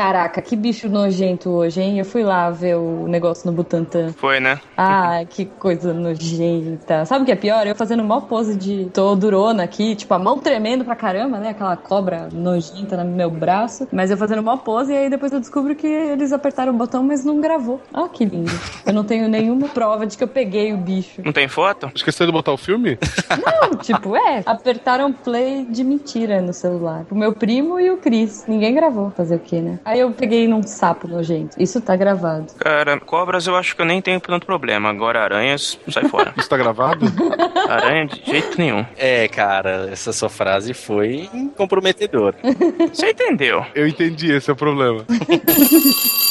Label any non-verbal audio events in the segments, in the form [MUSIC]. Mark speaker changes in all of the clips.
Speaker 1: Caraca, que bicho nojento hoje, hein? Eu fui lá ver o negócio no Butantan.
Speaker 2: Foi, né?
Speaker 1: Ah, que coisa nojenta. Sabe o que é pior? Eu fazendo uma pose de tô durona aqui, tipo, a mão tremendo pra caramba, né? Aquela cobra nojenta no meu braço. Mas eu fazendo uma pose e aí depois eu descubro que eles apertaram o botão, mas não gravou. Ó, que lindo. Eu não tenho nenhuma prova de que eu peguei o bicho.
Speaker 2: Não tem foto?
Speaker 3: Esqueceu de botar o filme?
Speaker 1: Não, tipo, é. Apertaram play de mentira no celular. O meu primo e o Cris. Ninguém gravou. Fazer o quê, né? Aí eu peguei num sapo nojento. Isso tá gravado.
Speaker 2: Cara, cobras eu acho que eu nem tenho tanto problema. Agora aranhas, sai fora. [LAUGHS]
Speaker 3: Isso tá gravado?
Speaker 2: Aranha de jeito nenhum.
Speaker 4: É, cara, essa sua frase foi comprometedora.
Speaker 2: Você entendeu?
Speaker 3: Eu entendi, esse é o problema. [LAUGHS]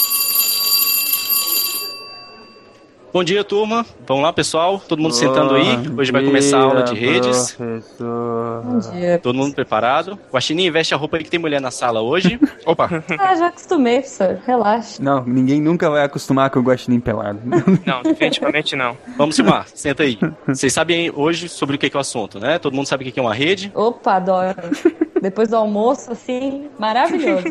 Speaker 4: Bom dia, turma. Vamos lá, pessoal. Todo mundo sentando aí. Hoje vai começar a aula de redes.
Speaker 1: Bom dia.
Speaker 4: Todo mundo preparado? Guaxinim, veste a roupa aí que tem mulher na sala hoje. [LAUGHS]
Speaker 3: Opa,
Speaker 1: Ah, já acostumei, professor. Relaxa.
Speaker 5: Não, ninguém nunca vai acostumar com o guaxinim pelado. [LAUGHS]
Speaker 2: Não, definitivamente não.
Speaker 4: Vamos, Silmar, senta aí. Vocês sabem hoje sobre o que é, que é o assunto, né? Todo mundo sabe o que é uma rede.
Speaker 1: Opa, adoro. [LAUGHS] Depois do almoço, assim, maravilhoso.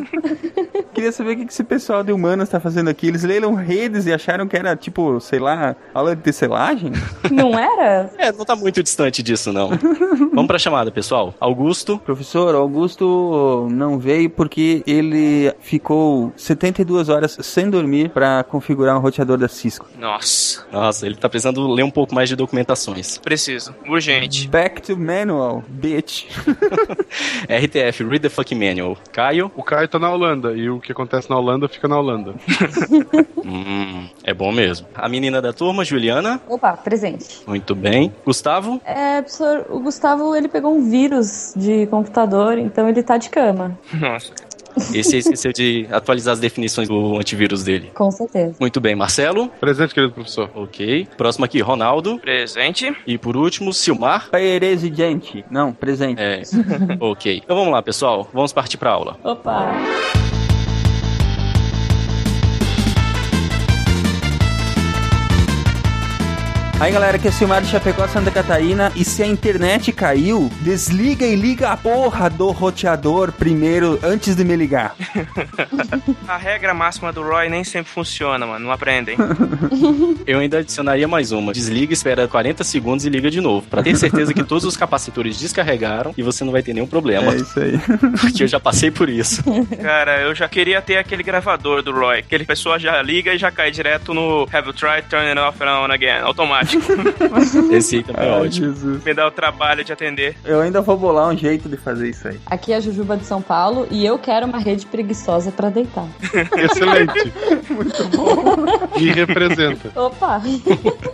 Speaker 1: [LAUGHS]
Speaker 5: Queria saber o que esse pessoal de humanas tá fazendo aqui. Eles leram redes e acharam que era, tipo, sei lá, aula de tecelagem?
Speaker 1: Não era?
Speaker 4: É, não tá muito distante disso, não. [LAUGHS] Vamos pra chamada, pessoal. Augusto.
Speaker 5: Professor, Augusto não veio porque ele ficou 72 horas sem dormir pra configurar um roteador da Cisco.
Speaker 2: Nossa,
Speaker 4: Nossa, ele tá precisando ler um pouco mais de documentações.
Speaker 2: preciso. Urgente.
Speaker 5: Back to manual, bitch. [LAUGHS]
Speaker 4: RTF, Read the Fucking Manual. Caio.
Speaker 3: o Caio tá na Holanda e o que acontece na Holanda fica na Holanda. [LAUGHS]
Speaker 4: Hum, é bom mesmo. A menina da turma, Juliana.
Speaker 1: Opa, presente.
Speaker 4: Muito bem. Gustavo.
Speaker 1: É, professor, o Gustavo, ele pegou um vírus de computador, então ele tá de cama.
Speaker 2: Nossa.
Speaker 4: Esse aí esqueceu de atualizar as definições do antivírus dele.
Speaker 1: Com certeza.
Speaker 4: Muito bem, Marcelo.
Speaker 3: Presente, querido professor.
Speaker 4: Ok. Próximo aqui, Ronaldo.
Speaker 2: Presente.
Speaker 4: E por último, Silmar.
Speaker 5: Presidente. Não, presente.
Speaker 4: É. ok. Então vamos lá, pessoal. Vamos partir pra aula.
Speaker 1: Opa.
Speaker 5: Aí galera, aqui é Silmar de Chapecó, Santa Catarina. E se a internet caiu, desliga e liga a porra do roteador primeiro, antes de me ligar. [LAUGHS]
Speaker 2: A regra máxima do Roy nem sempre funciona, mano. Não aprendem. [LAUGHS]
Speaker 4: Eu ainda adicionaria mais uma. Desliga, espera 40 segundos e liga de novo. Pra ter certeza que todos os capacitores descarregaram e você não vai ter nenhum problema.
Speaker 5: É isso aí. [LAUGHS]
Speaker 4: Porque eu já passei por isso.
Speaker 2: Cara, eu já queria ter aquele gravador do Roy. Aquele pessoa já liga e já cai direto no Have you tried turning it off and on again? Automático. [LAUGHS]
Speaker 4: Esse aí também é
Speaker 5: Ai,
Speaker 4: ótimo.
Speaker 5: Jesus.
Speaker 2: Me dá o trabalho de atender.
Speaker 5: Eu ainda vou bolar um jeito de fazer isso aí.
Speaker 1: Aqui é a Jujuba de São Paulo e eu quero uma rede preguiçosa pra deitar. [LAUGHS]
Speaker 3: Excelente. [LAUGHS] Muito bom. E representa.
Speaker 1: Opa.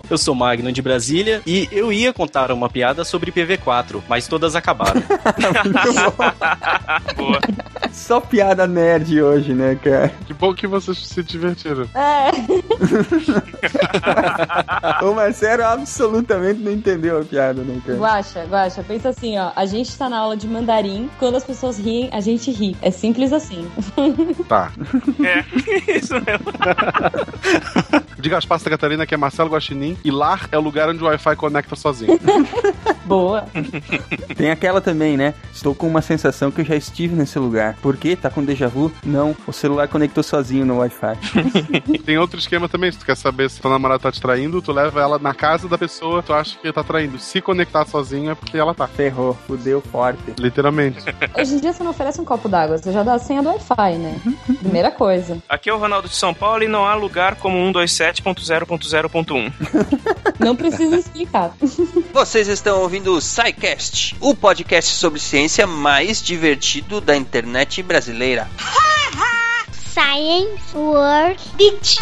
Speaker 4: Eu sou Magno de Brasília e eu ia contar uma piada sobre PV4, mas todas acabaram.
Speaker 2: Boa.
Speaker 5: Só piada nerd hoje, né, cara?
Speaker 3: Que bom que vocês se divertiram.
Speaker 1: É.
Speaker 5: O Marcelo absolutamente não entendeu a piada, né, cara?
Speaker 1: Guaxa, Guaxa, pensa assim, ó. A gente tá na aula de mandarim, quando as pessoas riem, a gente ri. É simples assim. [LAUGHS]
Speaker 3: Tá.
Speaker 2: É, [LAUGHS] isso mesmo. [LAUGHS]
Speaker 3: Diga as Santa Catarina que é Marcelo Guaxinim e lar é o lugar onde o Wi-Fi conecta sozinho.
Speaker 1: Boa.
Speaker 5: Tem aquela também, né? Estou com uma sensação que eu já estive nesse lugar. Por quê? Tá com déjà vu? Não, o celular conectou sozinho no Wi-Fi.
Speaker 3: Tem outro esquema também, se tu quer saber se tua namorada tá te traindo, tu leva ela na casa da pessoa, tu acha que tá traindo. Se conectar sozinho é porque ela tá.
Speaker 5: Ferrou, fudeu forte.
Speaker 3: Literalmente. [LAUGHS]
Speaker 1: Hoje em dia você não oferece um copo d'água, você já dá a senha do Wi-Fi, né? Primeira coisa.
Speaker 2: Aqui é o Ronaldo de São Paulo e não há lugar como 127.0.0.1. [LAUGHS]
Speaker 1: Não precisa explicar. [LAUGHS]
Speaker 6: Vocês estão ouvindo o SciCast, o podcast sobre ciência mais divertido da internet brasileira.
Speaker 7: Science World Beach.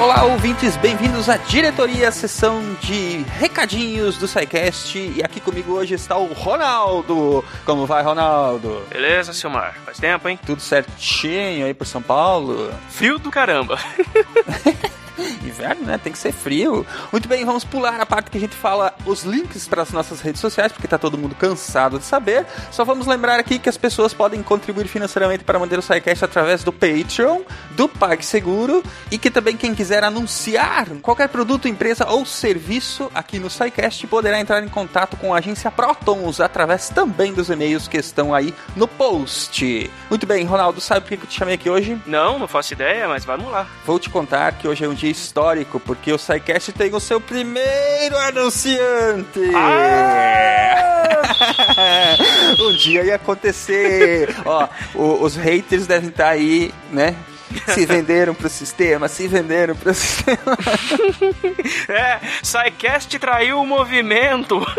Speaker 5: Olá, ouvintes, bem-vindos à diretoria, sessão de recadinhos do SciCast. E aqui comigo hoje está o Ronaldo. Como vai, Ronaldo?
Speaker 2: Beleza, Silmar? Faz tempo, hein?
Speaker 5: Tudo certinho aí por São Paulo?
Speaker 2: Frio do caramba. [LAUGHS]
Speaker 5: Inverno, né? Tem que ser frio. Muito bem, vamos pular a parte que a gente fala os links para as nossas redes sociais, porque tá todo mundo cansado de saber. Só vamos lembrar aqui que as pessoas podem contribuir financeiramente para manter o SciCast através do Patreon, do PagSeguro e que também quem quiser anunciar qualquer produto, empresa ou serviço aqui no SciCast poderá entrar em contato com a agência Protons através também dos e-mails que estão aí no post. Muito bem, Ronaldo, sabe por que eu te chamei aqui hoje?
Speaker 2: Não, não faço ideia, mas vamos lá.
Speaker 5: Vou te contar que hoje é um dia histórico, porque o SciCast tem o seu primeiro anunciante! [LAUGHS] um dia ia acontecer. Ó, o- os haters devem estar aí, né? Se venderam pro sistema, se venderam pro sistema. [LAUGHS]
Speaker 2: É, SciCast traiu o movimento. [LAUGHS]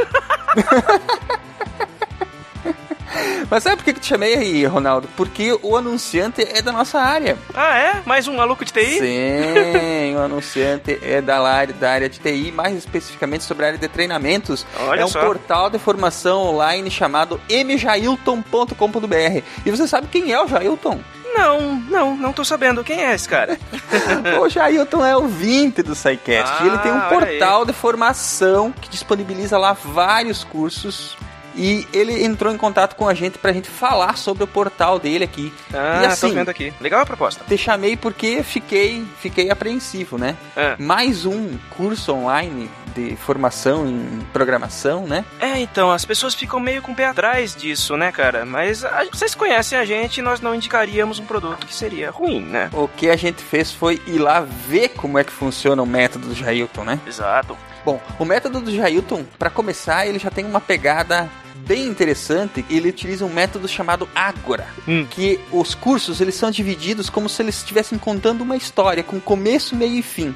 Speaker 2: [LAUGHS]
Speaker 5: Mas sabe por que te chamei aí, Ronaldo? Porque o anunciante é da nossa área.
Speaker 2: Ah, é? Mais um maluco de TI?
Speaker 5: Sim, o anunciante é da área, da área de TI, mais especificamente sobre a área de treinamentos.
Speaker 2: Olha
Speaker 5: é um
Speaker 2: só.
Speaker 5: portal de formação online chamado mjailton.com.br. E você sabe quem é o Jailton?
Speaker 2: Não, não, não tô sabendo. Quem é esse cara? [LAUGHS]
Speaker 5: o Jailton é ouvinte do SciCast.
Speaker 2: Ah,
Speaker 5: ele tem um
Speaker 2: olha
Speaker 5: portal de formação que disponibiliza lá vários cursos. E ele entrou em contato com a gente pra gente falar sobre o portal dele aqui.
Speaker 2: Ah,
Speaker 5: e assim,
Speaker 2: tô vendo aqui. Legal a proposta.
Speaker 5: te chamei porque fiquei, fiquei apreensivo, né?
Speaker 2: É.
Speaker 5: Mais um curso online de formação em programação, né?
Speaker 2: É, então, as pessoas ficam meio com o pé atrás disso, né, cara? Mas a- vocês conhecem a gente e nós não indicaríamos um produto que seria ruim, né?
Speaker 5: O que a gente fez foi ir lá ver como é que funciona o método do Jailton, né?
Speaker 2: Exato.
Speaker 5: Bom, o método do Jailton, para começar, ele já tem uma pegada bem interessante. Ele utiliza um método chamado Ágora,
Speaker 2: Hum.
Speaker 5: que os cursos eles são divididos como se eles estivessem contando uma história com começo, meio e fim.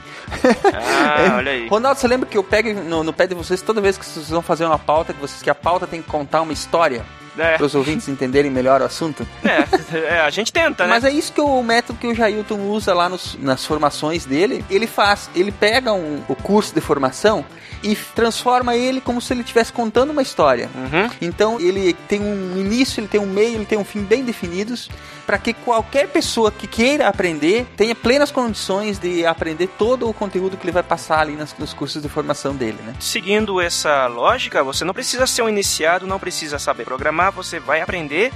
Speaker 2: Ah, [LAUGHS] olha aí.
Speaker 5: Ronaldo, você lembra que eu pego no, no pé de vocês toda vez que vocês vão fazer uma pauta, que, vocês, que a pauta tem que contar uma história
Speaker 2: É,
Speaker 5: para os ouvintes entenderem melhor o assunto?
Speaker 2: é, é, a gente tenta, né?
Speaker 5: Mas é isso que o método que o Jailton usa lá nos- nas formações dele, ele faz. Ele pega um- o curso de formação e transforma ele como se ele estivesse contando uma história.
Speaker 2: Uhum.
Speaker 5: Então ele tem um início, ele tem um meio, ele tem um fim bem definidos para que qualquer pessoa que queira aprender tenha plenas condições de aprender todo o conteúdo que ele vai passar ali nas- nos cursos de formação dele, né?
Speaker 2: Seguindo essa lógica, você não precisa ser um iniciado, não precisa saber programar, você vai aprender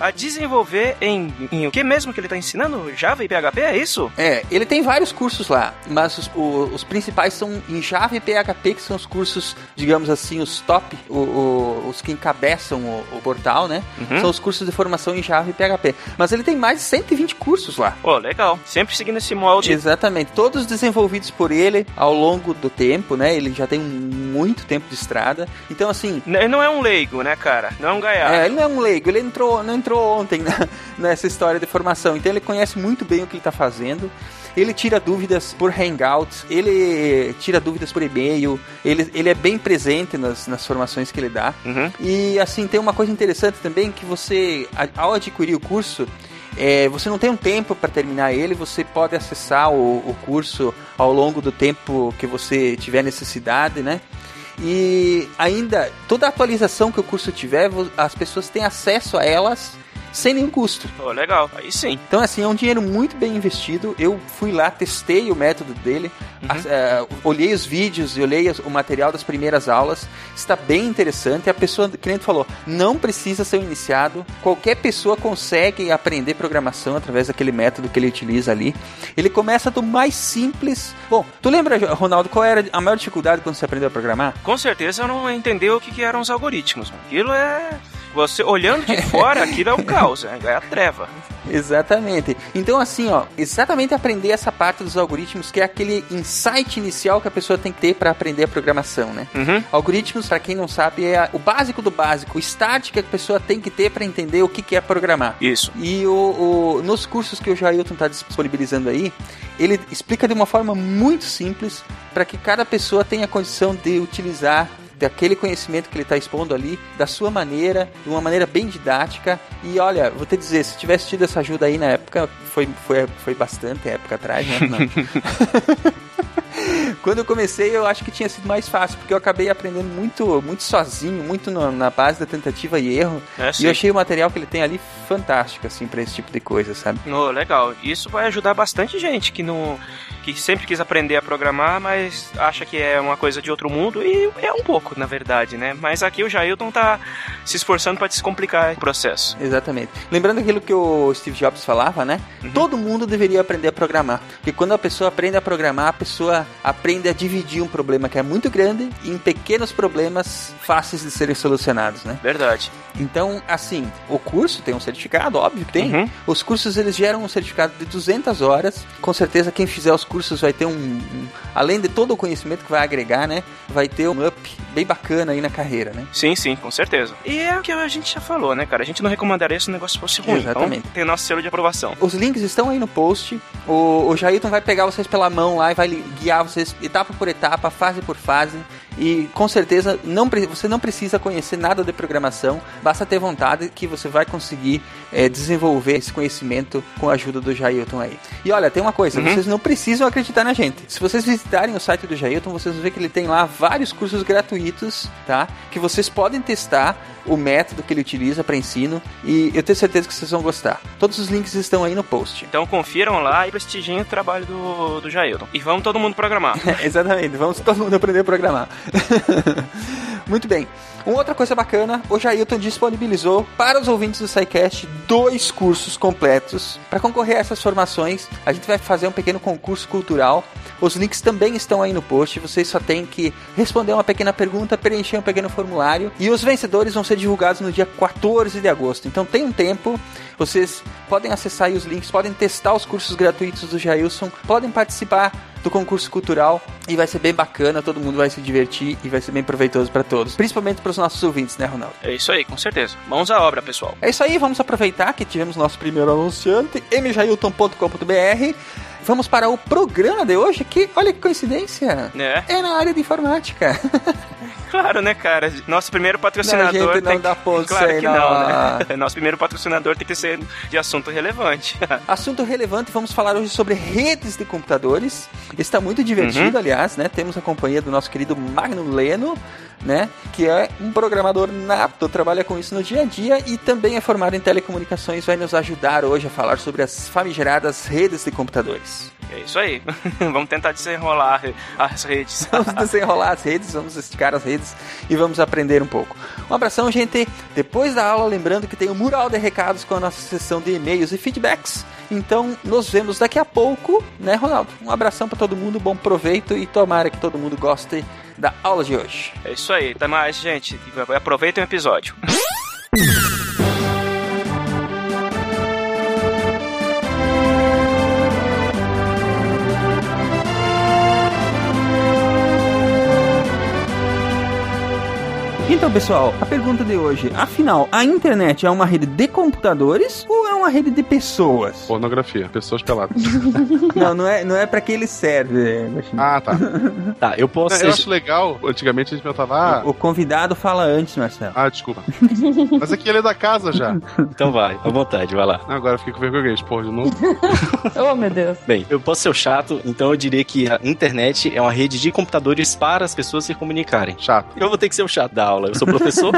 Speaker 2: a desenvolver em, em o que mesmo que ele está ensinando? Java e PHP, é isso?
Speaker 5: É, ele tem vários cursos lá, mas os, o- os principais são em Java e PHP, que são os cursos, digamos assim, os top, o- o- os que encabeçam o, portal, né?
Speaker 2: Uhum.
Speaker 5: São os cursos de formação em Java e PHP. Mas ele tem mais de 120 cursos lá.
Speaker 2: Pô, legal. Sempre seguindo esse molde.
Speaker 5: Exatamente, todos desenvolvidos por ele ao longo do tempo, né? Ele já tem muito tempo de estrada. Então, assim,
Speaker 2: Ele não é um leigo, né, cara? Não é um gaiato.
Speaker 5: É, ele não é um leigo, ele entrou, não entrou ontem [LAUGHS] na- nessa história de formação, então ele conhece muito bem o que ele está fazendo. Ele tira dúvidas por Hangouts, ele tira dúvidas por e-mail, ele, ele é bem presente nas, nas formações que ele dá.
Speaker 2: Uhum.
Speaker 5: E assim, tem uma coisa interessante também que você, ao adquirir o curso, é, você não tem um tempo para terminar ele, você pode acessar o, o curso ao longo do tempo que você tiver necessidade, né? E ainda, toda atualização que o curso tiver, as pessoas têm acesso a elas sem nenhum custo.
Speaker 2: Pô, legal. Aí sim.
Speaker 5: Então, assim, é um dinheiro muito bem investido. Eu fui lá, testei o método dele, as- eh, olhei os vídeos e olhei o material das primeiras aulas. Está bem interessante. A pessoa, que nem tu falou, não precisa ser um iniciado. Qualquer pessoa consegue aprender programação através daquele método que ele utiliza ali. Ele começa do mais simples. Bom, tu lembra, Ronaldo, qual era a maior dificuldade quando você aprendeu a programar?
Speaker 2: Com certeza eu não entendeu o que, que eram os algoritmos. mano. Aquilo é. Você olhando de fora, [LAUGHS] aquilo é o caos, é é a treva.
Speaker 5: Exatamente. Então, assim, ó, exatamente aprender essa parte dos algoritmos, que é aquele insight inicial que a pessoa tem que ter para aprender a programação, né?
Speaker 2: Uhum.
Speaker 5: Algoritmos, para quem não sabe, é o básico do básico, o start que a pessoa tem que ter para entender o que, que é programar.
Speaker 2: Isso.
Speaker 5: E o, o- nos cursos que o Jailton está disponibilizando aí, ele explica de uma forma muito simples para que cada pessoa tenha condição de utilizar daquele conhecimento que ele está expondo ali, da sua maneira, de uma maneira bem didática. E olha, vou te dizer, se tivesse tido essa ajuda aí na época, foi, foi, foi bastante época atrás, né? [LAUGHS] Não. [LAUGHS] Quando eu comecei, eu acho que tinha sido mais fácil, porque eu acabei aprendendo muito, muito sozinho, muito no- na base da tentativa e erro.
Speaker 2: É,
Speaker 5: E eu achei o material que ele tem ali fantástico, assim, pra esse tipo de coisa, sabe?
Speaker 2: No, legal. Isso vai ajudar bastante gente que não. que sempre quis aprender a programar, mas acha que é uma coisa de outro mundo e é um pouco, na verdade, né? Mas aqui o Jailton tá se esforçando para descomplicar o processo.
Speaker 5: Exatamente. Lembrando aquilo que o Steve Jobs falava, né? Todo mundo deveria aprender a programar. Porque quando a pessoa aprende a programar, a pessoa aprende a dividir um problema que é muito grande em pequenos problemas fáceis de serem solucionados, né?
Speaker 2: Verdade.
Speaker 5: Então, assim, o curso tem um certificado, óbvio que tem.
Speaker 2: Uhum.
Speaker 5: Os cursos eles geram um certificado de 200 horas. Com certeza quem fizer os cursos vai ter um, um- além de todo o conhecimento que vai agregar, né? Vai ter um up bem bacana aí na carreira, né?
Speaker 2: Sim, sim, com certeza. E é o que a gente já falou, né, cara? A gente não recomendaria se o negócio fosse ruim.
Speaker 5: Exatamente.
Speaker 2: Então, tem nosso selo de aprovação.
Speaker 5: Os links estão aí no post. O, o Jailton vai pegar vocês pela mão lá e vai guiar vocês etapa por etapa, fase por fase. E com certeza não, você não precisa conhecer nada de programação, basta ter vontade que você vai conseguir eh, desenvolver esse conhecimento com a ajuda do Jailton aí. E olha, tem uma coisa,
Speaker 2: Uhum.
Speaker 5: vocês não precisam acreditar na gente. Se vocês visitarem o site do Jailton, vocês vão ver que ele tem lá vários cursos gratuitos, tá? Que vocês podem testar o método que ele utiliza para ensino e eu tenho certeza que vocês vão gostar. Todos os links estão aí no post.
Speaker 2: Então confiram lá e prestigiem o trabalho do, do Jailton. E vamos todo mundo programar. [LAUGHS]
Speaker 5: Exatamente, vamos todo mundo aprender a programar. [LAUGHS] Muito bem. Uma outra coisa bacana, o Jailton disponibilizou para os ouvintes do SciCast dois cursos completos. Para concorrer a essas formações, a gente vai fazer um pequeno concurso cultural. Os links também estão aí no post. Vocês só têm que responder uma pequena pergunta, preencher um pequeno formulário. E os vencedores vão ser divulgados no dia 14 de agosto. Então tem um tempo. Vocês podem acessar aí os links, podem testar os cursos gratuitos do Jailson, podem participar do concurso cultural e vai ser bem bacana, todo mundo vai se divertir e vai ser bem proveitoso para todos, principalmente para os nossos ouvintes, né, Ronaldo?
Speaker 2: É isso aí, com certeza. Mãos à obra, pessoal.
Speaker 5: É isso aí, vamos aproveitar que tivemos nosso primeiro anunciante, mjailton.com.br. Vamos para o programa de hoje, que olha que coincidência.
Speaker 2: É,
Speaker 5: É na área de informática. [LAUGHS]
Speaker 2: claro, né, cara? Nosso primeiro patrocinador
Speaker 5: Não, gente, não
Speaker 2: tem
Speaker 5: dá
Speaker 2: que...
Speaker 5: ponto
Speaker 2: Claro que
Speaker 5: não.
Speaker 2: não, né? [LAUGHS] Nosso primeiro patrocinador tem que ser de assunto relevante. [LAUGHS]
Speaker 5: Assunto relevante, vamos falar hoje sobre redes de computadores. Está muito divertido,
Speaker 2: Uhum.
Speaker 5: aliás, né? Temos a companhia do nosso querido Magno Leno, né? Que é um programador nato, trabalha com isso no dia a dia e também é formado em telecomunicações, vai nos ajudar hoje a falar sobre as famigeradas redes de computadores.
Speaker 2: É isso aí. [LAUGHS] Vamos tentar desenrolar as redes.
Speaker 5: Vamos desenrolar as redes, vamos esticar as redes e vamos aprender um pouco. Um abração, gente. Depois da aula, lembrando que tem o mural de recados com a nossa sessão de e-mails e feedbacks. Então, nos vemos daqui a pouco, né, Ronaldo? Um abração para todo mundo, bom proveito e tomara que todo mundo goste da aula de hoje.
Speaker 2: É isso aí. Até mais, gente. Aproveitem o episódio.
Speaker 5: Então, pessoal, a pergunta de hoje, afinal, a internet é uma rede de computadores ou é uma rede de pessoas?
Speaker 3: Pornografia, pessoas peladas. [LAUGHS]
Speaker 5: não, não é, não é para que ele serve.
Speaker 3: Ah, tá.
Speaker 4: Tá, eu posso.
Speaker 3: Eu acho legal, antigamente a gente perguntava, ah,
Speaker 5: O convidado fala antes, Marcelo.
Speaker 3: ah, desculpa. [LAUGHS] Mas aqui ele é da casa já.
Speaker 4: Então vai, à vontade, vai lá.
Speaker 3: Agora eu fiquei com vergonha de porra de novo. [LAUGHS]
Speaker 1: Oh, meu Deus.
Speaker 4: Bem, eu posso ser o chato, então eu diria que a internet é uma rede de computadores para as pessoas se comunicarem.
Speaker 3: Chato.
Speaker 4: Eu vou ter que ser o chato da aula. Eu sou professor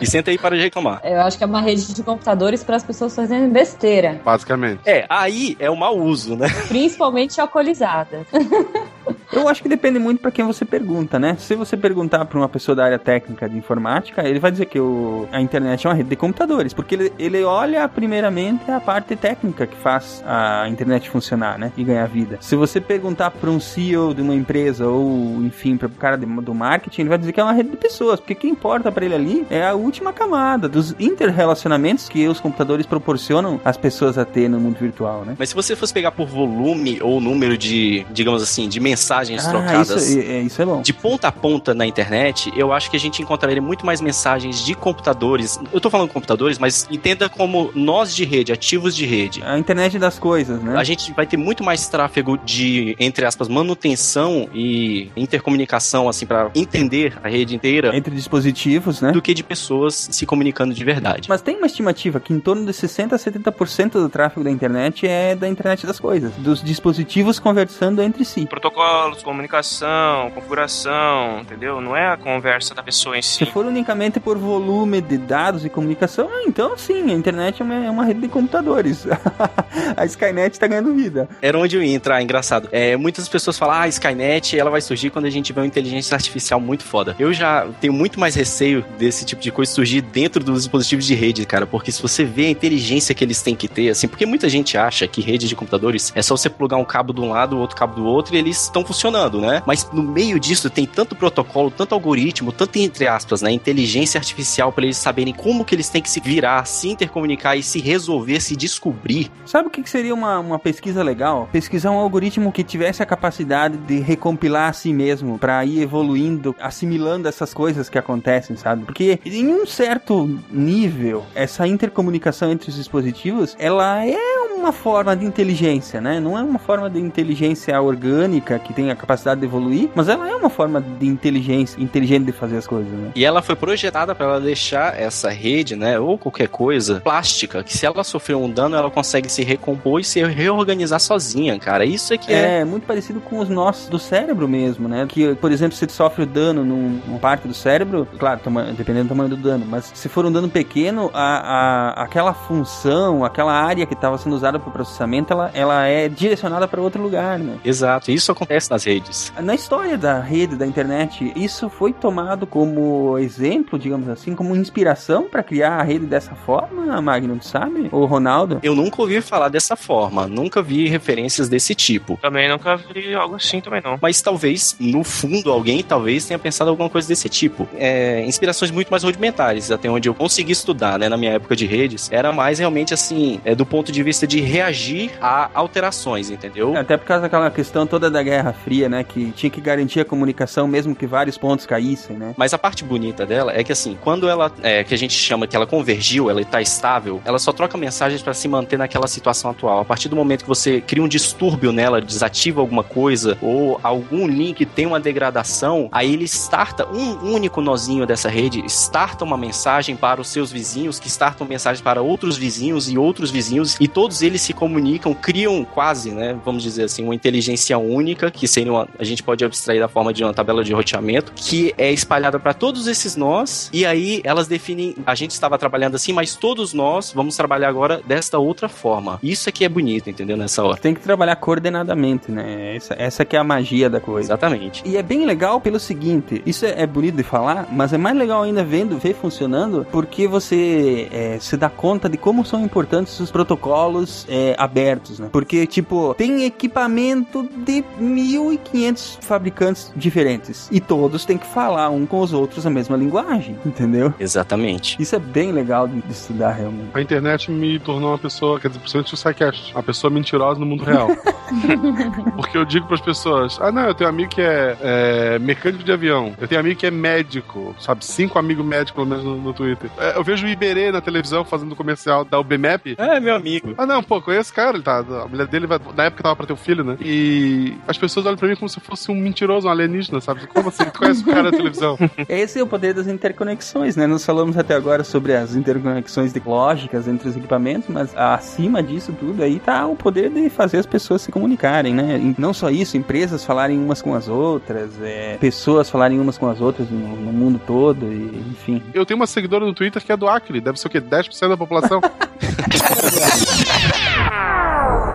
Speaker 4: e senta aí para de reclamar.
Speaker 1: Eu acho que é uma rede de computadores para as pessoas fazerem besteira,
Speaker 3: Basicamente.
Speaker 4: É, aí é o mau uso, né?
Speaker 1: principalmente alcoolizada. [LAUGHS]
Speaker 5: Eu acho que depende muito para quem você pergunta, né? Se você perguntar para uma pessoa da área técnica de informática, ele vai dizer que o, a internet é uma rede de computadores, porque ele, ele olha primeiramente a parte técnica que faz a internet funcionar, né? E ganhar vida. Se você perguntar para um CEO de uma empresa ou, enfim, para o cara de- do marketing, ele vai dizer que é uma rede de pessoas, porque o que importa para ele ali é a última camada dos interrelacionamentos que os computadores proporcionam às pessoas a ter no mundo virtual, né?
Speaker 4: Mas se você fosse pegar por volume ou número de, digamos assim, de mensagens
Speaker 5: Ah,
Speaker 4: trocadas.
Speaker 5: isso, é, isso é bom.
Speaker 4: De ponta a ponta na internet, eu acho que a gente encontraria muito mais mensagens de computadores. Eu tô falando computadores, mas entenda como nós de rede, ativos de rede.
Speaker 5: A internet das coisas, né?
Speaker 4: A gente vai ter muito mais tráfego de, entre aspas, manutenção e intercomunicação, assim, para entender a rede inteira,
Speaker 5: Entre dispositivos, né?
Speaker 4: do que de pessoas se comunicando de verdade.
Speaker 5: Mas tem uma estimativa que em torno de 60 a 70% do tráfego da internet é da internet das coisas, dos dispositivos conversando entre si.
Speaker 2: Protocolo protocolos, comunicação, configuração, entendeu? Não é a conversa da pessoa em
Speaker 5: Se
Speaker 2: si.
Speaker 5: for unicamente por volume de dados e comunicação, ah, então sim, a internet é uma, é uma rede de computadores. [LAUGHS] a Skynet tá ganhando vida.
Speaker 4: Era onde eu ia entrar, engraçado. É, muitas pessoas falam, ah, a Skynet, ela vai surgir quando a gente vê uma inteligência artificial muito foda. Eu já tenho muito mais receio desse tipo de coisa surgir dentro dos dispositivos de rede, cara, porque se você vê a inteligência que eles têm que ter, assim, porque muita gente acha que rede de computadores é só você plugar um cabo de um lado, o outro cabo do outro e eles estão funcionando, né? Mas no meio disso tem tanto protocolo, tanto algoritmo, tanto entre aspas, né, inteligência artificial para eles saberem como que eles têm que se virar, se intercomunicar e se resolver, se descobrir.
Speaker 5: Sabe o que seria uma, uma pesquisa legal? Pesquisar um algoritmo que tivesse a capacidade de recompilar a si mesmo para ir evoluindo, assimilando essas coisas que acontecem, sabe? Porque em um certo nível, essa intercomunicação entre os dispositivos, ela é uma forma de inteligência, né? Não é uma forma de inteligência orgânica que tem a capacidade de evoluir, mas ela é uma forma de inteligência inteligente de fazer as coisas, né?
Speaker 4: E ela foi projetada para ela deixar essa rede, né, ou qualquer coisa plástica, que se ela sofrer um dano, ela consegue se recompor e se reorganizar sozinha, cara. Isso é que é.
Speaker 5: É, muito parecido com os nossos do cérebro mesmo, né? Que, por exemplo, se sofre dano num, numa parte do cérebro, claro, tama- dependendo do tamanho do dano, mas se for um dano pequeno, a, a- aquela função, aquela área que estava sendo usada para o processamento, ela, ela é direcionada para outro lugar, né?
Speaker 4: Exato, isso acontece nas redes.
Speaker 5: Na história da rede, da internet, isso foi tomado como exemplo, digamos assim, como inspiração para criar a rede dessa forma, Magno, tu sabe? Ou Ronaldo?
Speaker 4: Eu nunca ouvi falar dessa forma, nunca vi referências desse tipo.
Speaker 2: Também nunca vi algo assim também não.
Speaker 4: Mas talvez, no fundo, alguém talvez tenha pensado alguma coisa desse tipo. É, inspirações muito mais rudimentares, até onde eu consegui estudar, né, na minha época de redes, era mais realmente assim, é, do ponto de vista de reagir a alterações, entendeu?
Speaker 5: Até por causa daquela questão toda da Guerra Fria, né? Que tinha que garantir a comunicação mesmo que vários pontos caíssem, né?
Speaker 4: Mas a parte bonita dela é que assim, quando ela, é, que a gente chama que ela convergiu, ela está estável, ela só troca mensagens para se manter naquela situação atual. A partir do momento que você cria um distúrbio nela, desativa alguma coisa ou algum link tem uma degradação, aí ele starta um único nozinho dessa rede, starta uma mensagem para os seus vizinhos, que startam mensagens para outros vizinhos e outros vizinhos e todos eles se comunicam, criam quase, né, vamos dizer assim, uma inteligência única, que seria uma, a gente pode abstrair da forma de uma tabela de roteamento, que é espalhada para todos esses nós, e aí elas definem, a gente estava trabalhando assim, mas todos nós vamos trabalhar agora desta outra forma. Isso é que é bonito, entendeu? Nessa hora.
Speaker 5: Tem que trabalhar coordenadamente, né? Essa, essa que é a magia da coisa.
Speaker 4: Exatamente.
Speaker 5: E é bem legal pelo seguinte, isso é, é bonito de falar, mas é mais legal ainda vendo, ver funcionando, porque você é, se dá conta de como são importantes os protocolos é, abertos, né? Porque, tipo, tem equipamento de 1.500 fabricantes diferentes, e todos têm que falar um com os outros a mesma linguagem, entendeu?
Speaker 4: Exatamente.
Speaker 5: Isso é bem legal de, de estudar, realmente.
Speaker 3: A internet me tornou uma pessoa, quer dizer, principalmente o SciCast, uma pessoa mentirosa no mundo real. [LAUGHS] Porque eu digo pras pessoas, ah não, eu tenho um amigo que é, é, mecânico de avião, eu tenho um amigo que é médico, sabe? Cinco amigos médicos, pelo menos, no, no Twitter. É, eu vejo o Iberê na televisão fazendo comercial da UBMAP.
Speaker 4: É, meu amigo.
Speaker 3: Ah não, pô, conheço esse cara, ele tá. A mulher dele vai. Na época tava pra ter um filho, né? E as pessoas olham pra mim como se fosse um mentiroso, um alienígena, sabe? Como assim? Tu conhece o cara da televisão? [LAUGHS]
Speaker 5: Esse é o poder das interconexões, né? Nós falamos até agora sobre as interconexões lógicas entre os equipamentos, mas acima disso tudo aí tá o poder de fazer as pessoas se comunicarem, né? E não só isso, empresas falarem umas com as outras, é, pessoas falarem umas com as outras no, no mundo todo, e, enfim.
Speaker 3: Eu tenho uma seguidora no Twitter que é do Acre, deve ser o quê? 10% da população? [LAUGHS]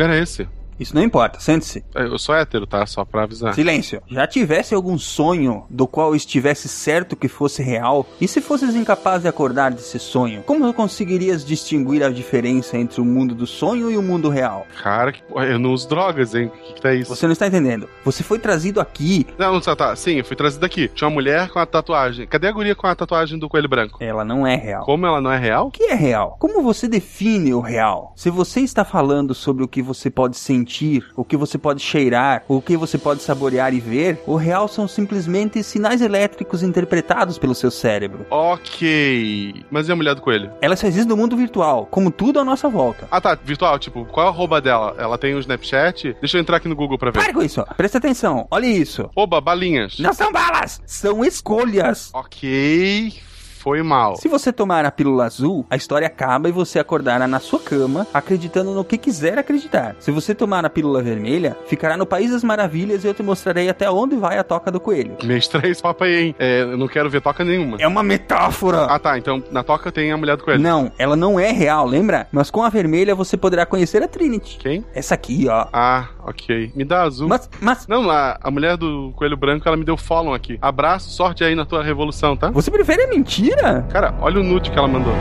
Speaker 3: lugar é esse?
Speaker 5: Isso não importa, sente-se.
Speaker 3: É, Eu sou hétero, tá? Só pra avisar.
Speaker 5: Silêncio. Já tivesse algum sonho do qual estivesse certo que fosse real? E se fosses incapaz de acordar desse sonho, como conseguirias distinguir a diferença entre o mundo do sonho e o mundo real?
Speaker 3: Cara, que porra, eu não uso drogas, hein? O que, que tá isso?
Speaker 5: Você não está entendendo. Você foi trazido aqui.
Speaker 3: Não, não tá, tá. Sim, eu fui trazido aqui. Tinha uma mulher com a tatuagem. Cadê a guria com a tatuagem do coelho branco?
Speaker 5: Ela não é real.
Speaker 3: Como ela não é real?
Speaker 5: O que é real? Como você define o real? Se você está falando sobre o que você pode sentir sentir, o que você pode cheirar, o que você pode saborear e ver, o real são simplesmente sinais elétricos interpretados pelo seu cérebro.
Speaker 3: Ok. Mas e a mulher do coelho?
Speaker 5: Ela só existe no mundo virtual, como tudo à nossa volta.
Speaker 3: Ah, tá. Virtual, tipo, qual é a arroba dela? Ela tem um Snapchat? Deixa eu entrar aqui no Google pra ver.
Speaker 5: Para com isso, presta atenção, olha isso.
Speaker 3: Oba, balinhas.
Speaker 5: Não são balas, são escolhas.
Speaker 3: Ok. Foi mal.
Speaker 5: Se você tomar a pílula azul, a história acaba e você acordará na sua cama, acreditando no que quiser acreditar. Se você tomar a pílula vermelha, ficará no País das Maravilhas e eu te mostrarei até onde vai a toca do coelho.
Speaker 3: Me estranha esse papo aí, hein? É, eu não quero ver toca nenhuma.
Speaker 5: É uma metáfora!
Speaker 3: Ah, tá. Então na toca tem a mulher do coelho.
Speaker 5: Não, ela não é real, lembra? Mas com a vermelha você poderá conhecer a Trinity.
Speaker 3: Quem?
Speaker 5: Essa aqui, ó.
Speaker 3: Ah, ok. Me dá azul.
Speaker 5: Mas, mas,
Speaker 3: Não, a, a mulher do coelho branco, ela me deu follow aqui. Abraço, sorte aí na tua revolução, tá?
Speaker 5: você prefere a mentira?
Speaker 3: Cara, olha o nude que ela mandou.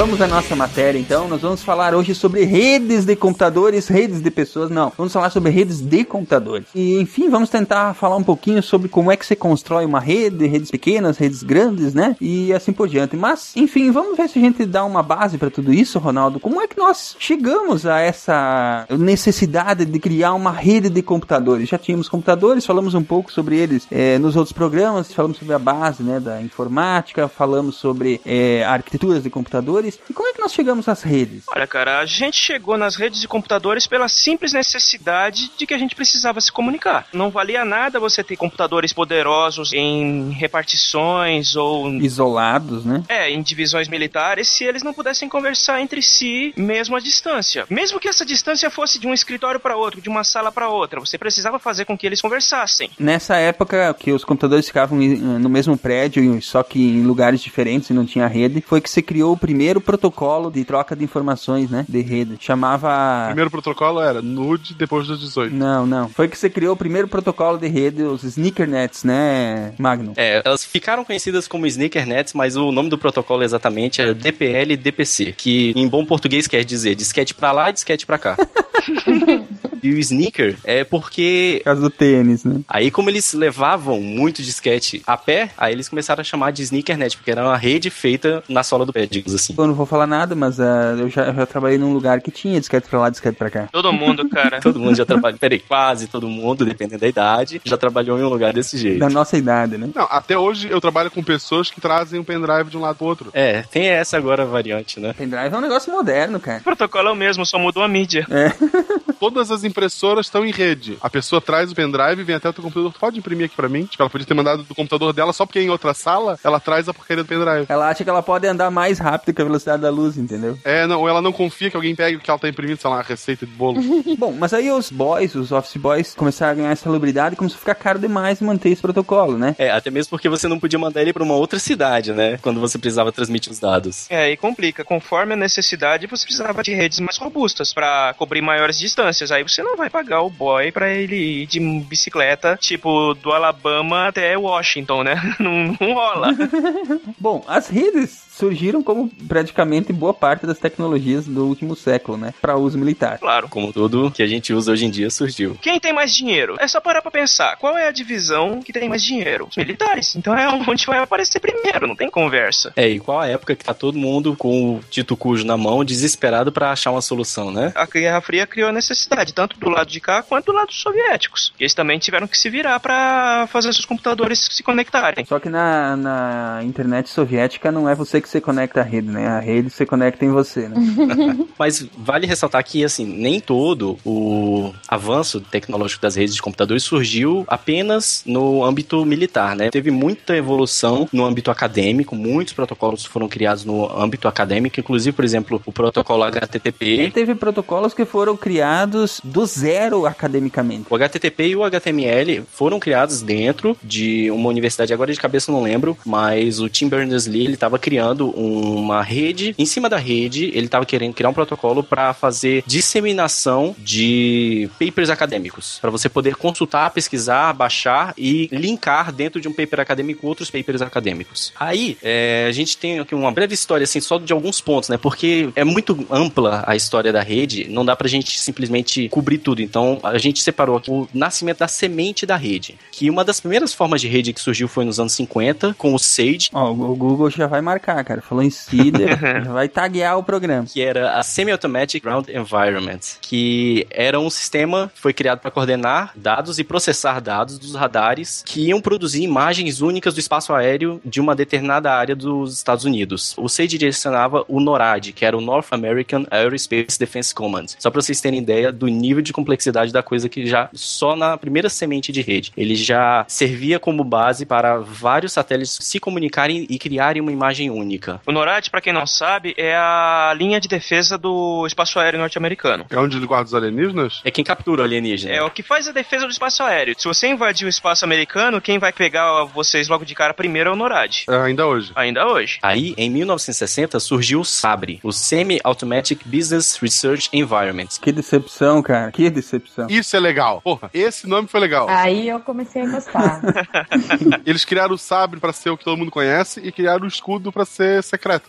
Speaker 5: Vamos à nossa matéria então. Nós vamos falar hoje sobre redes de computadores, redes de pessoas. Não, vamos falar sobre redes de computadores. E enfim, vamos tentar falar um pouquinho sobre como é que você constrói uma rede, redes pequenas, redes grandes, né? E assim por diante. Mas, enfim, vamos ver se a gente dá uma base para tudo isso, Ronaldo. Como é que nós chegamos a essa necessidade de criar uma rede de computadores? Já tínhamos computadores, falamos um pouco sobre eles eh, nos outros programas, falamos sobre a base, né, da informática, falamos sobre eh, arquiteturas de computadores. E como é que nós chegamos às redes?
Speaker 2: Olha, cara, a gente chegou nas redes de computadores pela simples necessidade de que a gente precisava se comunicar. Não valia nada você ter computadores poderosos em repartições ou
Speaker 5: Isolados, né?
Speaker 2: é, em divisões militares se eles não pudessem conversar entre si mesmo à distância. Mesmo que essa distância fosse de um escritório para outro, de uma sala para outra, você precisava fazer com que eles conversassem.
Speaker 5: Nessa época que os computadores ficavam eh, no mesmo prédio, só que em lugares diferentes e não tinha rede, foi que se criou o primeiro protocolo de troca de informações, né? De rede.
Speaker 3: O
Speaker 5: Chamava.
Speaker 3: primeiro protocolo era nude depois das 18.
Speaker 5: Não, não. Foi que você criou o primeiro protocolo de rede, os sneakernets, né, Magno?
Speaker 4: É, elas ficaram conhecidas como Sneakernets, mas o nome do protocolo exatamente é DPL DPC, que em bom português quer dizer disquete pra lá e disquete pra cá. [LAUGHS] e o sneaker é porque
Speaker 5: Por causa do tênis, né?
Speaker 4: Aí, como eles levavam muito disquete a pé, aí eles começaram a chamar de sneakernet, porque era uma rede feita na sola do pé, digamos assim.
Speaker 5: Não vou falar nada, mas ah, eu, já, eu já trabalhei num lugar que tinha disquete pra lá, disquete pra cá.
Speaker 2: Todo mundo, cara. [LAUGHS]
Speaker 4: Todo mundo já trabalhou, peraí, quase todo mundo, dependendo da idade, já trabalhou em um lugar desse jeito.
Speaker 5: Da nossa idade, né?
Speaker 3: Não, até hoje eu trabalho com pessoas que trazem um pendrive de um lado pro outro.
Speaker 4: É, tem essa agora variante, né?
Speaker 5: Pendrive é um negócio moderno, cara.
Speaker 2: O protocolo é o mesmo, só mudou a mídia. [LAUGHS]
Speaker 3: Todas as impressoras estão em rede. A pessoa traz o pendrive, vem até o teu computador, pode imprimir aqui pra mim? Tipo, ela podia ter mandado do computador dela só porque é em outra sala, ela traz a porcaria do pendrive.
Speaker 5: Ela acha que ela pode andar mais rápido que a velocidade da luz, entendeu?
Speaker 3: É, não, ou ela não confia que alguém pegue o que ela tá imprimindo, sei lá, uma receita de bolo. [LAUGHS]
Speaker 5: Bom, mas aí os boys, os office boys, começaram a ganhar celebridade e começou a ficar caro demais manter esse protocolo, né?
Speaker 4: É, até mesmo porque você não podia mandar ele pra uma outra cidade, né? Quando você precisava transmitir os dados.
Speaker 2: É, e complica. Conforme a necessidade, você precisava de redes mais robustas pra cobrir maiores distâncias. Aí você não vai pagar o boy pra ele ir de bicicleta, tipo, do Alabama até Washington, né? [LAUGHS] Não, não rola. [LAUGHS]
Speaker 5: Bom, as redes surgiram como praticamente boa parte das tecnologias do último século, né? Pra uso militar.
Speaker 2: Claro.
Speaker 4: Como tudo que a gente usa hoje em dia surgiu.
Speaker 2: Quem tem mais dinheiro? É só parar pra pensar. Qual é a divisão que tem mais dinheiro? Os militares. Então é [LAUGHS] onde vai aparecer primeiro, não tem conversa.
Speaker 4: É, e qual a época que tá todo mundo com o Tito Cujo na mão, desesperado pra achar uma solução, né?
Speaker 2: A Guerra Fria criou a necessidade, tanto do lado de cá quanto do lado dos soviéticos. Eles também tiveram que se virar pra fazer seus computadores se conectarem.
Speaker 5: Só que na, na internet soviética não é você que se conecta à rede, né? A rede se conecta em você, né? [LAUGHS]
Speaker 4: Mas vale ressaltar que, assim, nem todo o avanço tecnológico das redes de computadores surgiu apenas no âmbito militar, né? Teve muita evolução no âmbito acadêmico, muitos protocolos foram criados no âmbito acadêmico, inclusive, por exemplo, o protocolo
Speaker 5: E
Speaker 4: HTTP.
Speaker 5: teve protocolos que foram criados do zero academicamente.
Speaker 4: O HTTP e o HTML foram criados dentro de uma universidade, agora de cabeça não lembro, mas o Tim Berners-Lee ele estava criando uma rede, em cima da rede ele estava querendo criar um protocolo para fazer disseminação de papers acadêmicos, para você poder consultar, pesquisar, baixar e linkar dentro de um paper acadêmico outros papers acadêmicos. Aí é, a gente tem aqui uma breve história assim só de alguns pontos, né? Porque é muito ampla a história da rede, não dá pra gente simplesmente cobrir tudo. Então a gente separou aqui o nascimento da semente da rede, que uma das primeiras formas de rede que surgiu foi nos anos 50 com o Sage,
Speaker 5: Ó, o Google já vai marcar, cara. Falou em CIDR, [LAUGHS] já vai taguear o programa.
Speaker 4: que era a Semi-Automatic Ground Environment, que era um sistema que foi criado para coordenar dados e processar dados dos radares que iam produzir imagens únicas do espaço aéreo de uma determinada área dos Estados Unidos. O SAGE direcionava o NORAD, que era o North American Aerospace Defense Command. Só para vocês terem ideia do nível de complexidade da coisa que já só na primeira semente de rede, ele já servia como base para vários satélites se comunicarem e criarem uma imagem única.
Speaker 2: O NORAD, pra quem não sabe, é a linha de defesa do espaço aéreo norte-americano.
Speaker 3: É onde ele guarda os alienígenas?
Speaker 4: É quem captura o alienígena.
Speaker 2: É o que faz a defesa do espaço aéreo. Se você invadir o espaço americano, quem vai pegar vocês logo de cara primeiro é o NORAD.
Speaker 3: É, ainda hoje.
Speaker 2: Ainda hoje.
Speaker 4: Aí, em 1960, surgiu o SABRE, o Semi-Automatic Business Research Environment.
Speaker 5: Que decepção, cara. Que decepção.
Speaker 3: Isso é legal. Porra, esse nome foi legal.
Speaker 1: Aí eu comecei a gostar. [LAUGHS] [LAUGHS]
Speaker 3: Eles criaram o sabre pra ser o que todo mundo conhece e criaram o escudo pra ser secreto.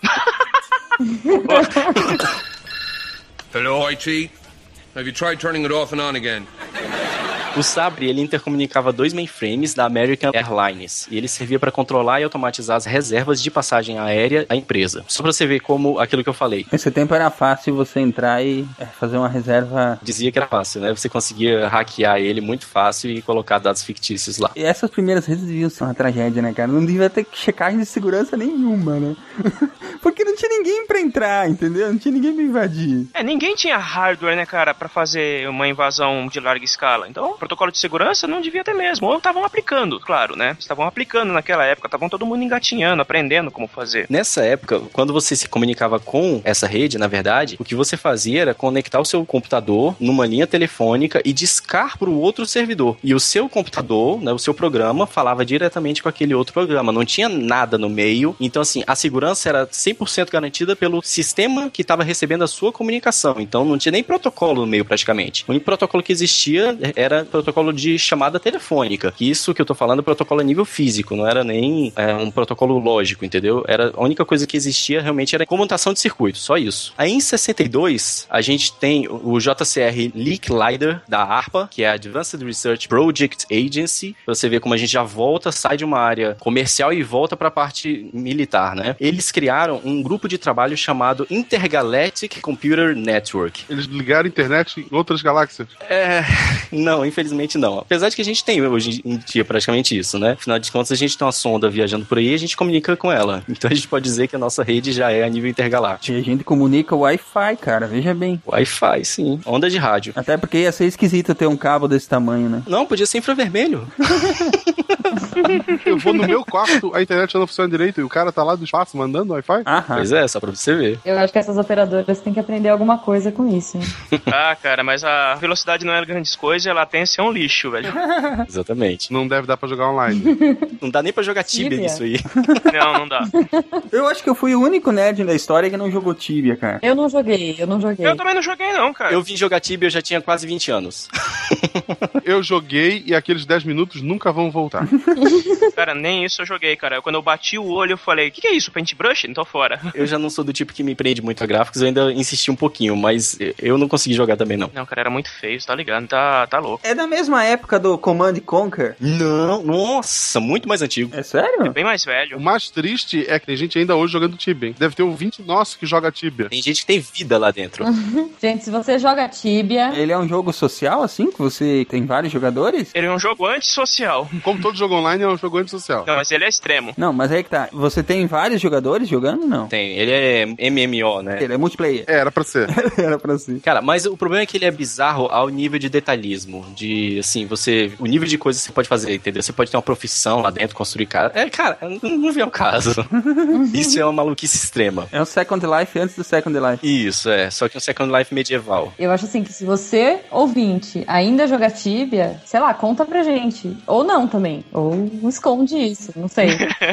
Speaker 8: Hello, IT. Have you tried turning it off and on again?
Speaker 4: O Sabre ele intercomunicava dois mainframes da American Airlines e ele servia para controlar e automatizar as reservas de passagem aérea da empresa. Só para você ver como aquilo que eu falei.
Speaker 5: Nesse tempo era fácil você entrar e é, fazer uma reserva.
Speaker 4: Dizia que era fácil, né? Você conseguia hackear ele muito fácil e colocar dados fictícios lá.
Speaker 5: E essas primeiras redes deviam ser uma tragédia, né, cara? Não devia ter checagem de segurança nenhuma, né? [LAUGHS] Porque não tinha ninguém pra entrar, entendeu? Não tinha ninguém pra invadir.
Speaker 2: É, ninguém tinha hardware, né, cara, pra fazer uma invasão de larga escala. Então, protocolo de segurança não devia ter mesmo. Ou estavam aplicando, claro, né? Estavam aplicando naquela época, estavam todo mundo engatinhando, aprendendo como fazer.
Speaker 4: Nessa época, quando você se comunicava com essa rede, na verdade, o que você fazia era conectar o seu computador numa linha telefônica e discar para o outro servidor. E o seu computador, né, o seu programa, falava diretamente com aquele outro programa. Não tinha nada no meio. Então, assim, a segurança era 100% garantida pelo sistema que estava recebendo a sua comunicação. Então, não tinha nem protocolo no meio, praticamente. O único protocolo que existia era protocolo de chamada telefônica. Isso que eu tô falando é protocolo a nível físico, não era nem é, um protocolo lógico, entendeu? Era a única coisa que existia realmente era comutação de circuito, só isso. Aí em 62, a gente tem o JCR Leak Lider da ARPA, que é a Advanced Research Project Agency. Pra você ver como a gente já volta, sai de uma área comercial e volta para a parte militar, né? Eles criaram um grupo de trabalho chamado Intergalactic Computer Network.
Speaker 3: Eles ligaram a internet em outras galáxias.
Speaker 4: É, não, infelizmente não. Apesar de que a gente tem hoje em dia praticamente isso, né? Afinal de contas, a gente tem uma sonda viajando por aí e a gente comunica com ela. [LAUGHS] Então a gente pode dizer que a nossa rede já é a nível intergaláctico.
Speaker 5: A gente comunica Wi-Fi, cara, veja bem.
Speaker 4: Wi-Fi, sim. Onda de rádio.
Speaker 5: Até porque ia ser esquisito ter um cabo desse tamanho, né?
Speaker 4: Não, podia ser infravermelho. [LAUGHS]
Speaker 3: Eu vou no meu quarto, a internet não funciona direito e o cara tá lá do espaço mandando Wi-Fi.
Speaker 5: Aham.
Speaker 4: Pois é, só pra você ver.
Speaker 1: Eu acho que essas operadoras têm que aprender alguma coisa com isso. hein? [LAUGHS]
Speaker 2: Ah, cara, mas a velocidade não é grandes coisas, a latência é um lixo, velho. [LAUGHS]
Speaker 4: Exatamente.
Speaker 3: Não deve dar pra jogar online. [LAUGHS]
Speaker 4: Não dá nem pra jogar Tibia nisso aí. [LAUGHS]
Speaker 2: Não, não dá.
Speaker 5: Eu acho que eu fui o único nerd da história que não jogou Tibia, cara.
Speaker 1: Eu não joguei, eu não joguei.
Speaker 2: Eu também não joguei, não, cara.
Speaker 4: Eu vim jogar Tibia, eu já tinha quase 20 anos.
Speaker 3: Eu joguei e aqueles 10 minutos nunca vão voltar.
Speaker 2: Cara, nem isso eu joguei, cara. Quando eu bati o olho, eu falei: o que, que é isso? Paintbrush? Não tô fora.
Speaker 4: Eu já não sou do tipo que me prende muito a gráficos, eu ainda insisti um pouquinho, mas eu não consegui jogar também não.
Speaker 2: Não, cara, era muito feio, você tá ligado? Tá, tá louco.
Speaker 5: É da mesma época do Command Conquer.
Speaker 4: Não, nossa, muito mais antigo.
Speaker 5: É sério?
Speaker 2: Bem mais
Speaker 3: O
Speaker 2: velho.
Speaker 3: mais triste é que tem gente ainda hoje jogando Tibia. Deve ter um 20 nosso que joga Tibia.
Speaker 4: Tem gente que tem vida lá dentro. [LAUGHS]
Speaker 1: Gente, se você joga Tibia,
Speaker 5: Ele é um jogo social, assim, que você tem vários jogadores?
Speaker 2: Ele é um jogo antissocial. [LAUGHS]
Speaker 3: Como todo jogo online, é um jogo antissocial.
Speaker 2: Não, mas ele é extremo.
Speaker 5: Não, mas aí que tá. Você tem vários jogadores jogando? Não.
Speaker 4: Tem, ele é MMO, né?
Speaker 5: Ele é multiplayer.
Speaker 3: É, era pra ser. [LAUGHS]
Speaker 5: Era pra si.
Speaker 4: Cara, mas o problema é que ele é bizarro ao nível de detalhismo, de de, assim, você. O nível de coisas que você pode fazer, entendeu? Você pode ter uma profissão lá dentro, construir casa. É, cara, não, não vem ao caso. [LAUGHS] Isso é uma maluquice extrema.
Speaker 5: É um Second Life antes do Second Life.
Speaker 4: Isso, é. Só que um Second Life medieval.
Speaker 1: Eu acho assim que se você, ouvinte, ainda joga Tibia, sei lá, conta pra gente. Ou não também. Ou esconde isso, não sei.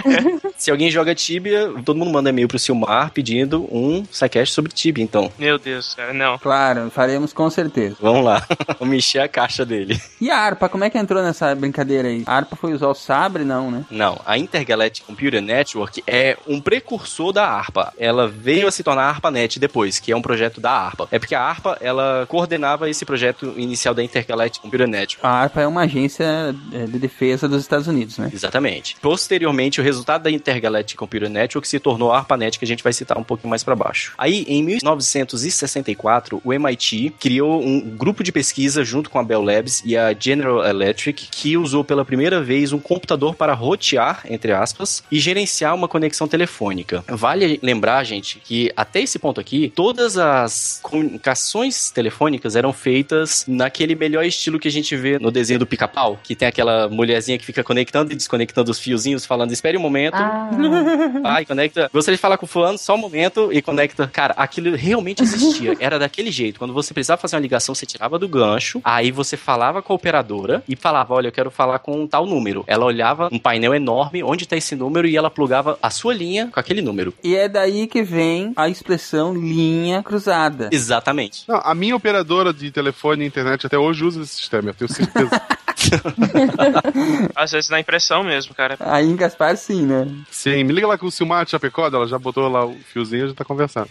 Speaker 1: [LAUGHS]
Speaker 4: Se alguém joga Tibia, todo mundo manda e-mail pro Silmar pedindo um sidecast sobre Tibia, então.
Speaker 2: Meu Deus, cara, não.
Speaker 5: Claro, faremos com certeza.
Speaker 4: Vamos lá. [LAUGHS] Vamos encher a caixa dele. [LAUGHS]
Speaker 5: E a harpa, como é que entrou nessa brincadeira aí? A harpa foi usar o sabre, não, né?
Speaker 4: Não, a Intergalactic Computer Network é um precursor da ARPA. Ela veio a se tornar a ARPANET depois, que é um projeto da ARPA. É porque a ARPA, ela coordenava esse projeto inicial da Intergalactic Computer Network.
Speaker 5: A harpa é uma agência é, de defesa dos Estados Unidos, né?
Speaker 4: Exatamente. Posteriormente, o resultado da Intergalactic Computer Network se tornou a ARPANET, que a gente vai citar um pouquinho mais para baixo. Aí, em 1964, o MIT criou um grupo de pesquisa junto com a Bell Labs e a General Electric, que usou pela primeira vez um computador para rotear, entre aspas, e gerenciar uma conexão telefônica. Vale lembrar, gente, que até esse ponto aqui, todas as comunicações telefônicas eram feitas naquele melhor estilo que a gente vê no desenho do pica-pau, que tem aquela mulherzinha que fica conectando e desconectando os fiozinhos, falando, espere um momento.
Speaker 1: Ah,
Speaker 4: Ai, conecta. Gostaria de falar com o fulano só um momento e conecta. Cara, aquilo realmente existia. Era daquele jeito. Quando você precisava fazer uma ligação, você tirava do gancho, aí você falava com a operadora e falava: Olha, eu quero falar com tal número. Ela olhava um painel enorme, onde tá esse número, e ela plugava a sua linha com aquele número.
Speaker 5: E é daí que vem a expressão linha cruzada.
Speaker 4: Exatamente.
Speaker 3: Não, a minha operadora de telefone e internet até hoje usa esse sistema, eu tenho certeza. [LAUGHS]
Speaker 2: Às vezes dá impressão mesmo, cara.
Speaker 5: Aí em Gaspar, sim, né?
Speaker 3: Sim, me liga lá com o Silmar de Chapecó, ela já botou lá o fiozinho e já tá conversando.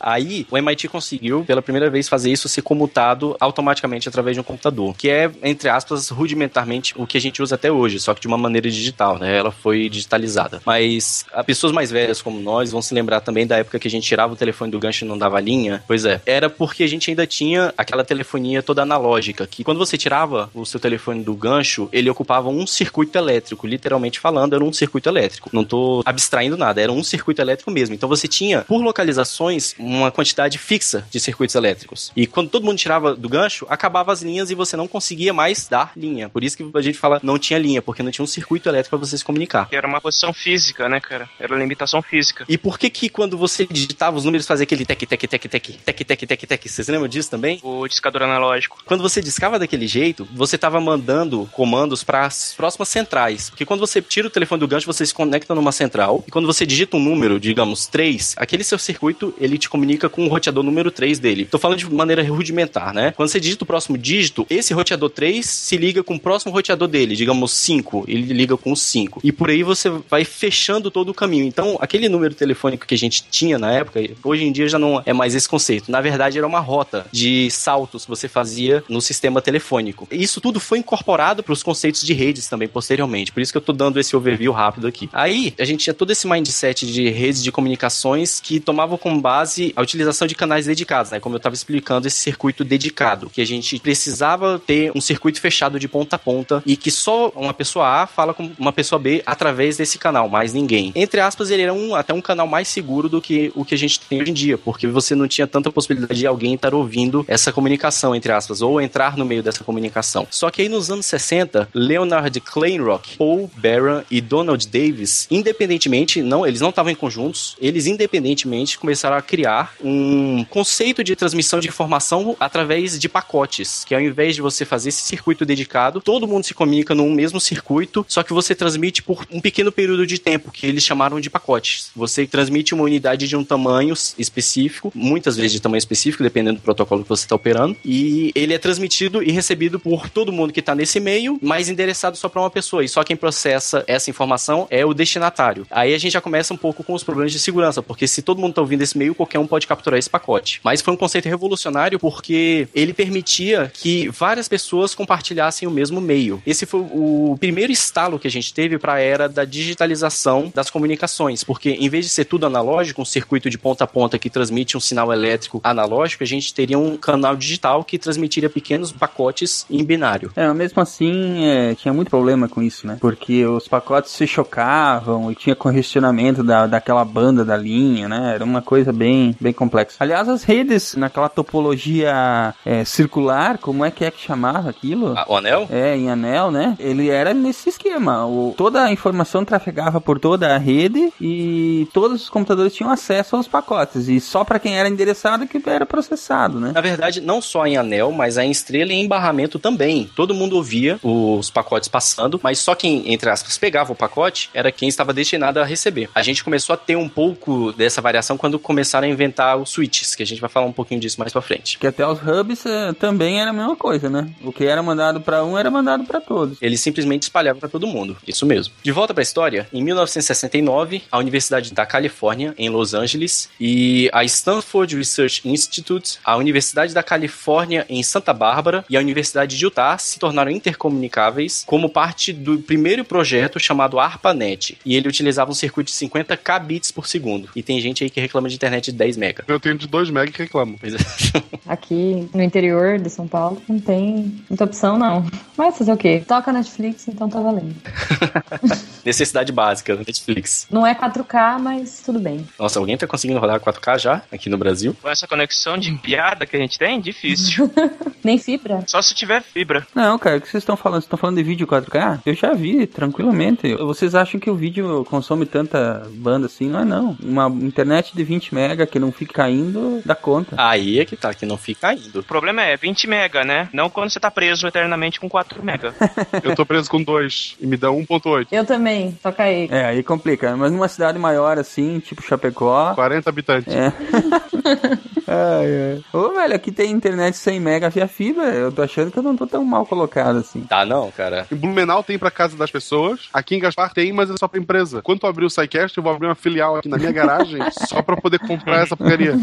Speaker 4: Aí o MIT conseguiu, pela primeira vez, fazer isso ser comutado automaticamente através de um computador, que é, entre aspas, rudimentarmente o que a gente usa até hoje, só que de uma maneira digital, né? Ela foi digitalizada. Mas as pessoas mais velhas como nós vão se lembrar também da época que a gente tirava o telefone do gancho e não dava linha. Pois é, era porque a gente ainda tinha aquela telefonia toda analógica, que quando você tirava o seu telefone do gancho, ele ocupava um circuito elétrico, literalmente falando, era um circuito elétrico. Não tô abstraindo nada, era um circuito elétrico mesmo. Então você tinha, por localizações, uma quantidade fixa de circuitos elétricos. E quando todo mundo tirava do gancho, acabava as linhas e você não conseguia mais dar linha. Por isso que a gente fala não tinha linha, porque não tinha um circuito elétrico para você se comunicar.
Speaker 2: Era uma posição física, né, cara? Era limitação física.
Speaker 4: E por que que quando você digitava os números fazia aquele tec, tec, tec, tec, tec, tec, tec, tec? Vocês lembram disso também?
Speaker 2: O discador analógico.
Speaker 4: Quando você discava daquele jeito, você estava mandando comandos para as próximas centrais. Porque quando você tira o telefone do gancho, você se conecta numa central. E quando você digita um número, digamos 3, aquele seu circuito, ele te comunica com o roteador número 3 dele. Tô falando de maneira rudimentar, né? Quando você digita o próximo dígito, esse roteador 3 se liga com o próximo roteador dele, digamos 5, ele liga com o 5. E por aí você vai fechando todo o caminho. Então, aquele número telefônico que a gente tinha na época, hoje em dia já não é mais esse conceito. Na verdade, era uma rota de saltos que você fazia no sistema telefônico. Isso tudo foi incorporado para os conceitos de redes também posteriormente. Por isso que eu tô dando esse overview rápido aqui. Aí, a gente tinha todo esse mindset de redes de comunicações que tomavam como base a utilização de canais dedicados, né? Como eu estava explicando, esse circuito dedicado, que a gente precisava ter um circuito fechado de ponta a ponta e que só uma pessoa A fala com uma pessoa B através desse canal, mais ninguém. Entre aspas, ele era um, até um canal mais seguro do que o que a gente tem hoje em dia, porque você não tinha tanta possibilidade de alguém estar ouvindo essa comunicação, entre aspas, ou entrar no meio dessa comunicação. Só que aí nos anos 60, Leonard Kleinrock, Paul Barron e Donald Davis, independentemente, não, eles não estavam em conjuntos, eles independentemente começaram a criar um conceito de transmissão de informação através de pacotes, que ao invés de você fazer esse circuito dedicado, todo mundo se comunica num mesmo circuito, só que você transmite por um pequeno período de tempo, que eles chamaram de pacotes. Você transmite uma unidade de um tamanho específico, muitas vezes de tamanho específico, dependendo do protocolo que você está operando, e ele é transmitido e recebido por todo mundo que está nesse meio, mas endereçado só para uma pessoa, e só quem processa essa informação é o destinatário. Aí a gente já começa um pouco com os problemas de segurança, porque se todo mundo está ouvindo esse meio, qualquer um pode capturar esse pacote. Mas foi um conceito revolucionário porque ele permitia que várias pessoas compartilhassem o mesmo meio. Esse foi o primeiro estalo que a gente teve para a era da digitalização das comunicações, porque em vez de ser tudo analógico, um circuito de ponta a ponta que transmite um sinal elétrico analógico, a gente teria um canal digital que transmitiria pequenos pacotes em binário.
Speaker 5: É, mesmo assim é, tinha muito problema com isso, né? Porque os pacotes se chocavam e tinha congestionamento da, daquela banda da linha, né? Era uma coisa bem, bem complexa. Aliás, as redes, naquela topologia é, circular, como é que é que chamava aquilo?
Speaker 4: Ah, o anel?
Speaker 5: É, em anel, né? Ele era nesse esquema. O, toda a informação trafegava por toda a rede e todos os computadores tinham acesso aos pacotes. E só para quem era endereçado que era processado, né?
Speaker 4: Na verdade, não só em anel, mas em estrela e em barramento também. Todo mundo ouvia os pacotes passando, mas só quem, entre aspas, pegava o pacote era quem estava destinado a receber. A gente começou a ter um pouco dessa variação quando começaram a inventar os switches, que a gente vai falar um pouquinho disso mais pra frente.
Speaker 5: Que até os hubs eh, também era a mesma coisa, né? O que era mandado para um era mandado para todos.
Speaker 4: Eles simplesmente espalhavam para todo mundo. Isso mesmo. De volta para a história, em 1969, a Universidade da Califórnia, em Los Angeles, e a Stanford Research Institute, a Universidade da Califórnia, em Santa Bárbara, e a Universidade de Utah se tornaram intercomunicáveis como parte do primeiro projeto chamado ARPANET. E ele utilizava um circuito de 50 kbits por segundo. E tem gente aí que reclama de internet de 10 mega.
Speaker 3: Eu tenho de 2 MB e reclamo.
Speaker 4: É. [LAUGHS]
Speaker 1: Aqui no interior de São Paulo não tem muita opção, não. Mas fazer o quê? Toca Netflix, então tá valendo. [LAUGHS]
Speaker 4: Necessidade básica da Netflix.
Speaker 1: Não é 4K, mas tudo bem.
Speaker 4: Nossa, alguém tá conseguindo rodar 4K já aqui no Brasil?
Speaker 2: Com essa conexão de piada que a gente tem, difícil. [LAUGHS]
Speaker 1: Nem fibra.
Speaker 2: Só se tiver fibra.
Speaker 5: Não, cara, o que vocês estão falando? Vocês estão falando de vídeo 4K? Eu já vi, tranquilamente. Vocês acham que o vídeo consome tanta banda assim? Não é não. Uma internet de 20 mega que não fica caindo, dá conta.
Speaker 4: Aí é que tá, que não fica indo.
Speaker 2: O problema é 20 mega, né? Não quando você tá preso eternamente com 4 mega. [LAUGHS]
Speaker 3: Eu tô preso com 2 e me dá 1.8.
Speaker 1: Eu também, toca aí.
Speaker 5: É, aí complica. Mas numa cidade maior assim, tipo Chapecó.
Speaker 3: 40 habitantes.
Speaker 5: É. [LAUGHS] ai, ai. Ô, velho, aqui tem internet 100 mega via fibra. Eu tô achando que eu não tô tão mal colocado assim.
Speaker 4: Tá não, cara.
Speaker 3: Em Blumenau tem pra casa das pessoas. Aqui em Gaspar tem, mas é só pra empresa. Quando eu abrir o SciCast, eu vou abrir uma filial aqui na minha garagem [LAUGHS] só pra poder comprar essa porcaria.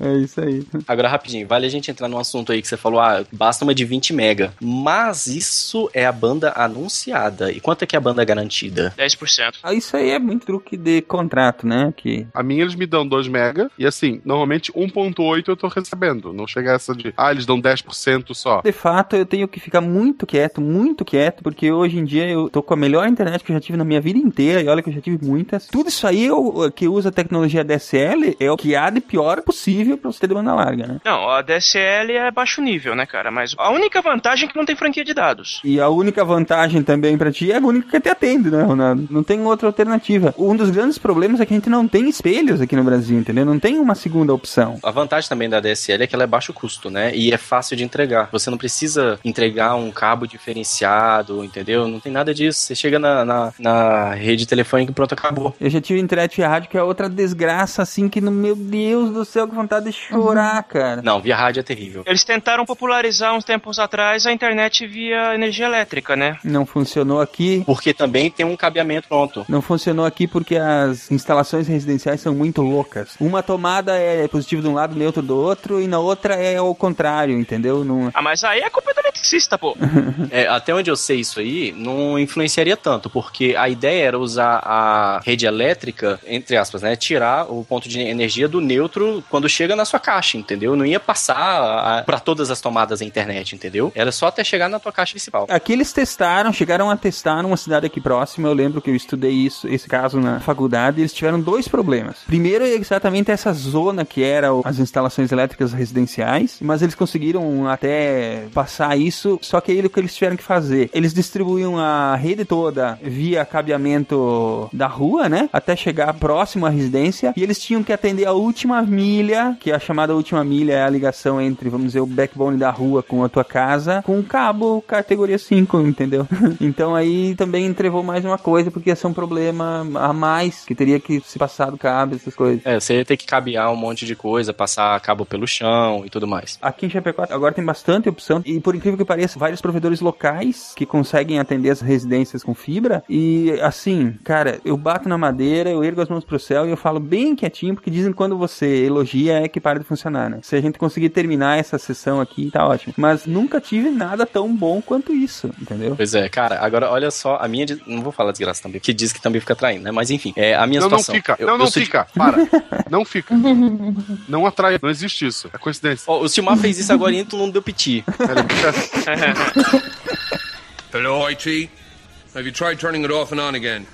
Speaker 5: É isso aí.
Speaker 4: Agora, rapidinho, vale a gente entrar num assunto aí que você falou, ah, basta uma de 20 mega. Mas isso é a banda anunciada. E quanto é que é a banda garantida?
Speaker 2: 10%.
Speaker 5: Ah, Isso aí é muito truque de contrato, né? Que
Speaker 3: A minha eles me dão 2 mega e assim, normalmente 1.8 eu tô recebendo. Não chega essa de, ah, eles dão 10% só.
Speaker 5: De fato, eu tenho que ficar muito quieto, muito quieto, porque hoje em dia eu tô com a melhor internet que eu já tive na minha vida inteira, e olha que eu já tive muitas. Tudo isso aí eu, que usa a tecnologia DSL é o que há de pior possível pra você ter de banda larga, né?
Speaker 2: Não, a DSL é baixo nível, né, cara? Mas a única vantagem é que não tem franquia de dados.
Speaker 5: E a única vantagem também pra ti é a única que te atende, né, Ronaldo? Não tem outra alternativa. Um dos grandes problemas é que a gente não tem espelhos aqui no Brasil, entendeu? Não tem uma segunda opção.
Speaker 4: A vantagem também da DSL é que ela é baixo custo, né? E é fácil de entregar. Você não precisa entregar um cabo diferenciado, entendeu? Não tem nada disso. Você chega na, na, na rede telefônica e pronto, acabou.
Speaker 5: Eu já tive internet e rádio, que é outra desgraça, assim, que no meu Deus do céu, que vontade de chorar, cara.
Speaker 4: Não, via rádio é terrível.
Speaker 2: Eles tentaram popularizar uns tempos atrás a internet via energia elétrica, né?
Speaker 5: Não funcionou aqui.
Speaker 4: Porque também tem um cabeamento pronto.
Speaker 5: Não funcionou aqui porque as instalações residenciais são muito loucas. Uma tomada é positivo de um lado, neutro do outro, e na outra é o contrário, entendeu? Não...
Speaker 2: Ah, mas aí é culpa do eletricista, pô. [LAUGHS]
Speaker 4: É, até onde eu sei isso aí, não influenciaria tanto, porque a ideia era usar a rede elétrica, entre aspas, né? Tirar o ponto de energia do neutro quando chega na sua caixa, entendeu? Não ia passar para todas as tomadas da internet, entendeu? Era só até chegar na tua caixa principal.
Speaker 5: Aqui eles testaram, chegaram a testar numa cidade aqui próxima. Eu lembro que eu estudei isso, esse caso na faculdade. Eles tiveram dois problemas. Primeiro é exatamente essa zona que era as instalações elétricas residenciais, mas eles conseguiram até passar isso. Só que aí o que eles tiveram que fazer? Eles distribuíam a rede toda via cabeamento da rua, né? Até chegar próximo à residência. E eles tinham que atender a última milha, que é a chamada última milha é a ligação entre, vamos dizer, o backbone da rua com a tua casa, com um cabo categoria 5, entendeu? [LAUGHS] então aí também entrevou mais uma coisa, porque ia ser um problema a mais, que teria que se passar do cabo, essas coisas.
Speaker 4: É, você ia ter que cabear um monte de coisa, passar cabo pelo chão e tudo mais.
Speaker 5: Aqui em Chapecó agora tem bastante opção e por incrível que pareça, vários provedores locais que conseguem atender as residências com fibra e assim, cara, eu bato na madeira, eu ergo as mãos pro céu e eu falo bem quietinho porque dizem que quando você elogia é que para de funcionar, né? Se a gente conseguir terminar essa sessão aqui, tá ótimo. Mas nunca tive nada tão bom quanto isso, entendeu?
Speaker 4: Pois é, cara, agora olha só, a minha. de- Não vou falar desgraça também, que diz que também fica traindo, né? Mas enfim, é a minha
Speaker 3: Não, não
Speaker 4: situação.
Speaker 3: fica.
Speaker 4: Eu-
Speaker 3: não,
Speaker 4: eu
Speaker 3: não
Speaker 4: sou
Speaker 3: fica. Para. [LAUGHS] Não fica. Não atrai. Não existe isso. É coincidência.
Speaker 4: Ó, o Silmar fez isso agora e todo mundo deu piti. [LAUGHS]
Speaker 3: Fica-
Speaker 8: Hello, IT. Have you tried turning it off and on again?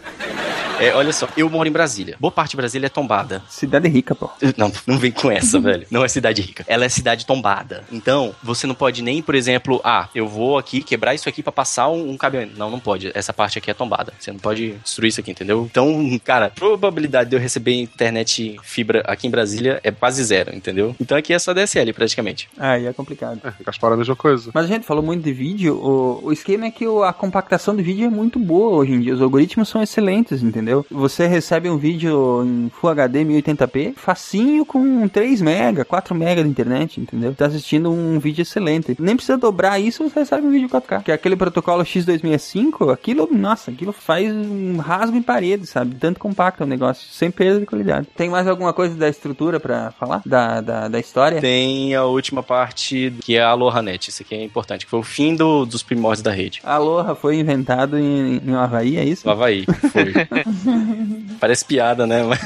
Speaker 4: É, olha só, eu moro em Brasília. Boa parte de Brasília é tombada.
Speaker 5: Cidade rica, pô.
Speaker 4: Não, não vem com essa, [LAUGHS] velho. Não é cidade rica. Ela é cidade tombada. Então, você não pode nem, por exemplo, ah, eu vou aqui quebrar isso aqui pra passar um, um cabeamento. Não, não pode. Essa parte aqui é tombada. Você não pode destruir isso aqui, entendeu? Então, cara, a probabilidade de eu receber internet fibra aqui em Brasília é quase zero, entendeu? Então aqui é só DSL, praticamente.
Speaker 5: Aí é complicado.
Speaker 3: É, Gaspar é a mesma coisa.
Speaker 5: Mas a gente falou muito de vídeo, o, o esquema é que o- a compactação do vídeo é muito boa hoje em dia. Os algoritmos são excelentes, entendeu? Você recebe um vídeo em Full HD 1080p, facinho com 3 mega, 4 mega de internet, entendeu? Tá assistindo um vídeo excelente. Nem precisa dobrar isso, você recebe um vídeo 4K. Que é aquele protocolo X265, aquilo, nossa, aquilo faz um rasgo em parede, sabe? Tanto compacto o negócio, sem perda de qualidade. Tem mais alguma coisa da estrutura pra falar? Da, da, da história?
Speaker 4: Tem a última parte que é a AlohaNet. Isso aqui é importante, que foi o fim do- dos primórdios da rede.
Speaker 5: A Aloha foi inventado em, em Havaí, é isso?
Speaker 4: No Havaí, foi. [LAUGHS] [LAUGHS] Parece piada, né? Mas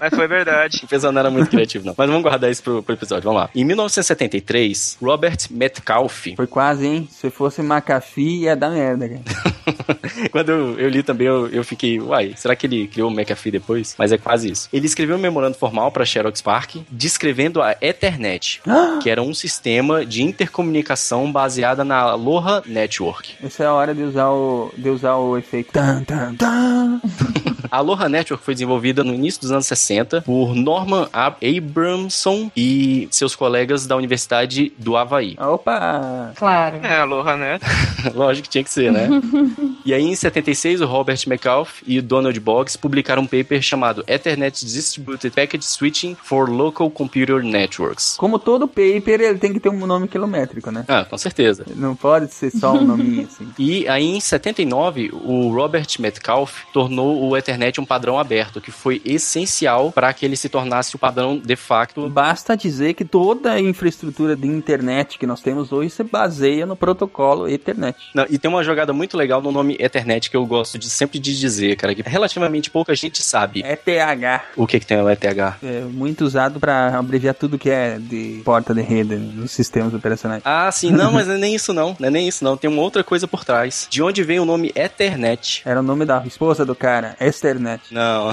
Speaker 2: Mas foi verdade.
Speaker 4: o pessoal não era muito criativo, não. Mas vamos guardar isso pro, pro episódio, vamos lá. Em 1973, Robert Metcalfe,
Speaker 5: Foi quase, hein? Se fosse McAfee, ia dar merda, cara. [LAUGHS]
Speaker 4: quando eu, eu li também, eu, eu fiquei, uai, será que ele criou o McAfee depois? Mas é quase isso. Ele escreveu um memorando formal para Xerox Park, descrevendo a Ethernet, [GASPS] que era um sistema de intercomunicação baseada na Aloha Network.
Speaker 5: Essa é a hora de usar o, de usar o efeito. Tan, tan, tan. [LAUGHS]
Speaker 4: A Aloha Network foi desenvolvida no início dos anos 60 por Norman Abramson e seus colegas da Universidade do Havaí.
Speaker 5: Opa!
Speaker 1: Claro.
Speaker 2: É, aloha, né? [LAUGHS]
Speaker 4: Lógico que tinha que ser, né? [LAUGHS] e aí, em 76, o Robert McAuliffe e o Donald Boggs publicaram um paper chamado Ethernet Distributed Packet Switching for Local Computer Networks.
Speaker 5: Como todo paper, ele tem que ter um nome quilométrico, né?
Speaker 4: Ah, com certeza.
Speaker 5: Não pode ser só um nominho assim. [LAUGHS]
Speaker 4: E aí, em 79, o Robert Metcalfe tornou o Ethernet um padrão aberto, que foi essencial para que ele se tornasse o padrão de facto.
Speaker 5: Basta dizer que toda a infraestrutura de internet que nós temos hoje se baseia no protocolo Ethernet.
Speaker 4: Não, e tem uma jogada muito legal no nome Ethernet que eu gosto de sempre de dizer, cara, que relativamente pouca gente sabe
Speaker 5: ETH
Speaker 4: o que, que tem o ETH.
Speaker 5: é muito usado para abreviar tudo que é de porta de rede nos sistemas operacionais.
Speaker 4: Ah, sim, não, mas não é nem isso não, não é nem isso não, tem uma outra coisa por trás. De onde vem o nome Ethernet?
Speaker 5: Era o nome da esposa do cara, Ethernet.
Speaker 4: Não,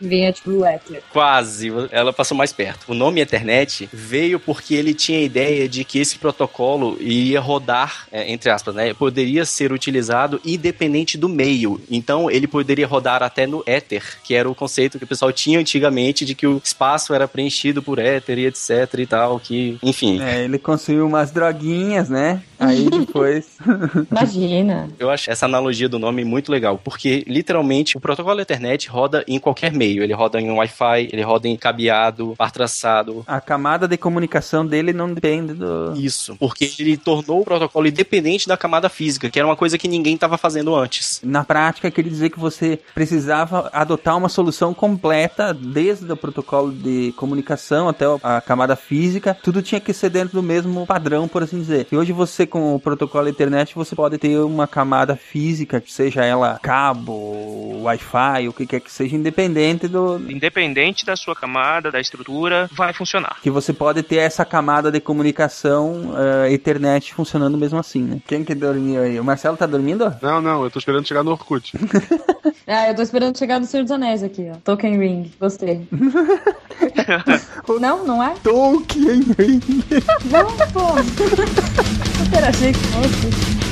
Speaker 1: Vinha tipo o éter.
Speaker 4: quase, ela passou mais perto. O nome Ethernet veio porque ele tinha a ideia de que esse protocolo ia rodar, é, entre aspas, né, poderia ser utilizado independente do meio. Então, ele poderia rodar até no éter, que era o conceito que o pessoal tinha antigamente de que o espaço era preenchido por éter e etc e tal, que, enfim.
Speaker 5: É, ele consumiu umas droguinhas, né? Aí depois. [LAUGHS] [LAUGHS]
Speaker 1: Imagina.
Speaker 4: Eu acho essa analogia do nome muito legal, porque literalmente o protocolo Ethernet roda em qualquer meio. Ele roda em Wi-Fi, ele roda em cabeado, par traçado.
Speaker 5: a camada de comunicação dele não depende do.
Speaker 4: Isso, porque ele tornou o protocolo independente da camada física, que era uma coisa que ninguém estava fazendo antes.
Speaker 5: Na prática, queria dizer que você precisava adotar uma solução completa, desde o protocolo de comunicação até a camada física, tudo tinha que ser dentro do mesmo padrão, por assim dizer. E hoje você, com o protocolo internet, você pode ter uma camada física, seja ela cabo, Wi-Fi, o que quer que seja, independente do.
Speaker 2: Independente da sua camada, da estrutura, vai funcionar.
Speaker 5: Que você pode ter essa camada de comunicação eh, Ethernet funcionando mesmo assim, né? Quem que dormiu aí? O Marcelo tá dormindo?
Speaker 3: Não, não, eu tô esperando chegar no Orkut. [LAUGHS]
Speaker 1: Ah, eu tô esperando chegar do Senhor dos Anéis aqui, ó. Token Ring. Gostei. [LAUGHS] não, não é?
Speaker 5: Tolkien!
Speaker 1: Não, pô. [LAUGHS] Eu achei que fosse.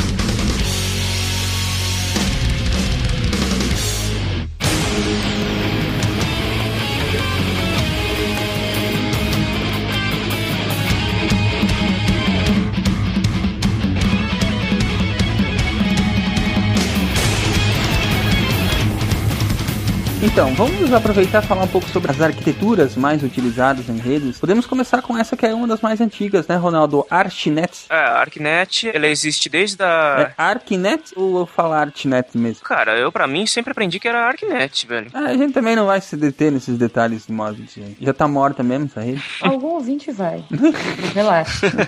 Speaker 5: Então, vamos aproveitar e falar um pouco sobre as arquiteturas mais utilizadas em redes. Podemos começar com essa que é uma das mais antigas, né, Ronaldo? ArchNet.
Speaker 2: É, a ArcNet, ela existe desde a...
Speaker 5: É ArcNet ou eu falo ArchNet mesmo?
Speaker 2: Cara, eu pra mim sempre aprendi que era ArcNet, velho.
Speaker 5: Ah, a gente também não vai se deter nesses detalhes de modo de... Já tá morta mesmo essa rede? [LAUGHS]
Speaker 1: Algum ouvinte vai. [LAUGHS] Relaxa. [LAUGHS]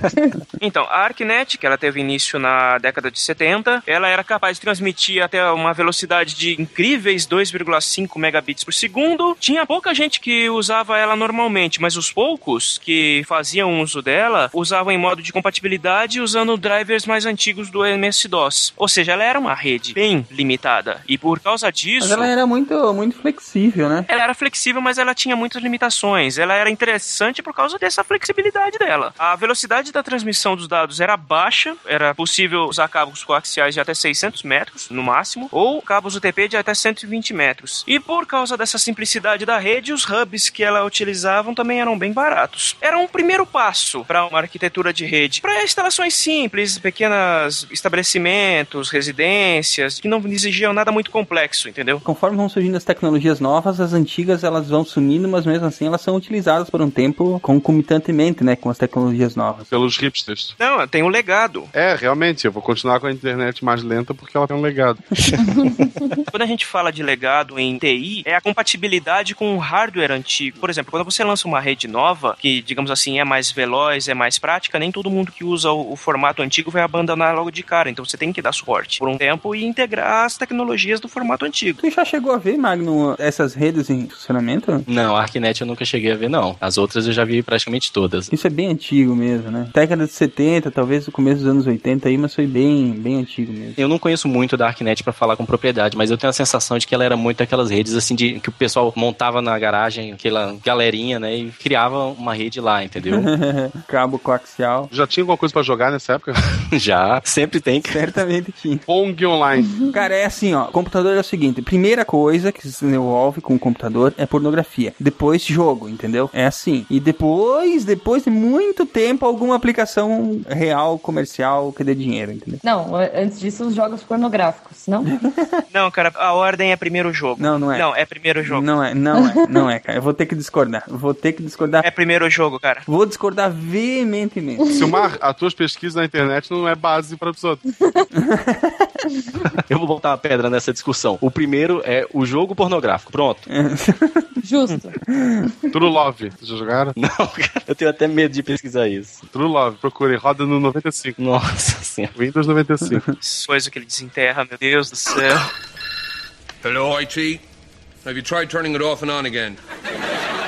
Speaker 2: Então, a ArcNet, que ela teve início na década de 70, ela era capaz de transmitir até uma velocidade de incríveis 2,5 megabits por segundo. Tinha pouca gente que usava ela normalmente, mas os poucos que faziam uso dela usavam em modo de compatibilidade usando drivers mais antigos do MS-DOS. Ou seja, ela era uma rede bem limitada. E por causa disso.
Speaker 5: Mas ela era muito, muito flexível, né?
Speaker 2: Ela era flexível, mas ela tinha muitas limitações. Ela era interessante por causa dessa flexibilidade dela. A velocidade da transmissão dos dados era baixa, era possível usar cabos coaxiais de até 600 metros, no máximo, ou cabos UTP de até 120 metros. E por causa dessa simplicidade da rede, os hubs que ela utilizavam também eram bem baratos. Era um primeiro passo para uma arquitetura de rede, para instalações simples, pequenos estabelecimentos, residências, que não exigiam nada muito complexo, entendeu?
Speaker 5: Conforme vão surgindo as tecnologias novas, as antigas elas vão sumindo, mas mesmo assim elas são utilizadas por um tempo concomitantemente, né, com as tecnologias novas.
Speaker 3: Pelos hipsters.
Speaker 2: Não, tem um legado.
Speaker 3: É, realmente, eu vou continuar com a internet mais lenta porque ela tem um legado. [LAUGHS] [LAUGHS]
Speaker 2: Quando a gente fala de legado em TI, é a compatibilidade com o hardware antigo. Por exemplo, quando você lança uma rede nova, que, digamos assim, é mais veloz, é mais prática, nem todo mundo que usa o, o formato antigo vai abandonar logo de cara. Então você tem que dar suporte por um tempo e integrar as tecnologias do formato antigo.
Speaker 5: Tu já chegou a ver, Magno, essas redes em funcionamento?
Speaker 4: Não, a Arquinet eu nunca cheguei a ver, não. As outras eu já vi praticamente todas.
Speaker 5: Isso é bem antigo mesmo, né? Década de 70, talvez no começo dos anos 80 aí, mas foi bem, bem antigo mesmo.
Speaker 4: Eu não conheço muito da Arquinet pra falar com propriedade, mas eu tenho a sensação de que ela era muito aquelas redes assim de que o pessoal montava na garagem, aquela galerinha, né, e criava uma rede lá, entendeu? [LAUGHS]
Speaker 5: Cabo coaxial.
Speaker 3: Já tinha alguma coisa pra jogar nessa época? [LAUGHS]
Speaker 4: já, sempre tem [LAUGHS]
Speaker 5: Certamente tinha.
Speaker 3: Pong Online.
Speaker 5: Cara, é assim, ó. Computador é o seguinte: primeira coisa que se envolve com o computador é pornografia. Depois, jogo, entendeu? É assim. E depois, depois de muito tempo, alguma aplicação real, comercial, que dê dinheiro, entendeu?
Speaker 1: Não, antes disso, os jogos pornográficos, não?
Speaker 2: Não, cara, a ordem é primeiro jogo.
Speaker 5: Não, não é.
Speaker 2: Não, é primeiro jogo.
Speaker 5: Não é, não é, não é, cara. Eu vou ter que discordar. Vou ter que discordar.
Speaker 2: É primeiro jogo, cara.
Speaker 5: Vou discordar veementemente.
Speaker 3: Silmar, as tuas pesquisas na internet não é base para os outros.
Speaker 4: Eu vou botar uma pedra nessa discussão. O primeiro é o jogo pornográfico. Pronto. [LAUGHS]
Speaker 1: Justo.
Speaker 3: True Love. Vocês já jogaram?
Speaker 4: Não, cara, eu tenho até medo de pesquisar isso.
Speaker 3: True Love. Procure. Roda no 95.
Speaker 4: Nossa senhora.
Speaker 3: Windows 95.
Speaker 2: Coisa que ele desenterra, meu Deus do céu.
Speaker 8: Hello, IT. Have you tried turning it off and on again?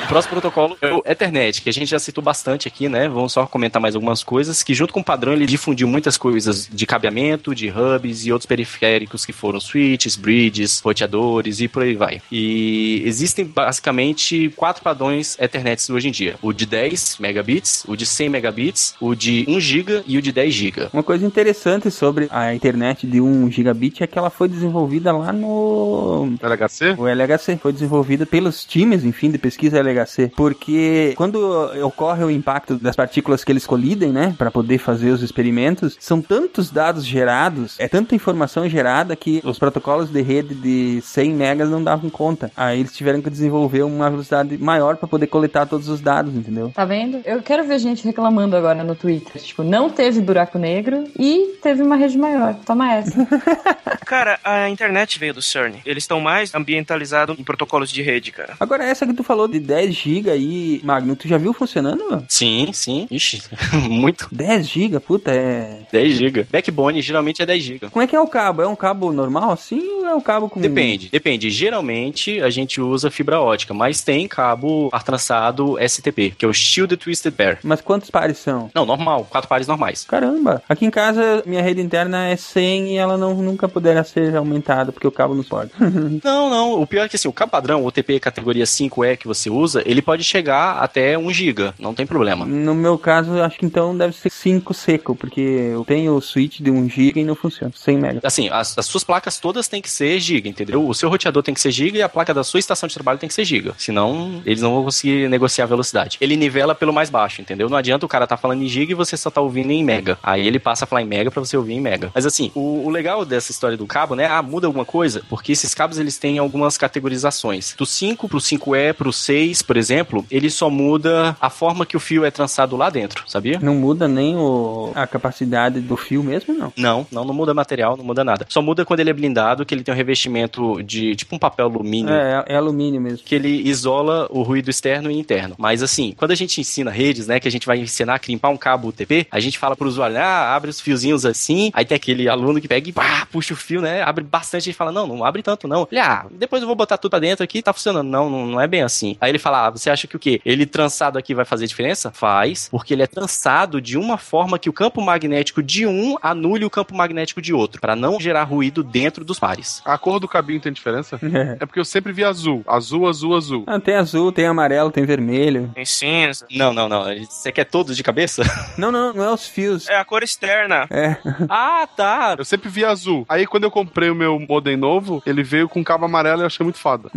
Speaker 4: O próximo protocolo é o Ethernet, que a gente já citou bastante aqui, né? Vamos só comentar mais algumas coisas, que junto com o padrão ele difundiu muitas coisas de cabeamento, de hubs e outros periféricos que foram switches, bridges, roteadores e por aí vai. E existem basicamente quatro padrões Ethernet hoje em dia. O de 10 megabits, o de 100 megabits, o de 1 GB e o de 10 GB.
Speaker 5: Uma coisa interessante sobre a internet de 1 gigabit é que ela foi desenvolvida lá no
Speaker 3: LHC?
Speaker 5: o LHC. Foi desenvolvida pelos times, enfim, de pesquisa LHC. Porque quando ocorre o impacto das partículas que eles colidem, né, para poder fazer os experimentos, são tantos dados gerados, é tanta informação gerada que os protocolos de rede de 100 megas não davam conta. Aí eles tiveram que desenvolver uma velocidade maior para poder coletar todos os dados, entendeu?
Speaker 1: Tá vendo? Eu quero ver gente reclamando agora no Twitter. Tipo, não teve buraco negro e teve uma rede maior. Toma essa. [LAUGHS]
Speaker 2: Cara, a internet veio do CERN. Eles estão mais ambientalizados em protocolos de rede, cara.
Speaker 5: Agora, essa que tu falou de 10 GB aí, Magno, tu já viu funcionando?
Speaker 4: Sim, sim. Ixi, [LAUGHS] muito.
Speaker 5: 10 GB, puta, é.
Speaker 4: 10 GB. Backbone geralmente é 10 GB.
Speaker 5: Como é que é o cabo? É um cabo normal assim ou é um cabo com.
Speaker 4: Depende, depende. Geralmente a gente usa fibra ótica, mas tem cabo par trançado STP, que é o Shielded Twisted Pair.
Speaker 5: Mas quantos pares são?
Speaker 4: Não, normal, quatro pares normais.
Speaker 5: Caramba, aqui em casa minha rede interna é 100 e ela não, nunca poderá ser aumentada porque o cabo não pode. [LAUGHS]
Speaker 4: Não, não. O pior é que assim, o cabo padrão, o OTP categoria 5E que você usa, ele pode chegar até 1 GB, não tem problema.
Speaker 5: no meu caso, acho que então deve ser 5 seco, porque eu tenho o switch de 1 GB e não funciona, 100 mega.
Speaker 4: Assim, as, as suas placas todas têm que ser giga, entendeu? O seu roteador tem que ser giga e a placa da sua estação de trabalho tem que ser giga. Senão, eles não vão conseguir negociar a velocidade. Ele nivela pelo mais baixo, entendeu? Não adianta o cara tá falando em giga e você só tá ouvindo em mega. Aí ele passa a falar em mega pra você ouvir em mega. Mas assim, o, o legal dessa história do cabo, né? Ah, muda alguma coisa? Porque esses cabos eles têm algumas categorizações. Do 5 pro 5E, pro 6, por exemplo, ele só muda a forma que o fio é trançado lá dentro, sabia?
Speaker 5: Não muda nem o, a capacidade do fio mesmo, não.
Speaker 4: Não, não, não muda material, não muda nada. Só muda quando ele é blindado, que ele tem um revestimento de tipo um papel alumínio.
Speaker 5: É, é alumínio mesmo.
Speaker 4: Que ele isola o ruído externo e interno. Mas assim, quando a gente ensina redes, né, que a gente vai ensinar a crimpar um cabo UTP, a gente fala pro usuário, ah, abre os fiozinhos assim, aí tem aquele aluno que pega e pá, puxa o fio, né, abre bastante e fala, não, não abre tanto não. Ele, ah, depois eu vou botar tudo pra dentro aqui, tá funcionando. Não, não, não é bem assim. Aí ele fala, ah, você acha que o quê? Ele trançado aqui vai fazer diferença? Faz, porque ele é trançado de uma forma que o campo magnético de um anule o campo magnético de outro, para não gerar ruído dentro dos pares.
Speaker 3: A cor do cabinho tem diferença? [LAUGHS]
Speaker 5: É.
Speaker 3: É porque eu sempre vi azul. Azul, azul, azul.
Speaker 5: Ah, tem azul, tem amarelo, tem vermelho.
Speaker 2: Tem cinza.
Speaker 4: Não, não, não. Você quer todos de cabeça? [LAUGHS]
Speaker 5: Não, não, não é os fios.
Speaker 2: É a cor externa.
Speaker 5: É. [LAUGHS]
Speaker 4: ah, tá.
Speaker 3: Eu sempre vi azul. Aí quando eu comprei o meu modem novo, ele veio com cabo amarelo e eu achei muito foda.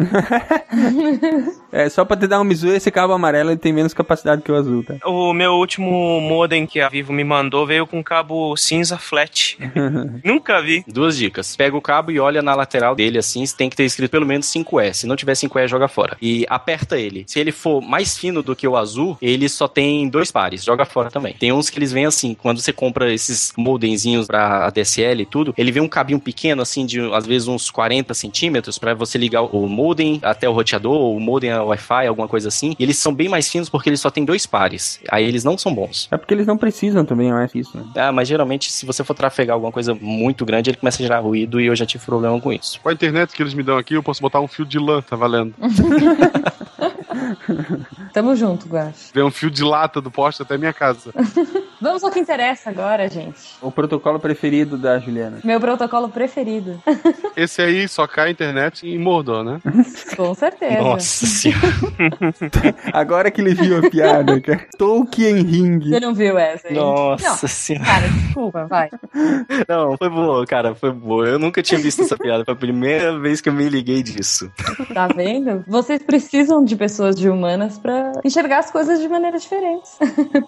Speaker 5: É, só pra te dar um mizu, esse cabo amarelo ele tem menos capacidade que o azul, tá?
Speaker 2: O meu último modem que a Vivo me mandou veio com cabo cinza flat. [LAUGHS] Nunca vi.
Speaker 4: Duas dicas. Pega o cabo e olha na lateral dele assim, tem que ter escrito pelo menos 5E. Se não tiver 5E, joga fora. E aperta ele. Se ele for mais fino do que o azul, ele só tem dois pares. Joga fora também. Tem uns que eles vêm assim, quando você compra esses modemzinhos pra ADSL e tudo, ele vem um cabinho pequeno assim, de às vezes uns 40 centímetros, pra você ligar o modem até o roteador, ou o modem a Wi-Fi, alguma coisa assim. E eles são bem mais finos porque eles só têm dois pares. Aí eles não são bons.
Speaker 5: É porque eles não precisam também, não é isso, né?
Speaker 4: Ah, mas geralmente, se você for trafegar alguma coisa muito grande, ele começa a gerar ruído e eu já tive problema com isso.
Speaker 3: Com a internet que eles me dão aqui, eu posso botar um fio de lã, tá valendo. [LAUGHS] [LAUGHS]
Speaker 1: Tamo junto, Guax.
Speaker 3: Vem um fio de lata do poste até minha casa. [LAUGHS]
Speaker 1: Vamos ao que interessa agora, gente.
Speaker 5: O protocolo preferido da Juliana.
Speaker 1: Meu protocolo preferido. [LAUGHS]
Speaker 3: Esse aí só cai a internet em Mordor, né?
Speaker 1: Com certeza.
Speaker 4: Nossa senhora. [LAUGHS]
Speaker 5: Agora que ele viu a piada, cara. Tolkien Ring.
Speaker 1: Você não viu essa aí?
Speaker 4: Nossa
Speaker 1: Não.
Speaker 4: senhora.
Speaker 1: Cara, desculpa, vai.
Speaker 4: Não, foi boa, cara, foi boa. Eu nunca tinha visto essa piada. Foi a primeira vez que eu me liguei disso.
Speaker 1: Tá vendo? Vocês precisam de pessoas de humanas pra enxergar as coisas de maneiras diferentes.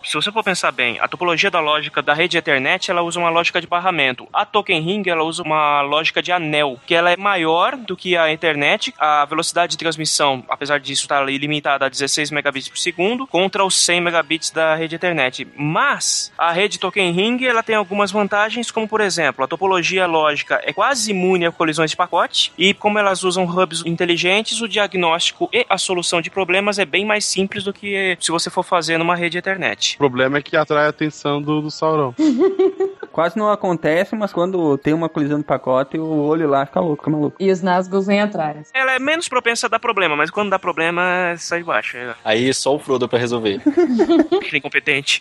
Speaker 2: Se você for pensar bem, a topologia da lógica da rede Ethernet, ela usa uma lógica de barramento. A Token Ring, ela usa uma lógica de anel, que ela é maior do que a Ethernet. A velocidade de transmissão, apesar disso, está limitada a 16 megabits por segundo, contra os 100 megabits da rede Ethernet. Mas a rede Token Ring, ela tem algumas vantagens, como por exemplo, a topologia lógica é quase imune a colisões de pacote e como elas usam hubs inteligentes, o diagnóstico e a solução de problemas é bem mais simples do que se você for fazer numa rede Ethernet.
Speaker 3: O problema é que atrai a do, do Sauron. [LAUGHS]
Speaker 5: Quase não acontece, mas quando tem uma colisão de pacote, o olho lá fica louco, fica maluco.
Speaker 1: E os Nazgûl vêm atrás.
Speaker 2: Ela é menos propensa a dar problema, mas quando dá problema, sai de baixo. É
Speaker 4: Aí só o Frodo pra resolver. [LAUGHS]
Speaker 2: incompetente.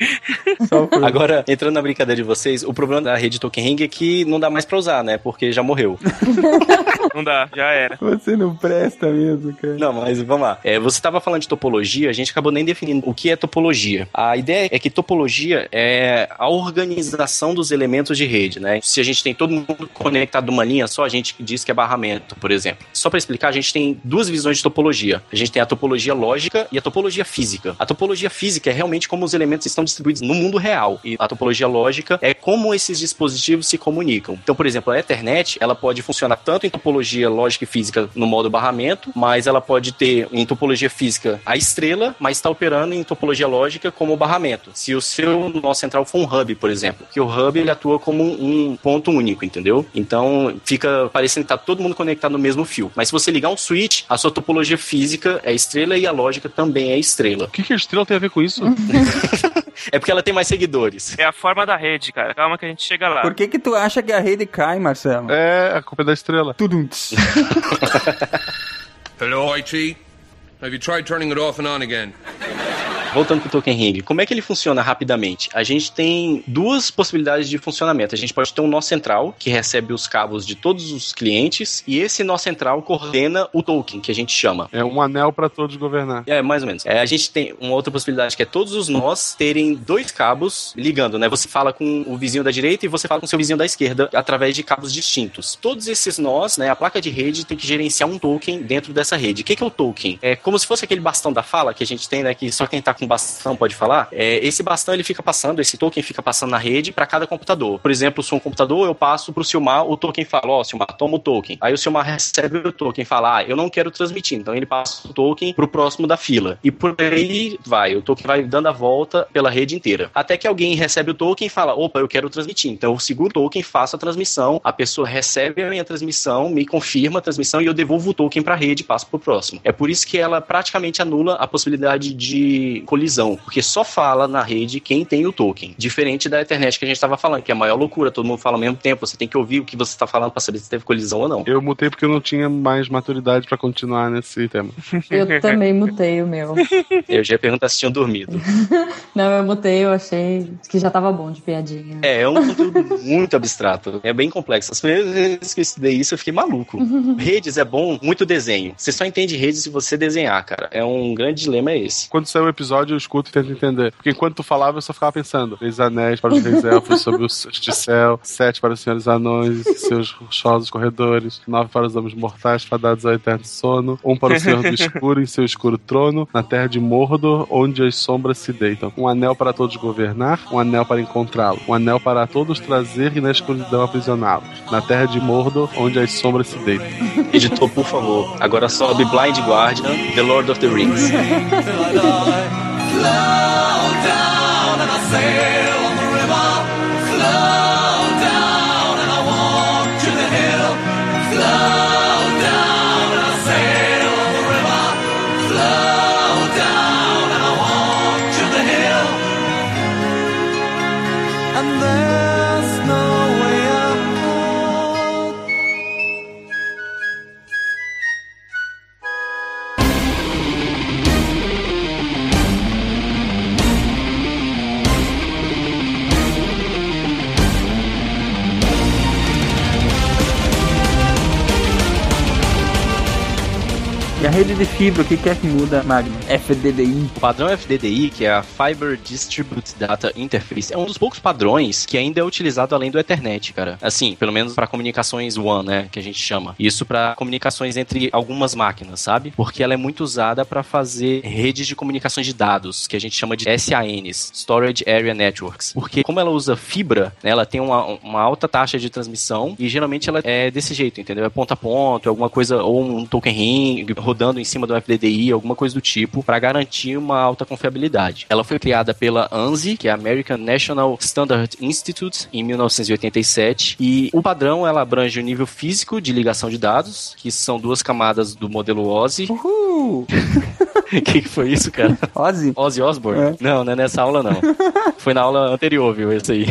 Speaker 5: Só o
Speaker 4: Agora, entrando na brincadeira de vocês, o problema da rede Token Ring é que não dá mais pra usar, né? Porque já morreu. [LAUGHS]
Speaker 2: Não dá, já era.
Speaker 5: Você não presta mesmo, cara.
Speaker 4: Não, mas vamos lá. É, você estava falando de topologia, a gente acabou nem definindo o que é topologia. A ideia é que topologia é a organização dos elementos de rede, né? Se a gente tem todo mundo conectado numa linha só, a gente diz que é barramento, por exemplo. Só para explicar, a gente tem duas visões de topologia. A gente tem a topologia lógica e a topologia física. A topologia física é realmente como os elementos estão distribuídos no mundo real. E a topologia lógica é como esses dispositivos se comunicam. Então, por exemplo, a Ethernet, ela pode funcionar tanto em topologia lógica e física no modo barramento, mas ela pode ter em topologia física a estrela, mas está operando em topologia lógica como barramento. Se o seu nó central for um hub, por exemplo, que o hub ele atua como um ponto único, entendeu? Então fica parecendo que tá todo mundo conectado no mesmo fio. Mas se você ligar um switch, a sua topologia física é estrela e a lógica também é estrela.
Speaker 3: O que, que a estrela tem a ver com isso? [LAUGHS] [LAUGHS]
Speaker 4: É porque ela tem mais seguidores.
Speaker 2: É a forma da rede, cara. Calma que a gente chega lá.
Speaker 5: Por que que tu acha que a rede cai, Marcelo?
Speaker 3: é, a culpa é da estrela.
Speaker 5: Tudo. [LAUGHS]
Speaker 8: Hello, IT. Have you tried turning it off and on again?
Speaker 4: Voltando pro Token Ring, como é que ele funciona rapidamente? A gente tem duas possibilidades de funcionamento. A gente pode ter um nó central, que recebe os cabos de todos os clientes, e esse nó central coordena o token, que a gente chama.
Speaker 3: É um anel pra todos governar.
Speaker 4: É, mais ou menos. É, a gente tem uma outra possibilidade que é todos os nós terem dois cabos ligando, né? Você fala com o vizinho da direita e você fala com o seu vizinho da esquerda através de cabos distintos. Todos esses nós, né? A placa de rede tem que gerenciar um token dentro dessa rede. O que que é o token? É como se fosse aquele bastão da fala que a gente tem, né? Que só quem tá com bastão pode falar, é, esse bastão ele fica passando, esse token fica passando na rede para cada computador. Por exemplo, se um computador eu passo pro Silmar, o token fala, ó, oh, Silmar, toma o token. Aí o Silmar recebe o token, fala, ah, eu não quero transmitir. Então ele passa o token pro próximo da fila. E por aí vai, o token vai dando a volta pela rede inteira. Até que alguém recebe o token e fala, opa, eu quero transmitir. Então eu seguro o token, faço a transmissão, a pessoa recebe a minha transmissão, me confirma a transmissão e eu devolvo o token pra rede e passo pro próximo. É por isso que ela praticamente anula a possibilidade de colisão, porque só fala na rede quem tem o token. Diferente da internet que a gente estava falando, que é a maior loucura, todo mundo fala ao mesmo tempo, você tem que ouvir o que você está falando para saber se teve colisão ou não.
Speaker 3: Eu mutei porque eu não tinha mais maturidade para continuar nesse tema. [LAUGHS]
Speaker 1: Eu também mutei o meu. [LAUGHS]
Speaker 4: Eu já ia perguntar se tinham dormido. [LAUGHS]
Speaker 1: não, eu mutei, eu achei que já tava bom de piadinha.
Speaker 4: É, é um conteúdo muito abstrato. É bem complexo. As primeiras vezes que eu estudei isso, eu fiquei maluco. redes é bom, muito desenho. Você só entende redes se você desenhar, cara. É um grande dilema esse.
Speaker 3: Quando sair o um episódio, eu escuto e tento entender. Porque enquanto tu falava, eu só ficava pensando. Três anéis para os reis elfos sobre o de céu, sete para os senhores anões e seus rochosos corredores, nove para os homens mortais fadados ao eterno sono, um para o senhor do escuro em seu escuro trono, na terra de Mordor, onde as sombras se deitam. Um anel para todos governar, um anel para encontrá-lo, um anel para todos trazer e na escuridão aprisioná-los. Na terra de Mordor, onde as sombras se deitam.
Speaker 4: Editor, por favor, agora sobe Blind Guardian, The Lord of the Rings. [LAUGHS] sail on the river, flow
Speaker 5: E a rede de fibra, o que que é que muda, Magno? FDDI.
Speaker 4: O padrão FDDI, que é a Fiber Distribute Data Interface, é um dos poucos padrões que ainda é utilizado além do Ethernet, cara. Assim, pelo menos para comunicações WAN, né, que a gente chama. Isso para comunicações entre algumas máquinas, sabe? Porque ela é muito usada para fazer redes de comunicações de dados, que a gente chama de SANs, Storage Area Networks. Porque como ela usa fibra, né, ela tem uma, uma alta taxa de transmissão e geralmente ela é desse jeito, entendeu? É ponto a ponto, é alguma coisa ou um token ring rodando em cima do FDDI, alguma coisa do tipo, para garantir uma alta confiabilidade. Ela foi criada pela ANSI, que é a American National Standard Institute, em 1987, e o padrão ela abrange o nível físico de ligação de dados, que são duas camadas do modelo OSI.
Speaker 5: Uhul! [LAUGHS]
Speaker 4: O [LAUGHS] que, que foi isso, cara?
Speaker 5: Ozzy.
Speaker 4: Ozzy Osbourne?
Speaker 5: É.
Speaker 4: Não, não é nessa aula, não. Foi na aula anterior, viu? Esse aí.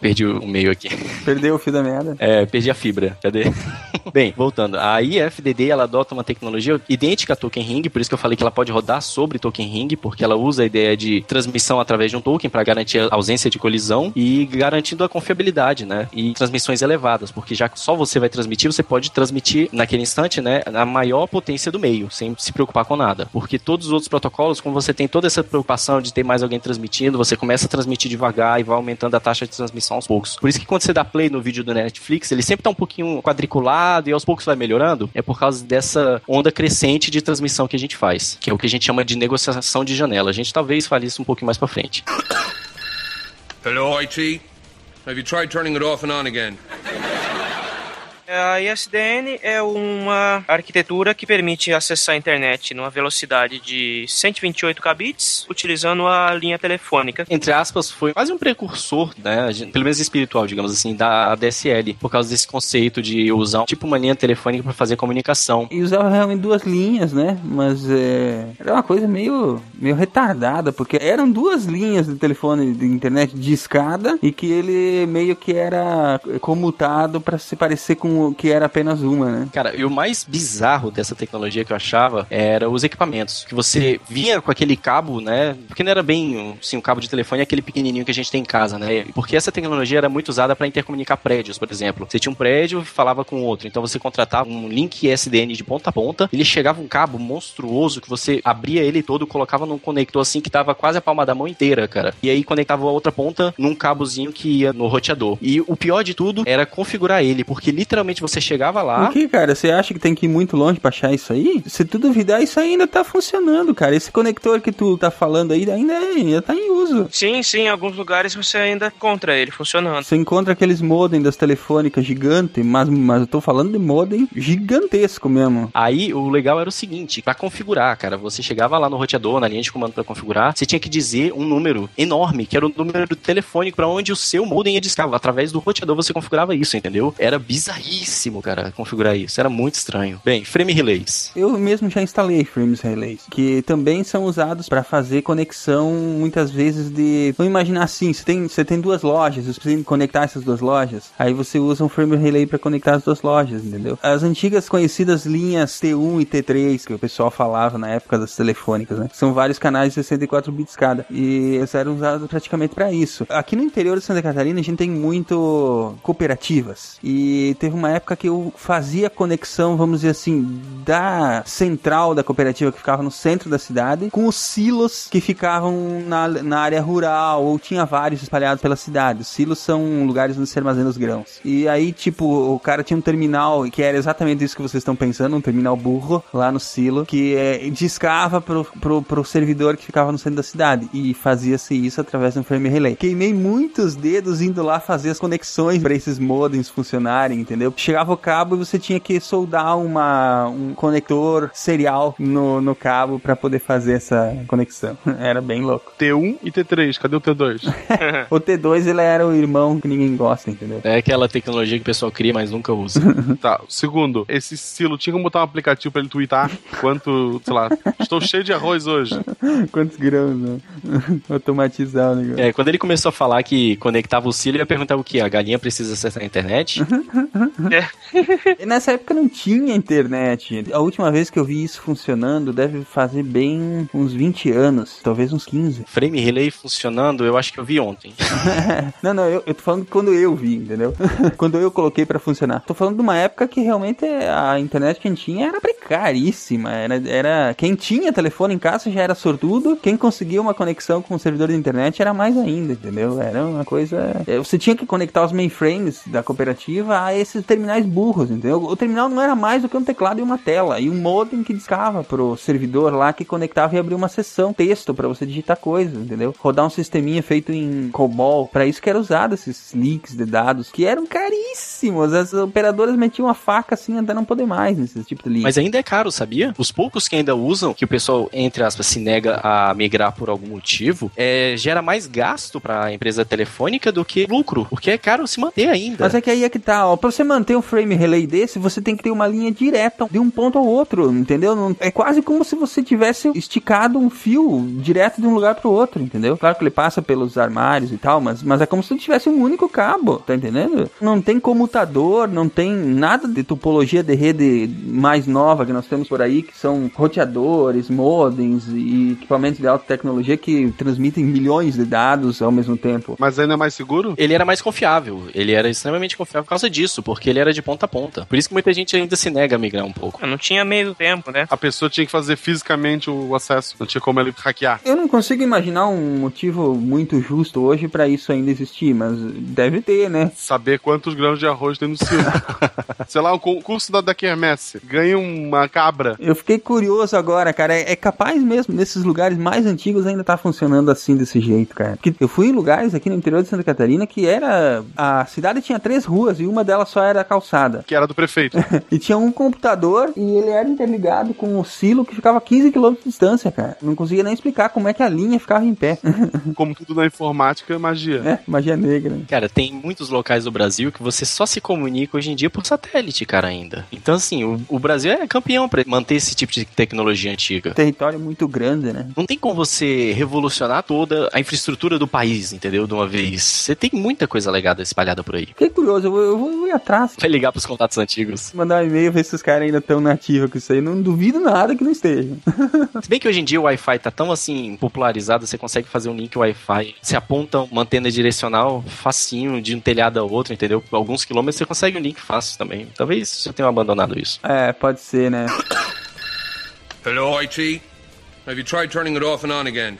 Speaker 4: Perdi o meio aqui.
Speaker 5: Perdeu o fio da meada.
Speaker 4: É, perdi a fibra. Cadê? [LAUGHS] Bem, voltando. A IFDD, ela adota uma tecnologia idêntica a Token Ring, por isso que eu falei que ela pode rodar sobre Token Ring, porque ela usa a ideia de transmissão através de um token para garantir a ausência de colisão e garantindo a confiabilidade, né? E transmissões elevadas, porque já que só você vai transmitir, você pode transmitir naquele instante, né, a maior potência do meio, sem se preocupar com nada. Porque todos os outros protocolos, como você tem toda essa preocupação de ter mais alguém transmitindo, você começa a transmitir devagar e vai aumentando a taxa de transmissão aos poucos. Por isso que quando você dá play no vídeo do Netflix, ele sempre tá um pouquinho quadriculado e aos poucos vai melhorando. É por causa dessa onda crescente de transmissão que a gente faz, que é o que a gente chama de negociação de janela. A gente talvez fale isso um pouquinho mais pra frente.
Speaker 8: Hello, IT. Have you tried turning it off and on again?
Speaker 2: A ISDN é uma arquitetura que permite acessar a internet numa velocidade de 128 kbits, utilizando a linha telefônica.
Speaker 4: Entre aspas, foi quase um precursor, né, pelo menos espiritual, digamos assim, da ADSL, por causa desse conceito de usar tipo uma linha telefônica para fazer comunicação.
Speaker 5: E usava realmente duas linhas, né? Mas é, era uma coisa meio, meio retardada, porque eram duas linhas de telefone de internet de escada e que ele meio que era comutado para se parecer com o que era apenas uma, né?
Speaker 4: Cara, e o mais bizarro dessa tecnologia que eu achava era os equipamentos. Que você vinha com aquele cabo, né? Porque não era bem assim, um cabo de telefone, é aquele pequenininho que a gente tem em casa, né? Porque essa tecnologia era muito usada para intercomunicar prédios, por exemplo. Você tinha um prédio e falava com outro. Então você contratava um link SDN de ponta a ponta, ele chegava um cabo monstruoso que você abria ele todo, colocava num conector assim que tava quase a palma da mão inteira, cara. E aí conectava a outra ponta num cabozinho que ia no roteador. E o pior de tudo era configurar ele, porque literalmente você chegava lá.
Speaker 5: Por que, cara? Você acha que tem que ir muito longe pra achar isso aí? Se tu duvidar, isso ainda tá funcionando, cara. Esse conector que tu tá falando aí ainda, é, ainda tá em uso.
Speaker 2: Sim, sim, em alguns lugares você ainda encontra ele funcionando.
Speaker 5: Você encontra aqueles modem das telefônicas gigante, mas, mas eu tô falando de modem gigantesco mesmo.
Speaker 4: Aí o legal era o seguinte, pra configurar, cara, você chegava lá no roteador, na linha de comando pra configurar, você tinha que dizer um número enorme, que era o número telefônico pra onde o seu modem ia discar. Através do roteador você configurava isso, entendeu? Era bizarríssimo, cara, configurar isso. Era muito estranho. Bem, frame relays.
Speaker 5: Eu mesmo já instalei frames relays, que também são usados pra fazer conexão muitas vezes de, vamos imaginar assim, você tem, você tem duas lojas, você precisa conectar essas duas lojas, aí você usa um frame relay pra conectar as duas lojas, entendeu? As antigas conhecidas linhas T1 e T3 que o pessoal falava na época das telefônicas, né? São vários canais de 64 bits cada e eles eram usados praticamente pra isso. Aqui no interior de Santa Catarina a gente tem muito cooperativas e teve uma época que eu fazia conexão, vamos dizer assim, da central da cooperativa que ficava no centro da cidade com os silos que ficavam na, na área rural ou tinha vários espalhados pela cidade. Os silos são lugares onde se armazena os grãos. E aí, tipo, o cara tinha um terminal que era exatamente isso que vocês estão pensando, um terminal burro lá no silo, que é, discava pro, pro, pro servidor que ficava no centro da cidade. E fazia-se isso através de um frame relay. Queimei muitos dedos indo lá fazer as conexões para esses modems funcionarem, entendeu? Chegava o cabo e você tinha que soldar uma, um conector serial no, no cabo para poder fazer essa conexão. [LAUGHS] Era bem louco.
Speaker 3: T1 e T3, cadê o T2? [LAUGHS]
Speaker 5: O T2 ele era o irmão que ninguém gosta, entendeu?
Speaker 4: É aquela tecnologia que o pessoal cria, mas nunca usa. [LAUGHS]
Speaker 3: tá, segundo, esse silo tinha como botar um aplicativo pra ele twittar quanto, sei lá, estou cheio de arroz hoje.
Speaker 5: Quantos grãos, né? Automatizar o negócio.
Speaker 4: É, quando ele começou a falar que conectava o silo, ele ia perguntar o que? A galinha precisa acessar a internet?
Speaker 5: E Nessa época não tinha internet. A última vez que eu vi isso funcionando deve fazer bem uns 20 anos, talvez uns 15.
Speaker 4: Frame relay funcionando, eu acho que eu vi ontem. [LAUGHS]
Speaker 5: não, não, eu, eu tô falando quando eu vi, entendeu? [LAUGHS] quando eu coloquei pra funcionar. Tô falando de uma época que realmente a internet que a gente tinha era precaríssima. Era, era quem tinha telefone em casa já era sortudo, quem conseguia uma conexão com o servidor de internet era mais ainda, entendeu? Era uma coisa. é, Você tinha que conectar os mainframes da cooperativa a esses terminais burros, entendeu? O terminal não era mais do que um teclado e uma tela e um modem que discava pro servidor lá que conectava e abria uma sessão texto pra você digitar coisas, entendeu? Rodar um sisteminha feito em COBOL, pra isso que era usado esses leaks de dados que eram caríssimos. As operadoras metiam a faca assim até não poder mais nesse tipo de leak.
Speaker 4: Mas ainda é caro, sabia? Os poucos que ainda usam, que o pessoal, entre aspas, se nega a migrar por algum motivo, é, gera mais gasto pra empresa telefônica do que lucro, porque é caro se manter ainda.
Speaker 5: Mas é que aí é que tá, ó. Pra você manter um frame relay desse, você tem que ter uma linha direta de um ponto ao outro, entendeu? Não- É quase como se você tivesse esticado um fio direto de um lugar pro outro, entendeu? Claro que ele passa pelos armários e tal, mas, mas é como se tivesse um único cabo, tá entendendo? Não tem comutador, não tem nada de topologia de rede mais nova que nós temos por aí, que são roteadores, modems e equipamentos de alta tecnologia que transmitem milhões de dados ao mesmo tempo.
Speaker 3: Mas ainda é mais seguro?
Speaker 4: Ele era mais confiável. Ele era extremamente confiável por causa disso, porque ele era de ponta a ponta. Por isso que muita gente ainda se nega a migrar um pouco.
Speaker 2: Não tinha meio tempo, né?
Speaker 3: A pessoa tinha que fazer fisicamente o acesso. Não tinha como ele hackear.
Speaker 5: Eu não consigo imaginar um motivo muito justo hoje pra isso ainda existir, mas deve ter, né?
Speaker 3: Saber quantos grãos de arroz tem no silo. [LAUGHS] Sei lá, o concurso da, da Quermesse. Ganha uma cabra.
Speaker 5: Eu fiquei curioso agora, cara. É, é capaz mesmo nesses lugares mais antigos ainda tá funcionando assim desse jeito, cara. Porque eu fui em lugares aqui no interior de Santa Catarina que era. A cidade tinha três ruas e uma delas só era calçada.
Speaker 3: Que era do prefeito. [LAUGHS]
Speaker 5: E tinha um computador e ele era interligado com o silo que ficava a 15 km de distância, cara. Não conseguia nem explicar como é que a linha ficava em pé. [LAUGHS]
Speaker 3: Como tudo na informática, magia.
Speaker 5: é, magia negra.
Speaker 4: Cara, tem muitos locais do Brasil que você só se comunica hoje em dia por satélite, cara, ainda. Então, assim, o, o Brasil é campeão pra manter esse tipo de tecnologia antiga.
Speaker 5: Território muito grande, né?
Speaker 4: Não tem como você revolucionar toda a infraestrutura do país, entendeu? De uma vez. Você tem muita coisa legada espalhada por aí.
Speaker 5: Fiquei curioso, eu vou, eu vou ir atrás.
Speaker 4: Vai ligar pros contatos antigos.
Speaker 5: Mandar um e-mail, ver se os caras ainda estão nativos com isso aí. Não duvido nada que não estejam.
Speaker 4: Se bem que hoje em dia o Wi-Fi tá tão assim popularizado, você consegue fazer um link Wi-Fi. Você aponta uma antena direcional facinho de um telhado a outro, entendeu? Alguns quilômetros você consegue um link fácil também. Talvez você tenha abandonado isso.
Speaker 5: É, pode ser, né?
Speaker 8: Hello, IT. Have you tried turning it off and on again?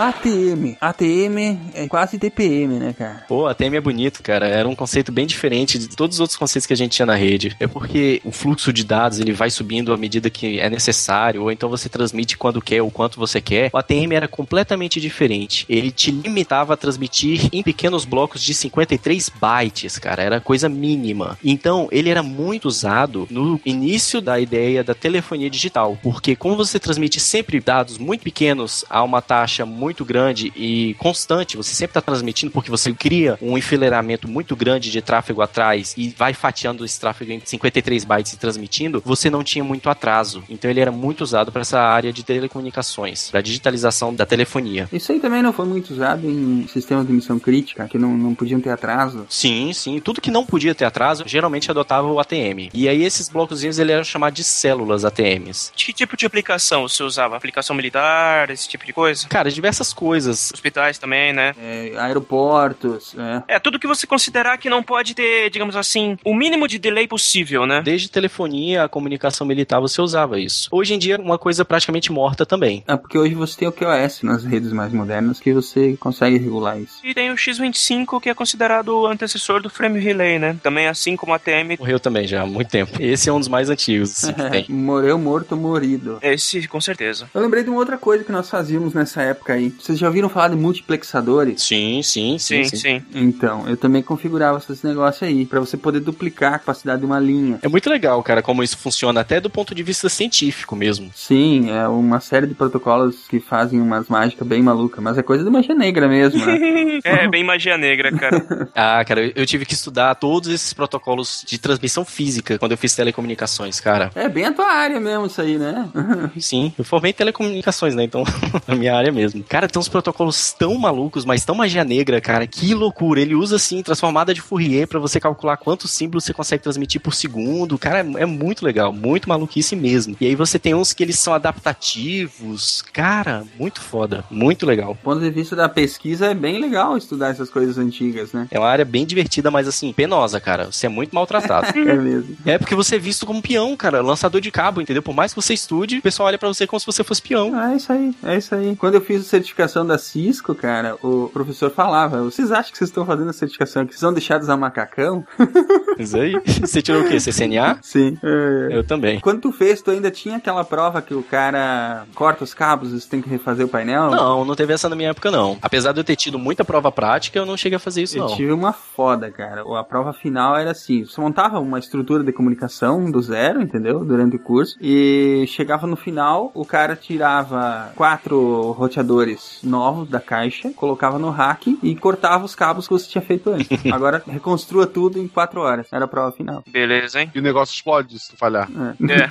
Speaker 5: ATM. ATM é quase TPM, né, cara?
Speaker 4: Pô, a TM é bonito, cara. Era um conceito bem diferente de todos os outros conceitos que a gente tinha na rede. É porque o fluxo de dados ele vai subindo à medida que é necessário, ou então você transmite quando quer, ou quanto você quer. O ATM era completamente diferente. Ele te limitava a transmitir em pequenos blocos de 53 bytes, cara. Era coisa mínima. Então, ele era muito usado no início da ideia da telefonia digital, porque como você transmite sempre dados muito pequenos a uma taxa muito grande e constante, você sempre está transmitindo porque você cria um enfileiramento muito grande de tráfego atrás e vai fatiando esse tráfego em 53 bytes e transmitindo, você não tinha muito atraso. Então ele era muito usado para essa área de telecomunicações, para digitalização da telefonia.
Speaker 5: Isso aí também não foi muito usado em sistemas de missão crítica, que não, não podiam ter atraso.
Speaker 4: Sim, sim. Tudo que não podia ter atraso, geralmente adotava o ATM. E aí esses blocozinhos ele era chamado de células ATMs.
Speaker 2: De que tipo de aplicação você usava? Aplicação militar, esse tipo de coisa?
Speaker 4: Cara, diversas coisas.
Speaker 2: Hospitais também, né?
Speaker 5: É, aeroportos, é.
Speaker 2: É, tudo que você considerar que não pode ter, digamos assim, o mínimo de delay possível, né?
Speaker 4: Desde telefonia a comunicação militar você usava isso. Hoje em dia é uma coisa praticamente morta também.
Speaker 5: É porque hoje você tem o QoS nas redes mais modernas que você consegue regular isso.
Speaker 2: E tem o X25, que é considerado o antecessor do Frame Relay, né? Também assim como a TM.
Speaker 4: Morreu também já há muito tempo. Esse é um dos mais antigos assim, que [LAUGHS] tem.
Speaker 5: Morreu morto, morido.
Speaker 2: Esse, com certeza.
Speaker 5: Eu lembrei de uma outra coisa que nós fazíamos nessa época aí. Vocês já ouviram falar de multiplexadores?
Speaker 4: Sim, sim, sim,
Speaker 2: Sim, sim.
Speaker 5: Então, eu também configurava esse negócio aí, pra você poder duplicar a capacidade de uma linha.
Speaker 4: É muito legal, cara, como isso funciona até do ponto de vista científico mesmo.
Speaker 5: Sim, é uma série de protocolos que fazem umas mágicas bem malucas, mas é coisa de magia negra mesmo, né? [LAUGHS]
Speaker 2: é, bem magia negra, cara. [LAUGHS]
Speaker 4: Ah, cara, eu- tive que estudar todos esses protocolos de transmissão física quando eu fiz telecomunicações, cara.
Speaker 5: é bem a tua área mesmo isso aí, né? [LAUGHS]
Speaker 4: Sim, eu formei em telecomunicações, né? Então, a minha área mesmo. Cara, tem uns protocolos tão malucos, mas tão magia negra, cara. Que loucura. Ele usa, assim, transformada de Fourier pra você calcular quantos símbolos você consegue transmitir por segundo. Cara, é, é muito legal. Muito maluquice mesmo. E aí você tem uns que eles são adaptativos. Cara, muito foda. Muito legal.
Speaker 5: Do ponto de vista da pesquisa, é bem legal estudar essas coisas antigas, né?
Speaker 4: É uma área bem divertida, mas assim, penosa, cara. Você é muito maltratado. [LAUGHS]
Speaker 5: É mesmo.
Speaker 4: é porque você é visto como peão, cara. Lançador de cabo, entendeu? Por mais que você estude, o pessoal olha pra você como se você fosse peão.
Speaker 5: Ah, é isso aí, é isso aí. Quando eu fiz a certificação da Cisco, cara, o professor falava: vocês acham que vocês estão fazendo a certificação que vocês vão deixar de usar macacão? [LAUGHS]
Speaker 4: Isso aí. Você tirou o quê? CCNA?
Speaker 5: Sim. É.
Speaker 4: Eu também.
Speaker 5: Quando tu fez, tu ainda tinha aquela prova que o cara corta os cabos e você tem que refazer o painel?
Speaker 4: Não, não teve essa na minha época, não. Apesar de eu ter tido muita prova prática, eu não cheguei a fazer isso,
Speaker 5: Eu
Speaker 4: não.
Speaker 5: tive uma foda, cara. A prova final era assim: você montava uma estrutura de comunicação do zero, entendeu? Durante o curso. E chegava no final, o cara tirava quatro roteadores novos da caixa, colocava no rack e cortava os cabos que você tinha feito antes. [LAUGHS] Agora reconstrua tudo em quatro horas. Era a prova final.
Speaker 2: Beleza, hein?
Speaker 3: E o negócio explode se tu falhar.
Speaker 5: É.
Speaker 2: É.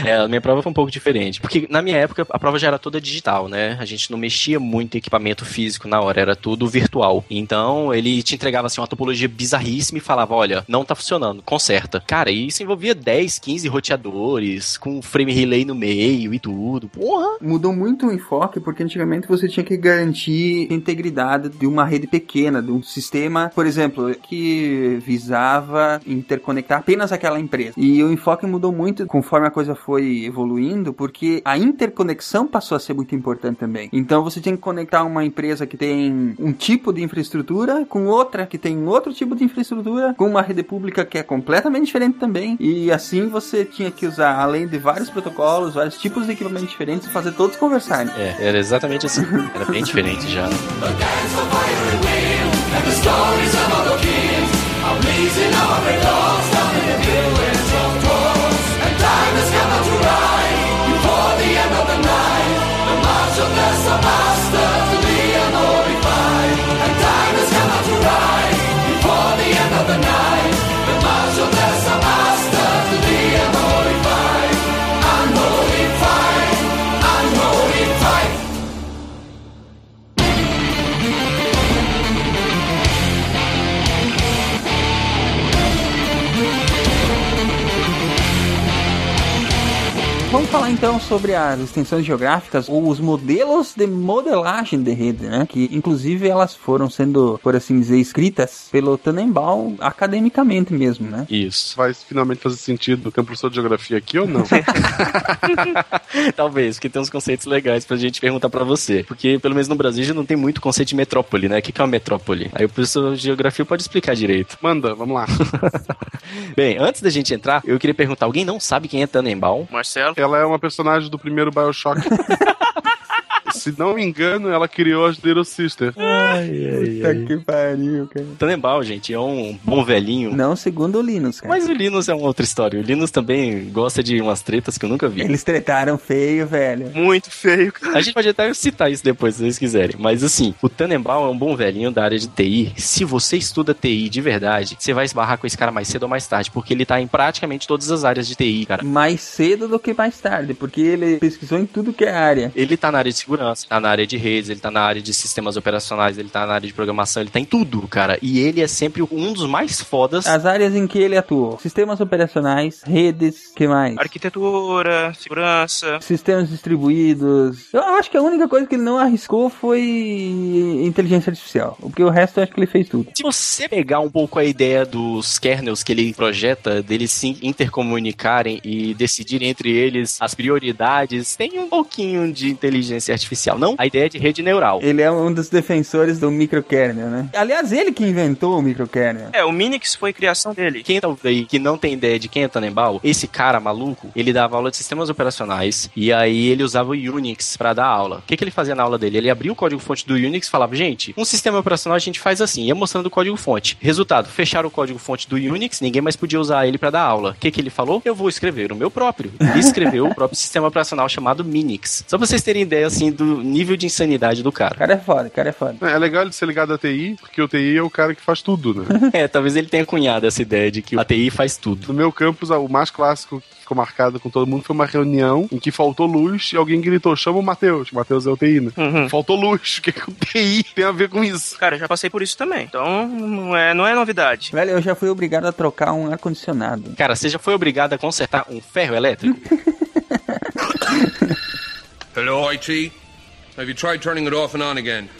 Speaker 2: [LAUGHS]
Speaker 4: É, a minha prova foi um pouco diferente. Porque na minha época a prova já era toda digital, né? A gente não mexia muito em equipamento físico na hora, era tudo virtual. Então ele te entregava assim uma topologia bizarríssima e falava: olha, não tá funcionando, conserta. Cara, e isso envolvia 10, 15 roteadores, com frame relay no meio e tudo. Porra!
Speaker 5: Mudou muito o enfoque, porque antigamente você tinha que garantir a integridade de uma rede pequena, de um sistema, por exemplo, que visava interconectar apenas aquela empresa. E o enfoque mudou muito conforme a coisa foi evoluindo, porque a interconexão passou a ser muito importante também. Então você tinha que conectar uma empresa que tem um tipo de infraestrutura com outra que tem outro tipo de infraestrutura, com uma rede pública que é completamente diferente também. E assim você tinha que usar, além de vários protocolos, vários tipos de equipamentos diferentes, fazer todos conversarem.
Speaker 4: É, era exatamente diferente assim. [LAUGHS] Era bem diferente já.
Speaker 5: Amazing our lost on the hill sobre as extensões geográficas ou os modelos de modelagem de rede, né? Que inclusive elas foram sendo, por assim dizer, escritas pelo Tannenbaum academicamente mesmo, né?
Speaker 4: Isso.
Speaker 3: Vai finalmente fazer sentido ter um professor de geografia aqui ou não? [LAUGHS]
Speaker 4: Talvez, porque tem uns conceitos legais pra gente perguntar pra você. Porque, pelo menos no Brasil, já não tem muito conceito de metrópole, né? O que que é uma metrópole? Aí o professor de geografia pode explicar direito.
Speaker 3: Manda, vamos lá. [LAUGHS]
Speaker 4: Bem, antes da gente entrar, eu queria perguntar: alguém não sabe quem é Tannenbaum?
Speaker 2: Marcelo?
Speaker 3: Ela é uma personagem do primeiro Bioshock. [LAUGHS] Se não me engano, ela criou as Little Sister.
Speaker 5: Puta que pariu, cara.
Speaker 4: Tannenbaum, gente, é um bom velhinho.
Speaker 5: Não segundo o Linus, cara.
Speaker 4: Mas o Linus é uma outra história. O Linus também gosta de umas tretas que eu nunca vi.
Speaker 5: Eles tretaram feio, velho.
Speaker 2: Muito feio, cara.
Speaker 4: A gente pode até citar isso depois, se vocês quiserem. Mas assim, o Tannenbaum é um bom velhinho da área de TI. Se você estuda TI de verdade, você vai esbarrar com esse cara mais cedo ou mais tarde, porque ele tá em praticamente todas as áreas de TI, cara.
Speaker 5: Mais cedo do que mais tarde, porque ele pesquisou em tudo que é área.
Speaker 4: Ele tá na área de segurança, tá na área de redes, ele tá na área de sistemas operacionais, ele tá na área de programação, ele tá em tudo, cara. E ele é sempre um dos mais fodas.
Speaker 5: As áreas em que ele atuou: sistemas operacionais, redes, que mais?
Speaker 2: Arquitetura, segurança.
Speaker 5: Sistemas distribuídos. Eu acho que a única coisa que ele não arriscou foi inteligência artificial. Porque o resto eu acho que ele fez tudo.
Speaker 4: Se você pegar um pouco a ideia dos kernels que ele projeta, deles se intercomunicarem e decidirem entre eles as prioridades, tem um pouquinho de inteligência artificial, não? A ideia de rede neural.
Speaker 5: Ele é um dos defensores do microkernel, né? Aliás, ele que inventou o microkernel.
Speaker 2: É, o Minix foi criação dele.
Speaker 4: Quem tá aí que não tem ideia de quem é Tannenbaum, esse cara maluco, ele dava aula de sistemas operacionais e aí ele usava o Unix pra dar aula. O que, que ele fazia na aula dele? Ele abria o código-fonte do Unix e falava, gente, um sistema operacional a gente faz assim, ia mostrando o código-fonte. Resultado, fecharam o código-fonte do Unix, ninguém mais podia usar ele pra dar aula. O que, que ele falou? Eu vou escrever o meu próprio. Ele escreveu o próprio [LAUGHS] sistema operacional chamado Minix. Só pra vocês terem ideia, assim, do nível de insanidade do
Speaker 5: O
Speaker 4: cara.
Speaker 5: cara é foda, o cara é foda.
Speaker 3: É legal ele ser ligado à TI, porque o TI é o cara que faz tudo, né? [LAUGHS]
Speaker 4: É, talvez ele tenha cunhado essa ideia de que a TI faz tudo.
Speaker 3: No meu campus, o mais clássico que ficou marcado com todo mundo foi uma reunião em que faltou luz e alguém gritou: chama o Matheus. O Matheus é o TI, né?
Speaker 2: Uhum.
Speaker 3: Faltou luz. [LAUGHS] O que, que o TI tem a ver com isso?
Speaker 2: Cara, eu já passei por isso também. Então, não é, não é novidade.
Speaker 5: Velho, eu já fui obrigado a trocar um ar-condicionado.
Speaker 4: Cara, você já foi obrigado a consertar um ferro elétrico? [LAUGHS]
Speaker 8: Hello, IT. Have you tried turning it off and on again?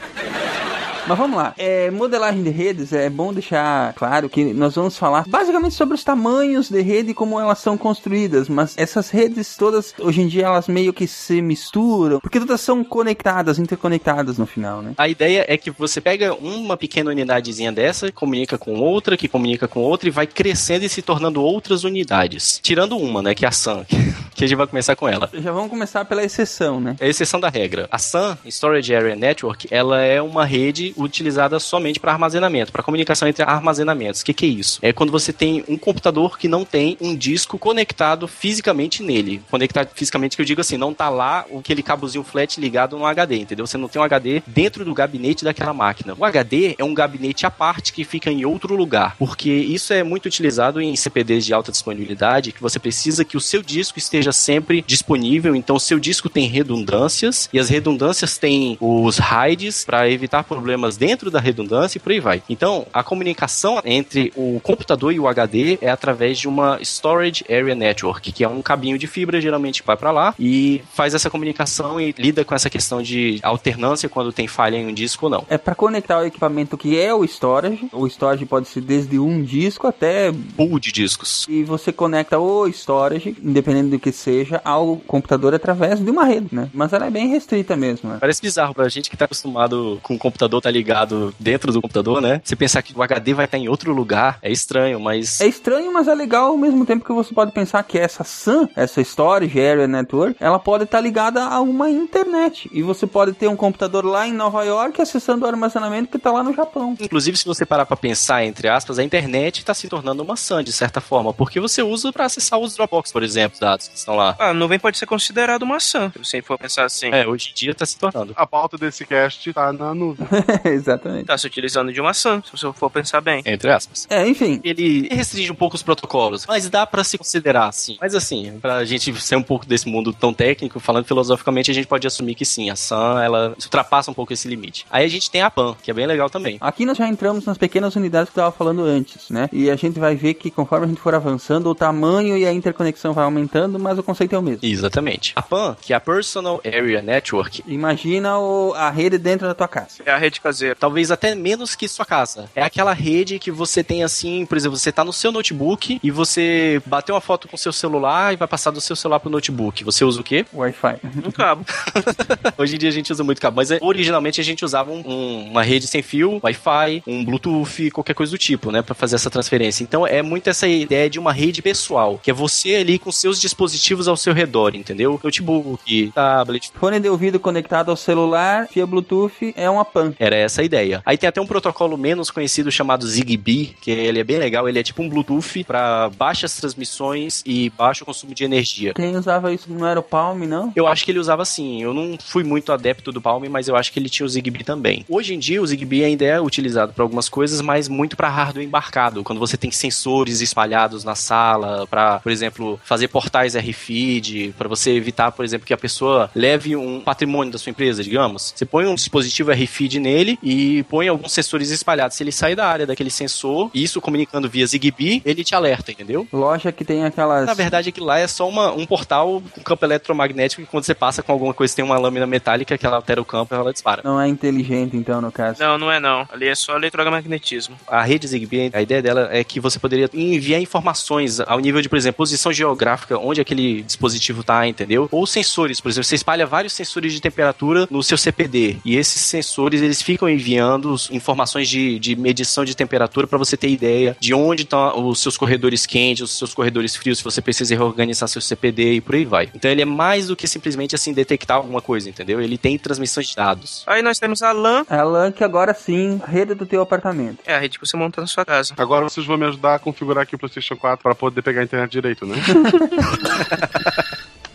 Speaker 5: Mas vamos lá. É, modelagem de redes, é bom deixar claro que nós vamos falar basicamente sobre os tamanhos de rede e como elas são construídas. Mas essas redes todas, hoje em dia, elas meio que se misturam, porque todas são conectadas, interconectadas no final, né?
Speaker 4: A ideia é que você pega uma pequena unidadezinha dessa, comunica com outra, que comunica com outra e vai crescendo e se tornando outras unidades. Tirando uma, né, que é a SAN, [LAUGHS] que a gente vai começar com ela.
Speaker 5: Já vamos começar pela exceção, né?
Speaker 4: É a exceção da regra. A SAN, Storage Area Network, ela é uma rede utilizada somente para armazenamento, para comunicação entre armazenamentos. O que, que é isso? É quando você tem um computador que não tem um disco conectado fisicamente nele. Conectado fisicamente, que eu digo assim, não tá lá aquele cabozinho flat ligado no HD, entendeu? Você não tem um HD dentro do gabinete daquela máquina. O HD é um gabinete à parte que fica em outro lugar, porque isso é muito utilizado em CPDs de alta disponibilidade, que você precisa que o seu disco esteja sempre disponível, então o seu disco tem redundâncias, e as redundâncias têm os RAIDs para evitar problemas dentro da redundância e por aí vai. Então, a comunicação entre o computador e o HD é através de uma Storage Area Network, que é um cabinho de fibra, geralmente vai para lá, e faz essa comunicação e lida com essa questão de alternância quando tem falha em um disco ou não.
Speaker 5: É para conectar o equipamento que é o storage. O storage pode ser desde um disco até
Speaker 4: Pool de discos.
Speaker 5: e você conecta o storage, independente do que seja, ao computador através de uma rede, né? Mas ela é bem restrita mesmo, né?
Speaker 4: Parece bizarro pra gente que tá acostumado com o computador tá ligado dentro do computador, né? Você pensar que o HD vai estar em outro lugar é estranho, mas
Speaker 5: É estranho, mas é legal ao mesmo tempo que você pode pensar que essa SAN, essa Storage Area Network, ela pode estar ligada a uma internet. E você pode ter um computador lá em Nova York acessando o armazenamento que está lá no Japão.
Speaker 4: Inclusive, se você parar pra pensar, entre aspas, a internet tá se tornando uma SAN, de certa forma, porque você usa pra acessar os Dropbox, por exemplo, dados que estão lá.
Speaker 2: A nuvem pode ser considerada uma SAM, se você for pensar assim.
Speaker 4: É, hoje em dia tá se tornando.
Speaker 3: A pauta desse cast tá na nuvem. [LAUGHS] [LAUGHS]
Speaker 5: Exatamente.
Speaker 2: Tá se utilizando de uma SAM, se você for pensar bem.
Speaker 4: Entre aspas.
Speaker 5: É, enfim.
Speaker 4: Ele restringe um pouco os protocolos, mas dá pra se considerar assim. Mas assim, pra gente ser um pouco desse mundo tão técnico, falando filosoficamente, a gente pode assumir que sim, a SAM, ela ultrapassa um pouco esse limite. Aí a gente tem a PAN, que é bem legal também.
Speaker 5: Aqui nós já entramos nas pequenas unidades que eu estava falando antes, né? E a gente vai ver que conforme a gente for avançando, o tamanho e a interconexão vai aumentando, mas o conceito é o mesmo.
Speaker 4: Exatamente. A PAN, que é a Personal Area Network,
Speaker 5: Imagina o- a rede dentro da tua casa.
Speaker 2: É a rede caseira.
Speaker 4: talvez até menos que sua casa. É aquela rede que você tem assim, por exemplo, você tá no seu notebook e você bateu uma foto com seu celular e vai passar do seu celular pro notebook. Você usa o quê?
Speaker 5: Wi-Fi.
Speaker 2: Um cabo. [LAUGHS]
Speaker 4: Hoje em dia a gente usa muito cabo, mas é, originalmente a gente usava um- um- uma rede sem fio, Wi-Fi, um Bluetooth, qualquer coisa do tipo, né, Pra fazer essa transferência. Então é muito essa ideia de uma rede pessoal, que é você ali com seus dispositivos ao seu redor, entendeu? Notebook, tablet,
Speaker 5: Fone de ouvido conectado ao celular, via Bluetooth, é uma PAN.
Speaker 4: Era essa a ideia. Aí tem até um protocolo menos conhecido chamado Zigbee, que ele é bem legal, ele é tipo um Bluetooth para baixas transmissões e baixo consumo de energia.
Speaker 5: Quem usava isso não era o Palm, não?
Speaker 4: Eu acho que ele usava sim. Eu não fui muito adepto do Palm, mas eu acho que ele tinha o Zigbee também. Hoje em dia, o Zigbee ainda é utilizado para algumas coisas, mas muito para hardware embarcado. Quando você tem sensores espalhados na sala, para, por exemplo, fazer portais RFID, para você evitar, por exemplo, que a pessoa leve um patrimônio da sua empresa, digamos. Você põe um dispositivo RFID nele e põe alguns sensores espalhados. Se ele sair da área daquele sensor, isso comunicando via Zigbee, ele te alerta, entendeu?
Speaker 5: Loja que tem aquelas.
Speaker 4: Na verdade, aquilo lá é só uma, um portal com campo eletromagnético que quando você passa com alguma coisa tem uma lâmina metálica que ela altera o campo e ela dispara.
Speaker 5: Não é inteligente, então, no caso.
Speaker 2: Não, não é não. Ali é só eletromagnetismo.
Speaker 4: A rede Zigbee, a ideia dela é que você poderia enviar informações ao nível de, por exemplo, posição geográfica, onde aquele dispositivo está, entendeu? Ou sensores, por exemplo, você espalha vários sensores de temperatura no seu CPD e esses sensores eles ficam enviando informações de, de medição de temperatura para você ter ideia de onde estão os seus corredores quentes, os seus corredores frios, se você precisa reorganizar seu CPD e por aí vai. Então ele é mais do que simplesmente assim detectar alguma coisa, entendeu? Ele tem transmissões de dados.
Speaker 2: Aí nós temos a LAN,
Speaker 5: A LAN que agora sim, rede do teu apartamento.
Speaker 2: é a rede que você monta na sua casa.
Speaker 3: Agora vocês vão me ajudar a configurar aqui o PlayStation 4 pra poder pegar a internet direito, né? [LAUGHS]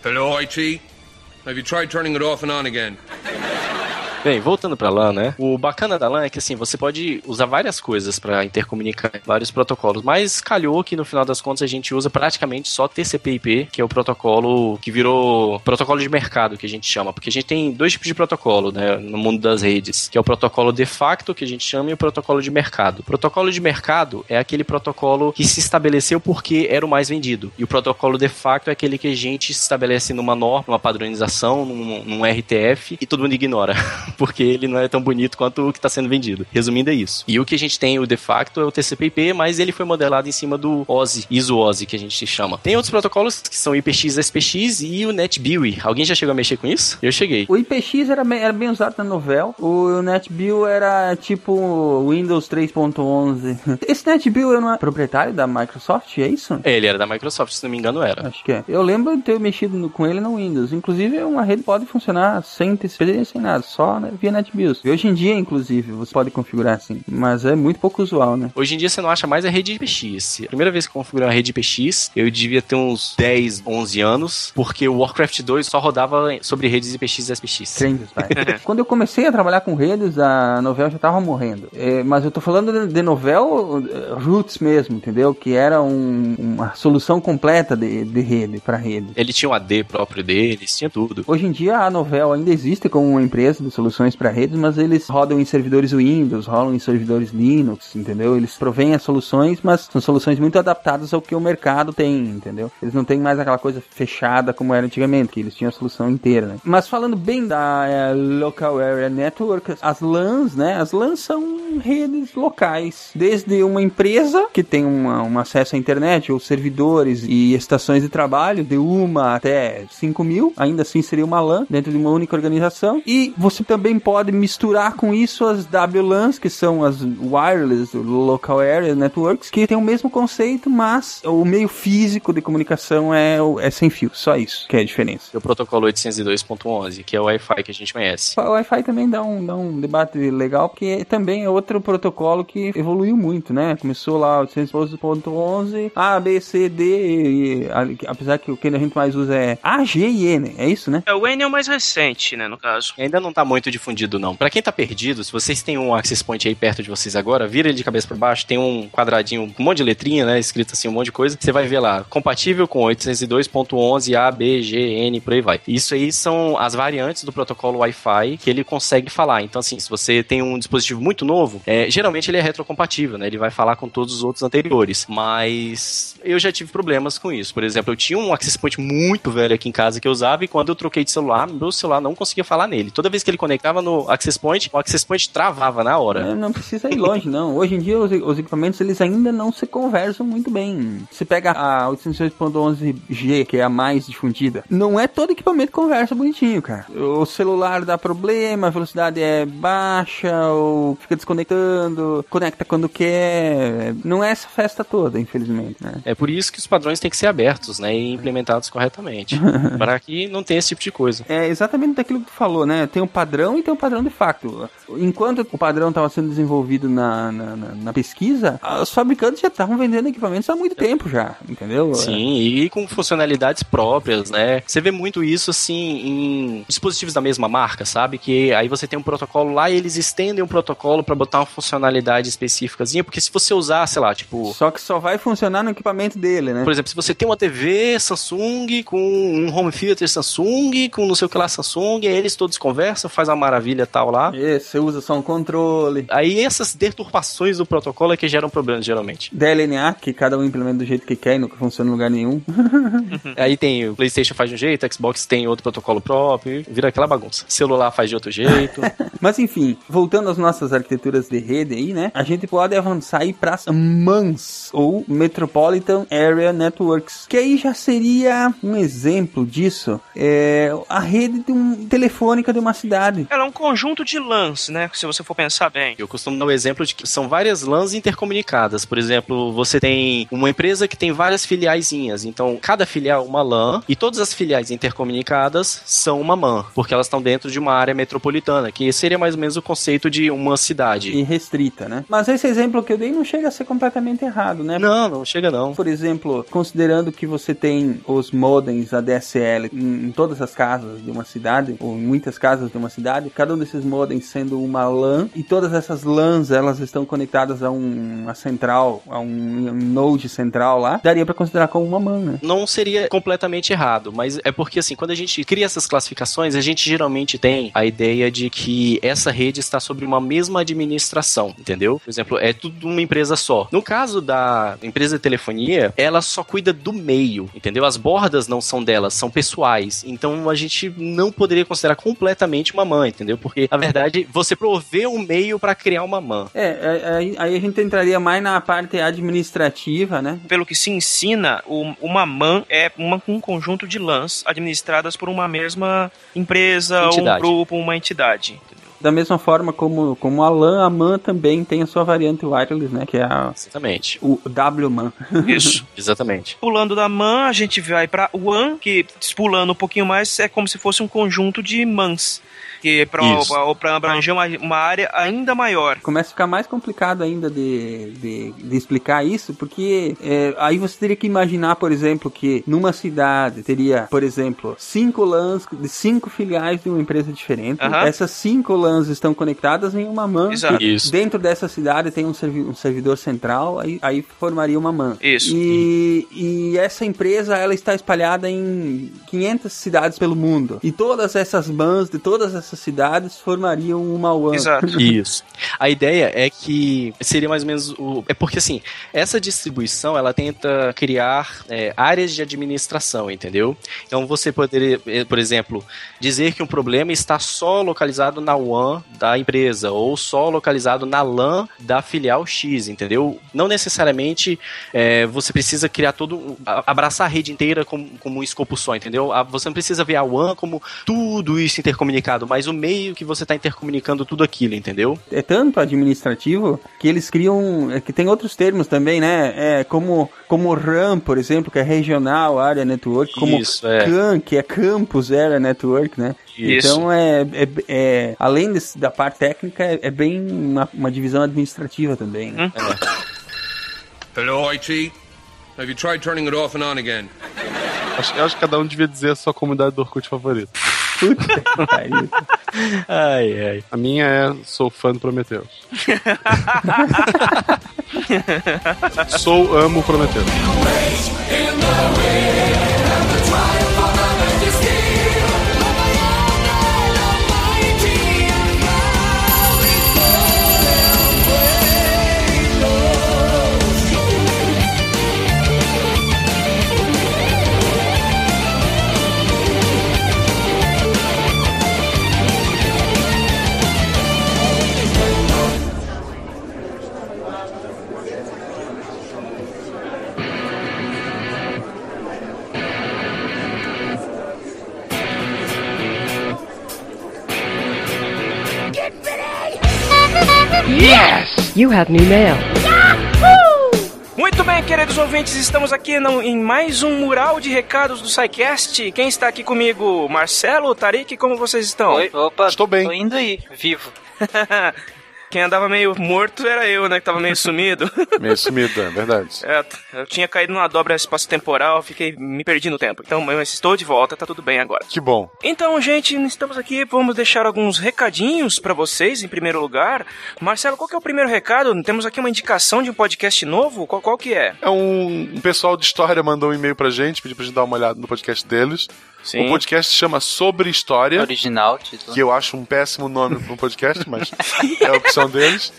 Speaker 8: Hello, IT. Have you tried turning it off and on again?
Speaker 4: Bem, voltando pra LAN, né? O bacana da LAN é que assim, você pode usar várias coisas pra intercomunicar vários protocolos, mas calhou que no final das contas a gente usa praticamente só TCP/IP, que é o protocolo que virou protocolo de mercado que a gente chama, porque a gente tem dois tipos de protocolo, né, no mundo das redes, que é o protocolo de facto que a gente chama e o protocolo de mercado. O protocolo de mercado é aquele protocolo que se estabeleceu porque era o mais vendido, e o protocolo de facto é aquele que a gente estabelece numa norma, numa padronização, num, num RTF e todo mundo ignora. [LAUGHS] porque ele não é tão bonito quanto o que está sendo vendido. Resumindo, é isso. E o que a gente tem, o de facto, é o TCP/IP, mas ele foi modelado em cima do OSI, ISO-OSI, que a gente chama. Tem outros protocolos que são IPX, SPX e o NetBEUI. Alguém já chegou a mexer com isso? Eu cheguei.
Speaker 5: O IPX era bem, era bem usado na Novell. O NetBeau era tipo Windows 3.11. [LAUGHS] Esse NetBeau não é proprietário da Microsoft, é isso?
Speaker 4: Ele era da Microsoft, se não me engano, era.
Speaker 5: Acho que é. Eu lembro de ter mexido no- com ele no Windows. Inclusive, uma rede pode funcionar sem TCP, sem nada, só via NetBIOS. E hoje em dia, inclusive, você pode configurar assim. Mas é muito pouco usual, né?
Speaker 4: Hoje em dia você não acha mais a rede IPX. A primeira vez que eu configurei uma rede IPX, eu devia ter uns 10, 11 anos, porque o Warcraft 2 só rodava sobre redes IPX e SPX.
Speaker 5: Trendes. [LAUGHS] Quando eu comecei a trabalhar com redes, a Novell já tava morrendo. É, mas eu tô falando de, Novell eh, Roots mesmo, entendeu? Que era um- uma solução completa de, de rede para rede.
Speaker 4: Ele tinha um AD próprio deles, tinha tudo.
Speaker 5: Hoje em dia a Novell ainda existe como uma empresa de soluções para redes, mas eles rodam em servidores Windows, rodam em servidores Linux, entendeu? Eles provêm as soluções, mas são soluções muito adaptadas ao que o mercado tem, entendeu? Eles não têm mais aquela coisa fechada como era antigamente, que eles tinham a solução inteira, né? Mas falando bem da eh, Local Area Network, as LANs, né? As LANs são redes locais, desde uma empresa que tem uma, um acesso à internet, ou servidores e estações de trabalho, de uma até 5 mil, ainda assim seria uma LAN dentro de uma única organização. E você também pode misturar com isso as WLANs, que são as Wireless Local Area Networks, que tem o mesmo conceito, mas o meio físico de comunicação é, é sem fio, só isso que é a diferença.
Speaker 4: O protocolo 802.11, que é o Wi-Fi que a gente conhece.
Speaker 5: O Wi-Fi também dá um, dá um debate legal, porque também é outro protocolo que evoluiu muito, né? Começou lá o 802.11, A, B, C, D, e, a- apesar que o que a gente mais usa é A, G e N, é isso, né?
Speaker 2: É, o N é o mais recente, né, no caso.
Speaker 4: Ainda não tá muito difundido, não. Pra quem tá perdido, se vocês têm um access point aí perto de vocês agora, vira ele de cabeça pra baixo, tem um quadradinho com um monte de letrinha, né? Escrito assim, um monte de coisa. Você vai ver lá, compatível com 802.11 A, B, G, N, por aí vai. Isso aí são as variantes do protocolo Wi-Fi que ele consegue falar. Então, assim, se você tem um dispositivo muito novo, é, geralmente ele é retrocompatível, né? Ele vai falar com todos os outros anteriores. Mas eu já tive problemas com isso. Por exemplo, eu tinha um access point muito velho aqui em casa que eu usava e quando eu troquei de celular, meu celular não conseguia falar nele. Toda vez que ele conectava no access point, o access point travava na hora.
Speaker 5: É, não precisa ir longe, não. Hoje em dia, os, os equipamentos, eles ainda não se conversam muito bem. Você pega a 802.11g, que é a mais difundida, não é todo equipamento que conversa bonitinho, cara. O celular dá problema, a velocidade é baixa, ou fica desconectando, conecta quando quer. Não é essa festa toda, infelizmente, né?
Speaker 4: É por isso que os padrões têm que ser abertos, né, e implementados corretamente, [LAUGHS] para que não tenha esse tipo de coisa.
Speaker 5: É exatamente daquilo que tu falou, né? Tem o padrão e tem o padrão de facto. Enquanto o padrão estava sendo desenvolvido na, na, na- na pesquisa, os fabricantes já estavam vendendo equipamentos há muito tempo já, entendeu?
Speaker 4: Sim, e com funcionalidades próprias, né? Você vê muito isso assim em dispositivos da mesma marca, sabe? Que aí você tem um protocolo lá e eles estendem um protocolo para botar uma funcionalidade específicazinha, porque se você usar, sei lá, tipo,
Speaker 5: Só que só vai funcionar no equipamento dele, né?
Speaker 4: por exemplo, se você tem uma TV Samsung com um home theater Samsung, com não sei o que lá Samsung, aí eles todos conversam, faz maravilha tal lá.
Speaker 5: É, você usa só um controle.
Speaker 4: Aí essas deturpações do protocolo é que geram problemas, geralmente.
Speaker 5: DLNA, que cada um implementa do jeito que quer e nunca funciona em lugar nenhum. [LAUGHS]
Speaker 4: Aí tem o PlayStation faz de um jeito, Xbox tem outro protocolo próprio, vira aquela bagunça. Celular faz de outro jeito. [LAUGHS]
Speaker 5: Mas enfim, voltando às nossas arquiteturas de rede aí, né? A gente pode avançar aí para as MANs, ou Metropolitan Area Networks, que aí já seria um exemplo disso, é a rede de um, telefônica de uma cidade.
Speaker 2: Ela é um conjunto de LANs, né? Se você for pensar bem.
Speaker 4: Eu costumo dar o exemplo de que são várias LANs intercomunicadas. Por exemplo, você tem uma empresa que tem várias filiaizinhas. Então, cada filial é uma LAN e todas as filiais intercomunicadas são uma MAN, porque elas estão dentro de uma área metropolitana, que seria mais ou menos o conceito de uma cidade.
Speaker 5: E restrita, né? Mas esse exemplo que eu dei não chega a ser completamente errado, né?
Speaker 4: Não, não chega não.
Speaker 5: Por exemplo, considerando que você tem os modems ADSL em, em todas as casas de uma cidade, ou em muitas casas de uma cidade, cada um desses modems sendo uma LAN, e todas essas LANs elas estão conectadas a um- uma central, a um, um node central lá, daria para considerar como uma MAN, né?
Speaker 4: não seria completamente errado, mas é porque assim, quando a gente cria essas classificações, a gente geralmente tem a ideia de que essa rede está sobre uma mesma administração, entendeu? Por exemplo, é tudo uma empresa só. No caso da empresa de telefonia, ela só cuida do meio, entendeu? As bordas não são delas, são pessoais. Então a gente não poderia considerar completamente uma entendeu? Porque na verdade você provê um meio para criar uma mãe.
Speaker 5: É, é, aí, aí a gente entraria mais na parte administrativa, né?
Speaker 2: Pelo que se ensina, o- uma MAN é uma- um conjunto de LANs administradas por uma mesma empresa,
Speaker 4: Entidade.
Speaker 2: um grupo, uma entidade.
Speaker 5: Da mesma forma como, como a LAN, a MAN também tem a sua variante wireless, né? Que é a,
Speaker 4: Exatamente.
Speaker 5: o WMAN. [LAUGHS]
Speaker 2: Isso.
Speaker 4: Exatamente.
Speaker 2: Pulando da MAN, a gente vai pra WAN, que pulando um pouquinho mais é como se fosse um conjunto de MANs. Que é pra abranger uma, uma área ainda maior.
Speaker 5: Começa a ficar mais complicado ainda de, de, de explicar isso, porque é, aí você teria que imaginar, por exemplo, que numa cidade teria, por exemplo, cinco LANs de cinco filiais de uma empresa diferente.
Speaker 2: Aham.
Speaker 5: Essas cinco LANs estão conectadas em uma MAN.
Speaker 2: Exato.
Speaker 4: Isso.
Speaker 5: Dentro dessa cidade tem um, servi- um servidor central, aí, aí formaria uma MAN.
Speaker 2: Isso.
Speaker 5: E, e essa empresa ela está espalhada em 500 cidades pelo mundo. E todas essas MANs de todas essas cidades formariam uma WAN.
Speaker 2: Exato. [LAUGHS]
Speaker 4: Isso. A ideia é que seria mais ou menos o. É porque assim, essa distribuição ela tenta criar é, áreas de administração, entendeu? Então você poderia, eh, por exemplo, dizer que um problema está só localizado na WAN da empresa ou só localizado na LAN da filial X, entendeu? Não necessariamente é, você precisa criar todo. abraçar a rede inteira como, como um escopo só, entendeu? Você não precisa ver a WAN como tudo isso intercomunicado, mas o meio que você está intercomunicando tudo aquilo, entendeu?
Speaker 5: é tanto administrativo que eles criam, é que tem outros termos também, né? É como como RAM, por exemplo, que é regional area network, como
Speaker 4: Isso, é.
Speaker 5: CAN, que é campus area network, né?
Speaker 2: Isso.
Speaker 5: Então é, é, é- além desse- da parte técnica é, é bem uma, uma divisão administrativa também. Né?
Speaker 8: Hello, IT. Have you tried turning it off and on again?
Speaker 3: Acho, eu acho que cada um devia dizer a sua comunidade do Orkut favorita. [LAUGHS]
Speaker 4: Ai, ai.
Speaker 9: A minha é sou fã do Prometheus. [LAUGHS] sou, amo Prometheus.
Speaker 10: You have new mail.
Speaker 2: Muito bem, queridos ouvintes, estamos aqui no- em mais um mural de recados do SciCast. Quem está aqui comigo? Marcelo, Tarik, como vocês estão?
Speaker 6: Oi, opa,
Speaker 9: Estou bem.
Speaker 6: tô indo aí, vivo. [LAUGHS]
Speaker 2: Quem andava meio morto era eu, né? Que tava meio sumido. [LAUGHS]
Speaker 9: Meio sumido, é verdade.
Speaker 2: É, eu tinha caído numa dobra espaço-temporal, fiquei me perdi no tempo. Então, mas estou de volta, tá tudo bem agora.
Speaker 9: Que bom.
Speaker 2: Então, gente, estamos aqui, vamos deixar alguns recadinhos pra vocês, em primeiro lugar. Marcelo, qual que é o primeiro recado? Temos aqui uma indicação de um podcast novo, qual, qual que é?
Speaker 9: É um, um pessoal de história mandou um e-mail pra gente, pediu pra gente dar uma olhada no podcast deles.
Speaker 2: Sim.
Speaker 9: O podcast se chama Sobre História,
Speaker 6: Original, título.
Speaker 9: que eu acho um péssimo nome para um podcast, mas [LAUGHS] é a opção deles.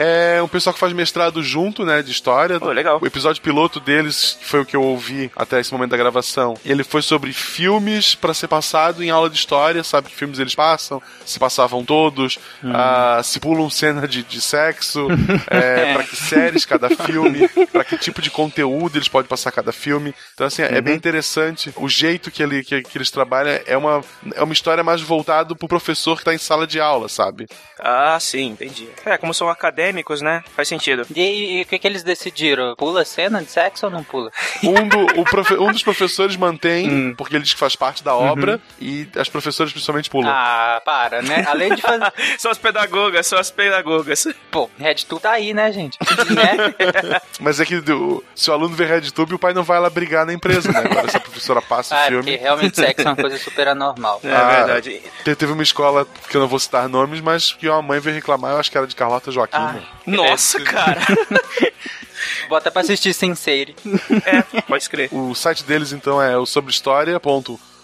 Speaker 9: É um pessoal que faz mestrado junto, né, de história.
Speaker 2: Pô, legal.
Speaker 9: O episódio piloto deles, foi o que eu ouvi até esse momento da gravação, ele foi sobre filmes para ser passado em aula de história, sabe que filmes eles passam, se passavam todos, ah, se pulam cena de, de sexo, [LAUGHS] é, para que séries cada filme, para que tipo de conteúdo eles podem passar cada filme. Então, assim, é bem interessante. O jeito que, ele, que, que eles trabalham é uma, é uma história mais voltada pro professor que tá em sala de aula, sabe?
Speaker 2: Ah, sim, entendi. É, como são acadêmicos, né? Faz sentido.
Speaker 6: E, e o que, que eles decidiram? Pula a cena de sexo ou não pula?
Speaker 9: Um, do- o profe- um dos professores mantém, porque ele diz que faz parte da obra, e as professoras principalmente pulam.
Speaker 6: Ah, para, né? Além de fazer. [LAUGHS]
Speaker 2: São as pedagogas, são as pedagogas.
Speaker 6: Pô, RedTube tá aí, né, gente? Né? [LAUGHS]
Speaker 9: Mas é que do- se o aluno vê RedTube, o pai não vai lá brigar na empresa, né? Agora se a professora passa o
Speaker 6: Ah, é
Speaker 9: filme.
Speaker 6: porque realmente sexo é uma coisa super anormal.
Speaker 2: É
Speaker 9: Ah,
Speaker 2: verdade.
Speaker 9: te- Teve uma escola, que eu não vou citar nomes, mas que uma mãe veio reclamar, eu acho que era de Carlota Joaquim.
Speaker 6: Ah.
Speaker 2: Nossa, cara. [LAUGHS]
Speaker 6: Bota pra assistir Sense8.
Speaker 2: É, pode crer.
Speaker 9: O site deles, então, é o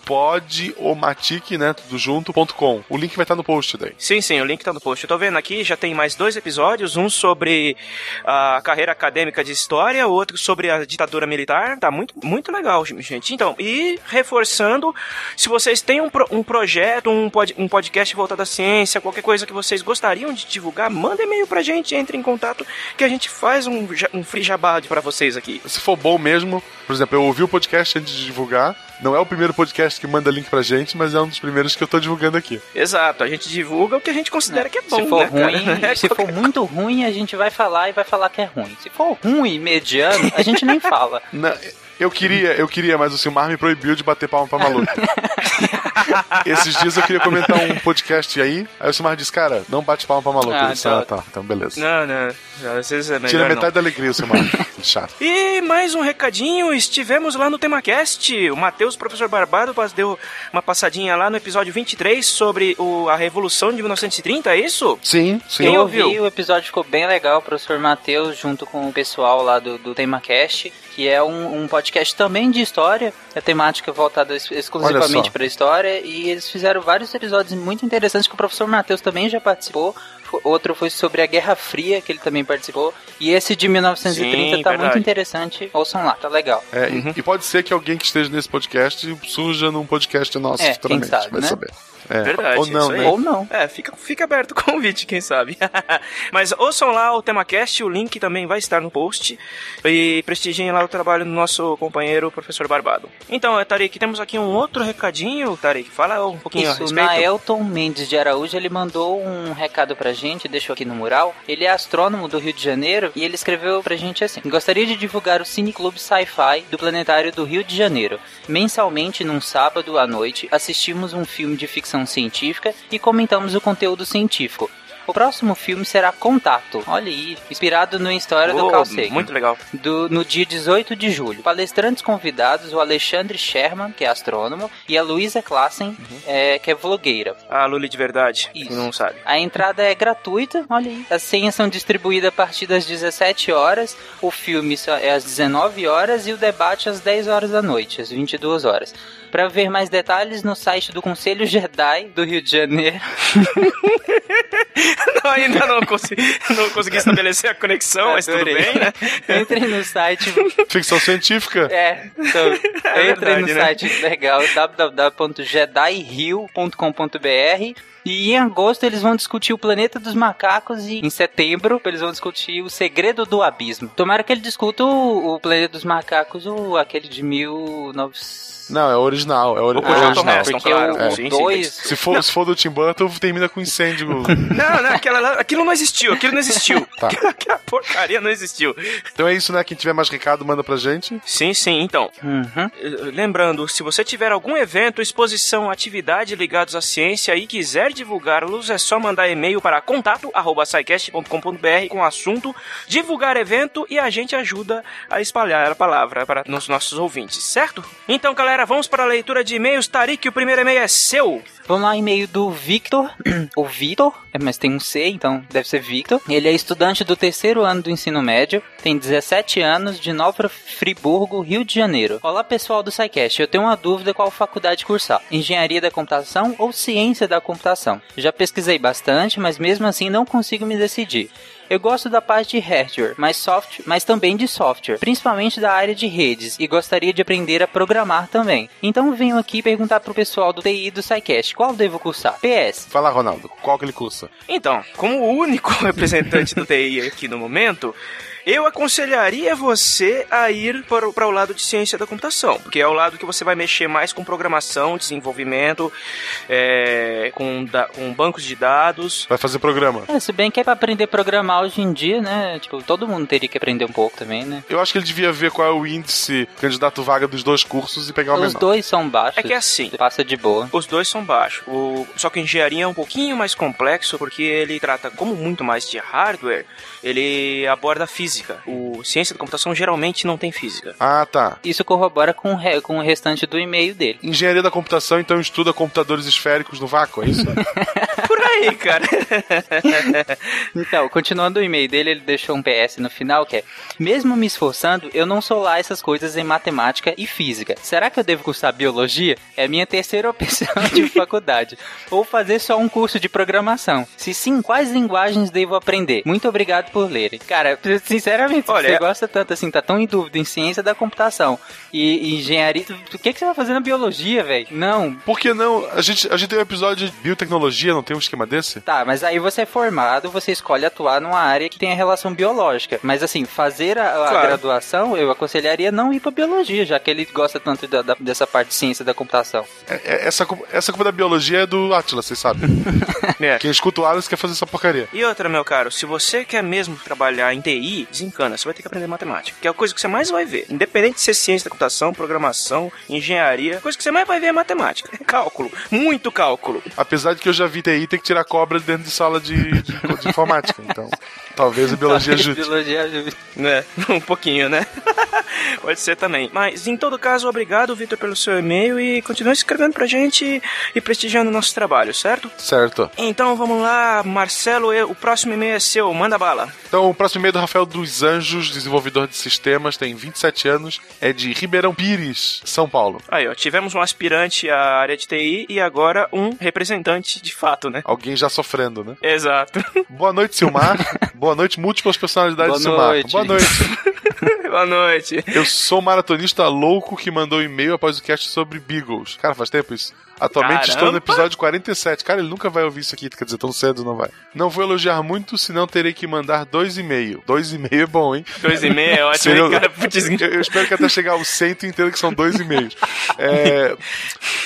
Speaker 9: sobrehistoria.podomatic, né? Tudo junto.com. O link vai estar no post daí.
Speaker 2: Sim, sim, o link tá no post. Eu tô vendo aqui, já tem mais dois episódios, um sobre a carreira acadêmica de história, outro sobre a ditadura militar. Tá muito, muito legal, gente. Então, e reforçando, se vocês têm um, pro- um projeto, um, pod- um podcast voltado à ciência, qualquer coisa que vocês gostariam de divulgar, manda e-mail pra gente, entre em contato, que a gente faz um, um free jabá pra vocês aqui.
Speaker 9: Se for bom mesmo, por exemplo, eu ouvi o podcast antes de divulgar. Não é o primeiro podcast que manda link pra gente, mas é um dos primeiros que eu tô divulgando aqui.
Speaker 2: Exato, a gente divulga o que a gente considera que é bom,
Speaker 6: se for
Speaker 2: né,
Speaker 6: ruim, [LAUGHS]
Speaker 2: É
Speaker 6: se for muito ruim, a gente vai falar e vai falar que é ruim. Se for ruim, mediano, a gente nem fala. [LAUGHS]
Speaker 9: Na- eu queria, eu queria, mas o Silmar me proibiu de bater palma pra maluco. [LAUGHS] Esses dias eu queria comentar um podcast aí, aí o Silmar disse, cara, não bate palma pra maluco.
Speaker 6: Ah,
Speaker 9: disse,
Speaker 6: então-
Speaker 9: ah, tá, então beleza.
Speaker 2: Não, não, às vezes é melhor
Speaker 9: Tira
Speaker 2: não.
Speaker 9: metade da alegria, o Silmar. [LAUGHS] Chato.
Speaker 2: E mais um recadinho, estivemos lá no TemaCast. O Matheus, professor Barbado, deu uma passadinha lá no episódio 23 sobre o, a Revolução de 1930, é isso?
Speaker 9: Sim, sim.
Speaker 2: Quem
Speaker 6: eu
Speaker 2: ouviu?
Speaker 6: ouvi, o episódio ficou bem legal, o professor Matheus, junto com o pessoal lá do, do TemaCast, que é um, um podcast também de história, a temática voltada ex- exclusivamente para história, e eles fizeram vários episódios muito interessantes que o professor Matheus também já participou. Outro foi sobre a Guerra Fria, que ele também participou. E esse de 1930
Speaker 2: Sim,
Speaker 6: tá
Speaker 2: verdade.
Speaker 6: muito interessante. Ouçam lá, tá legal.
Speaker 9: É, e- E pode ser que alguém que esteja nesse podcast surja num podcast nosso
Speaker 6: É,
Speaker 9: futuramente.
Speaker 6: quem sabe,
Speaker 9: vai
Speaker 6: né?
Speaker 9: saber. É.
Speaker 2: Verdade,
Speaker 9: Ou não,
Speaker 2: isso aí.
Speaker 9: né?
Speaker 6: Ou não.
Speaker 2: É, fica, fica aberto o convite, quem sabe. [LAUGHS] Mas ouçam lá o TemaCast, o link também vai estar no post. E prestigiem lá o trabalho do nosso companheiro, professor Barbado. Então, eh, Tarik, temos aqui um outro recadinho, Tarik. Fala um pouquinho a
Speaker 6: Isso,
Speaker 2: respeito.
Speaker 6: Naelton Mendes de Araújo, ele mandou um recado pra gente, deixou aqui no mural. Ele é astrônomo do Rio de Janeiro e ele escreveu pra gente assim: Gostaria de divulgar o Cine Clube Sci-Fi do Planetário do Rio de Janeiro. Mensalmente, num sábado à noite, assistimos um filme de ficção científica e comentamos o conteúdo científico. O próximo filme será Contato. Olha aí, inspirado no história do
Speaker 2: Oh,
Speaker 6: Carl Sagan.
Speaker 2: muito legal.
Speaker 6: Do, no dia 18 de julho. Palestrantes convidados, o Alexandre Sherman, que é astrônomo, e a Luísa Klassen, é, que é vlogueira.
Speaker 2: A Luli de verdade,
Speaker 6: Isso.
Speaker 2: quem não sabe.
Speaker 6: A entrada é gratuita, olha aí. As senhas são distribuídas a partir das 17 horas, o filme é às 19 horas e o debate às 10 horas da noite, às 22 horas. Para ver mais detalhes no site do Conselho Jedi do Rio de Janeiro. [LAUGHS]
Speaker 2: Não, ainda não consegui, não consegui estabelecer a conexão, mas tudo bem, né? [LAUGHS]
Speaker 6: Entrem no site
Speaker 9: Ficção científica.
Speaker 6: É, [LAUGHS] então,
Speaker 2: É
Speaker 6: entrem no
Speaker 2: né?
Speaker 6: site legal www.jedirio.com.br e em agosto eles vão discutir o planeta dos macacos e em setembro eles vão discutir o segredo do abismo. Tomara que ele discuta o, o planeta dos macacos, o aquele de 1900.
Speaker 9: Não, é original. É ori-
Speaker 2: O
Speaker 9: é
Speaker 2: Charlton
Speaker 9: original.
Speaker 2: Heston,
Speaker 6: porque
Speaker 2: claro.
Speaker 6: o
Speaker 2: É. Sim,
Speaker 6: 2
Speaker 9: Se for, se for do Tim Burton, termina com incêndio. [LAUGHS]
Speaker 2: Não, não, aquela, aquilo não existiu, aquilo não existiu. [LAUGHS]
Speaker 9: Tá. [LAUGHS]
Speaker 2: Aquela porcaria não existiu.
Speaker 9: então é isso, né? Quem tiver mais recado, manda pra gente.
Speaker 2: Sim, sim, então.
Speaker 6: Uhum.
Speaker 2: eh, Lembrando, se você tiver algum evento, exposição, atividade ligados à ciência e quiser divulgá-los, é só mandar e-mail para contato@saicast.com.br com o assunto divulgar evento e a gente ajuda a espalhar a palavra para os nossos ouvintes, certo? Então, galera, vamos para a leitura de e-mails. Tarik, o primeiro e-mail é seu.
Speaker 6: Vamos lá, e-mail do Victor, [CLEARS THROAT] o Vitor, é, mas tem um C, então deve ser Victor. Ele é estudante do terceiro ano do ensino médio, tem 17 anos, de Nova Friburgo, Rio de Janeiro. Olá, pessoal do SciCast, eu tenho uma dúvida qual faculdade cursar, Engenharia da Computação ou Ciência da Computação? Já pesquisei bastante, mas mesmo assim não consigo me decidir. Eu gosto da parte de hardware, mas, software, mas também de software, principalmente da área de redes, e gostaria de aprender a programar também. Então venho aqui perguntar pro pessoal do TI do SciCast, qual devo cursar? PS.
Speaker 9: Lá, Ronaldo. Qual que ele cursa?
Speaker 2: Então, como o único [LAUGHS] representante do TI aqui no momento, eu aconselharia você a ir para, o- para o lado de ciência da computação, porque é o lado que você vai mexer mais com programação, desenvolvimento, é, com, da- com bancos de dados.
Speaker 9: Vai fazer programa.
Speaker 6: É, se bem que é pra aprender a programar hoje em dia, né? Tipo, todo mundo teria que aprender um pouco também, né?
Speaker 9: Eu acho que ele devia ver qual é o índice candidato vaga dos dois cursos e pegar o
Speaker 6: Os
Speaker 9: menor.
Speaker 6: dois são baixos.
Speaker 2: É que é assim.
Speaker 6: Passa de boa.
Speaker 2: Os dois são baixos. O, só que engenharia é um pouquinho mais complexo porque ele trata como muito mais de hardware, ele aborda física. O ciência da computação geralmente não tem física.
Speaker 9: Ah, tá.
Speaker 6: Isso corrobora com o, re- com o restante do e-mail dele.
Speaker 9: Engenharia da computação, então estuda computadores esféricos no vácuo, é isso? [LAUGHS]
Speaker 2: Por aí, cara. [LAUGHS]
Speaker 6: Então, continuando o e-mail dele, ele deixou um PS no final que é: Mesmo me esforçando, eu não sou lá essas coisas em matemática e física. Será que eu devo cursar biologia? É a minha terceira opção [LAUGHS] de faculdade. Ou fazer só um curso de programação? Se sim, quais linguagens devo aprender? Muito obrigado por lerem. Cara, sinceramente,
Speaker 2: Olha,
Speaker 6: você gosta tanto assim, tá tão em dúvida em ciência da computação e, e engenharia, o que, que você vai fazer na biologia, velho? Não.
Speaker 9: Por que não? A gente, a gente tem um episódio de biotecnologia, não tem um esquema desse?
Speaker 6: Tá, mas aí você é formado, você escolhe atuar numa área que tem a relação biológica. Mas assim, fazer a, a
Speaker 2: Claro.
Speaker 6: graduação, eu aconselharia não ir pra biologia, já que ele gosta tanto da- da- dessa parte de ciência da computação.
Speaker 9: É- é- essa, culpa- essa culpa da biologia é do Atila, vocês sabem. [LAUGHS]
Speaker 2: É.
Speaker 9: Quem escuta o Atlas quer fazer essa porcaria.
Speaker 2: E outra, meu caro, se você quer mesmo trabalhar em TI, desencana, você vai ter que aprender matemática, que é a coisa que você mais vai ver. Independente de ser ciência da computação, programação, engenharia, a coisa que você mais vai ver é matemática. É cálculo, muito cálculo.
Speaker 9: Apesar de que eu já vi TI ter que tirar cobra dentro de sala de, de, de informática. Então, [LAUGHS] talvez a biologia ajude.
Speaker 6: biologia ajude.
Speaker 2: né? [LAUGHS] Um pouquinho, né? [LAUGHS] Pode ser também. Mas, em todo caso, obrigado, Vitor, pelo seu e-mail e continue escrevendo pra gente e prestigiando o nosso trabalho, certo?
Speaker 9: Certo.
Speaker 2: Então, vamos lá, Marcelo, o próximo e-mail é seu, manda bala.
Speaker 9: Então, o próximo e-mail é do Rafael dos Anjos, desenvolvedor de sistemas, tem 27 anos, é de Ribeirão Pires, São Paulo.
Speaker 2: Aí, ó, tivemos um aspirante à área de TI e agora um representante de fato, né?
Speaker 9: Alguém já sofrendo, né?
Speaker 2: Exato.
Speaker 9: Boa noite, Silmar. [LAUGHS] Boa noite, múltiplas personalidades
Speaker 6: Boa noite.
Speaker 9: Boa noite. [LAUGHS]
Speaker 2: Boa noite.
Speaker 9: Eu sou um maratonista louco que mandou e-mail após o cast sobre Beagles. Cara, faz tempo isso. Atualmente estou no
Speaker 2: Caramba!
Speaker 9: episódio 47. Cara, ele nunca vai ouvir isso aqui, quer dizer, tão cedo não vai. Não vou elogiar muito, senão terei que mandar dois e-mail. Dois e-mail é bom, hein?
Speaker 2: Dois e meio é [LAUGHS] ótimo, cara? Putz,
Speaker 9: eu, eu espero que até chegar ao cento entenda que são dois e-mails. [LAUGHS] É,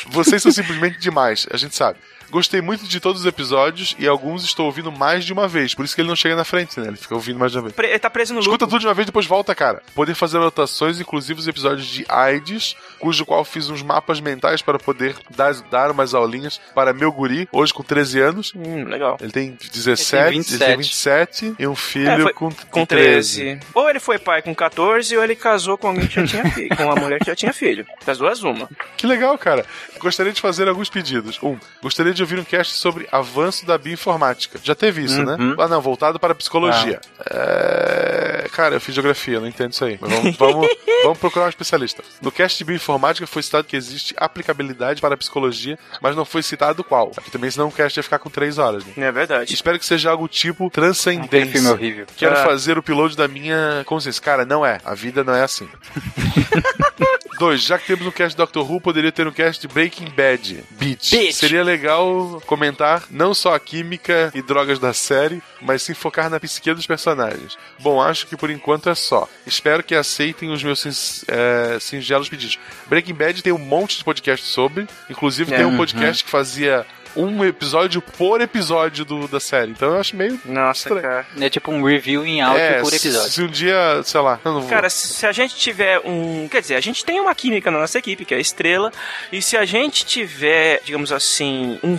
Speaker 9: vocês são simplesmente demais, a gente sabe. Gostei muito de todos os episódios e alguns estou ouvindo mais de uma vez. Por isso que ele não chega na frente, né? Ele fica ouvindo mais de uma vez.
Speaker 2: Pre- Ele tá preso no
Speaker 9: Escuta
Speaker 2: loop.
Speaker 9: tudo de uma vez depois volta, cara. Poder fazer anotações, inclusive os episódios de AIDS, cujo qual fiz uns mapas mentais para poder dar, dar umas aulinhas para meu guri, hoje com 13 anos.
Speaker 2: Hum, legal.
Speaker 9: Ele tem 17, ele tem
Speaker 6: 27.
Speaker 9: 27 e um filho
Speaker 2: É, foi-
Speaker 9: com,
Speaker 2: Com 13. Ou ele foi pai com 14 ou ele casou com alguém que já tinha filho. Com uma mulher que já tinha filho. Das duas, uma.
Speaker 9: Que legal, cara. Gostaria de fazer alguns pedidos. Um, gostaria de ouvir um cast sobre avanço da bioinformática. Já teve isso, né?
Speaker 6: Uhum.
Speaker 9: Ah, não, voltado para a psicologia. É... Cara, eu fiz geografia, não entendo isso aí. Mas vamos, vamos, [LAUGHS] vamos procurar um especialista. No cast de bioinformática foi citado que existe aplicabilidade para a psicologia, mas não foi citado qual. Aqui também, senão o cast ia ficar com três horas, né?
Speaker 2: É verdade.
Speaker 9: Espero que seja algo tipo
Speaker 6: Aquele
Speaker 9: transcendência.
Speaker 6: filme horrível.
Speaker 9: Quero
Speaker 2: Ah.
Speaker 9: fazer o upload da minha consciência. Cara, não é. A vida não é assim. [LAUGHS] Dois, já que temos um cast de Doctor Who, poderia ter um cast de Breaking Bad. Beach.
Speaker 6: Beach.
Speaker 9: Seria legal comentar não só a química e drogas da série, mas sim focar na psique dos personagens. Bom, acho que por enquanto é só. Espero que aceitem os meus sin- é, singelos pedidos. Breaking Bad tem um monte de podcast sobre, inclusive tem um podcast que fazia um episódio por episódio do- da série. Então eu acho meio
Speaker 2: Nossa,
Speaker 9: Estranho.
Speaker 2: cara.
Speaker 6: É tipo um review em áudio
Speaker 9: é,
Speaker 6: por episódio.
Speaker 9: Se um dia, sei lá, eu não vou.
Speaker 2: Cara, se se a gente tiver um. Quer dizer, a gente tem uma química na nossa equipe, que é a estrela. E se a gente tiver, digamos assim, um,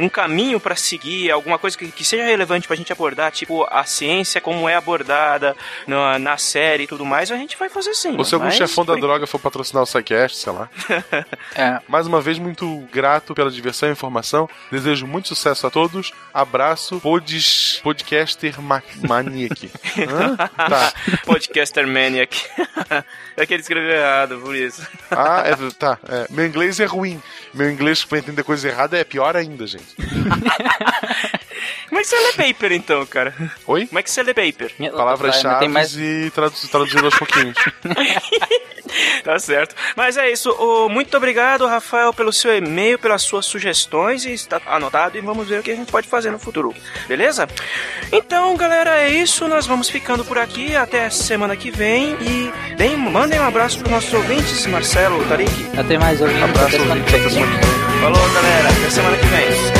Speaker 2: um caminho pra seguir, alguma coisa que, que seja relevante pra gente abordar, tipo a ciência, como é abordada na, na série e tudo mais, a gente vai fazer sim.
Speaker 9: Ou se algum
Speaker 2: mas,
Speaker 9: chefão da droga for patrocinar o SciCast, sei lá. [LAUGHS]
Speaker 6: É.
Speaker 9: Mais uma vez, muito grato pela diversão e informação. Desejo muito sucesso a todos. Abraço, pods, podcaster ma maniac. [LAUGHS] Hã? Tá. [LAUGHS]
Speaker 2: Podcaster Maniac. é que ele escreveu errado, por isso.
Speaker 9: Ah, é, tá. é. Meu inglês é ruim. Meu inglês pra entender coisa errada é pior ainda, gente. [LAUGHS]
Speaker 2: Como é que você lê paper então, cara?
Speaker 9: Oi?
Speaker 2: Como é que você lê paper?
Speaker 9: Palavras-chave
Speaker 6: mais-
Speaker 9: e tradu traduzindo aos pouquinhos. [LAUGHS]
Speaker 2: Tá certo. Mas é isso. Muito obrigado, Rafael, pelo seu e-mail, pelas suas sugestões. E está anotado e vamos ver o que a gente pode fazer no futuro. Beleza? Então, galera, é isso. Nós vamos ficando por aqui. Até semana que vem. E deem, mandem um abraço para nossos ouvintes, Marcelo, Tarik.
Speaker 6: Até mais ouvintes.
Speaker 9: Abraço, ouvintes. Até semana que vem.
Speaker 2: Falou, galera. Até semana que vem.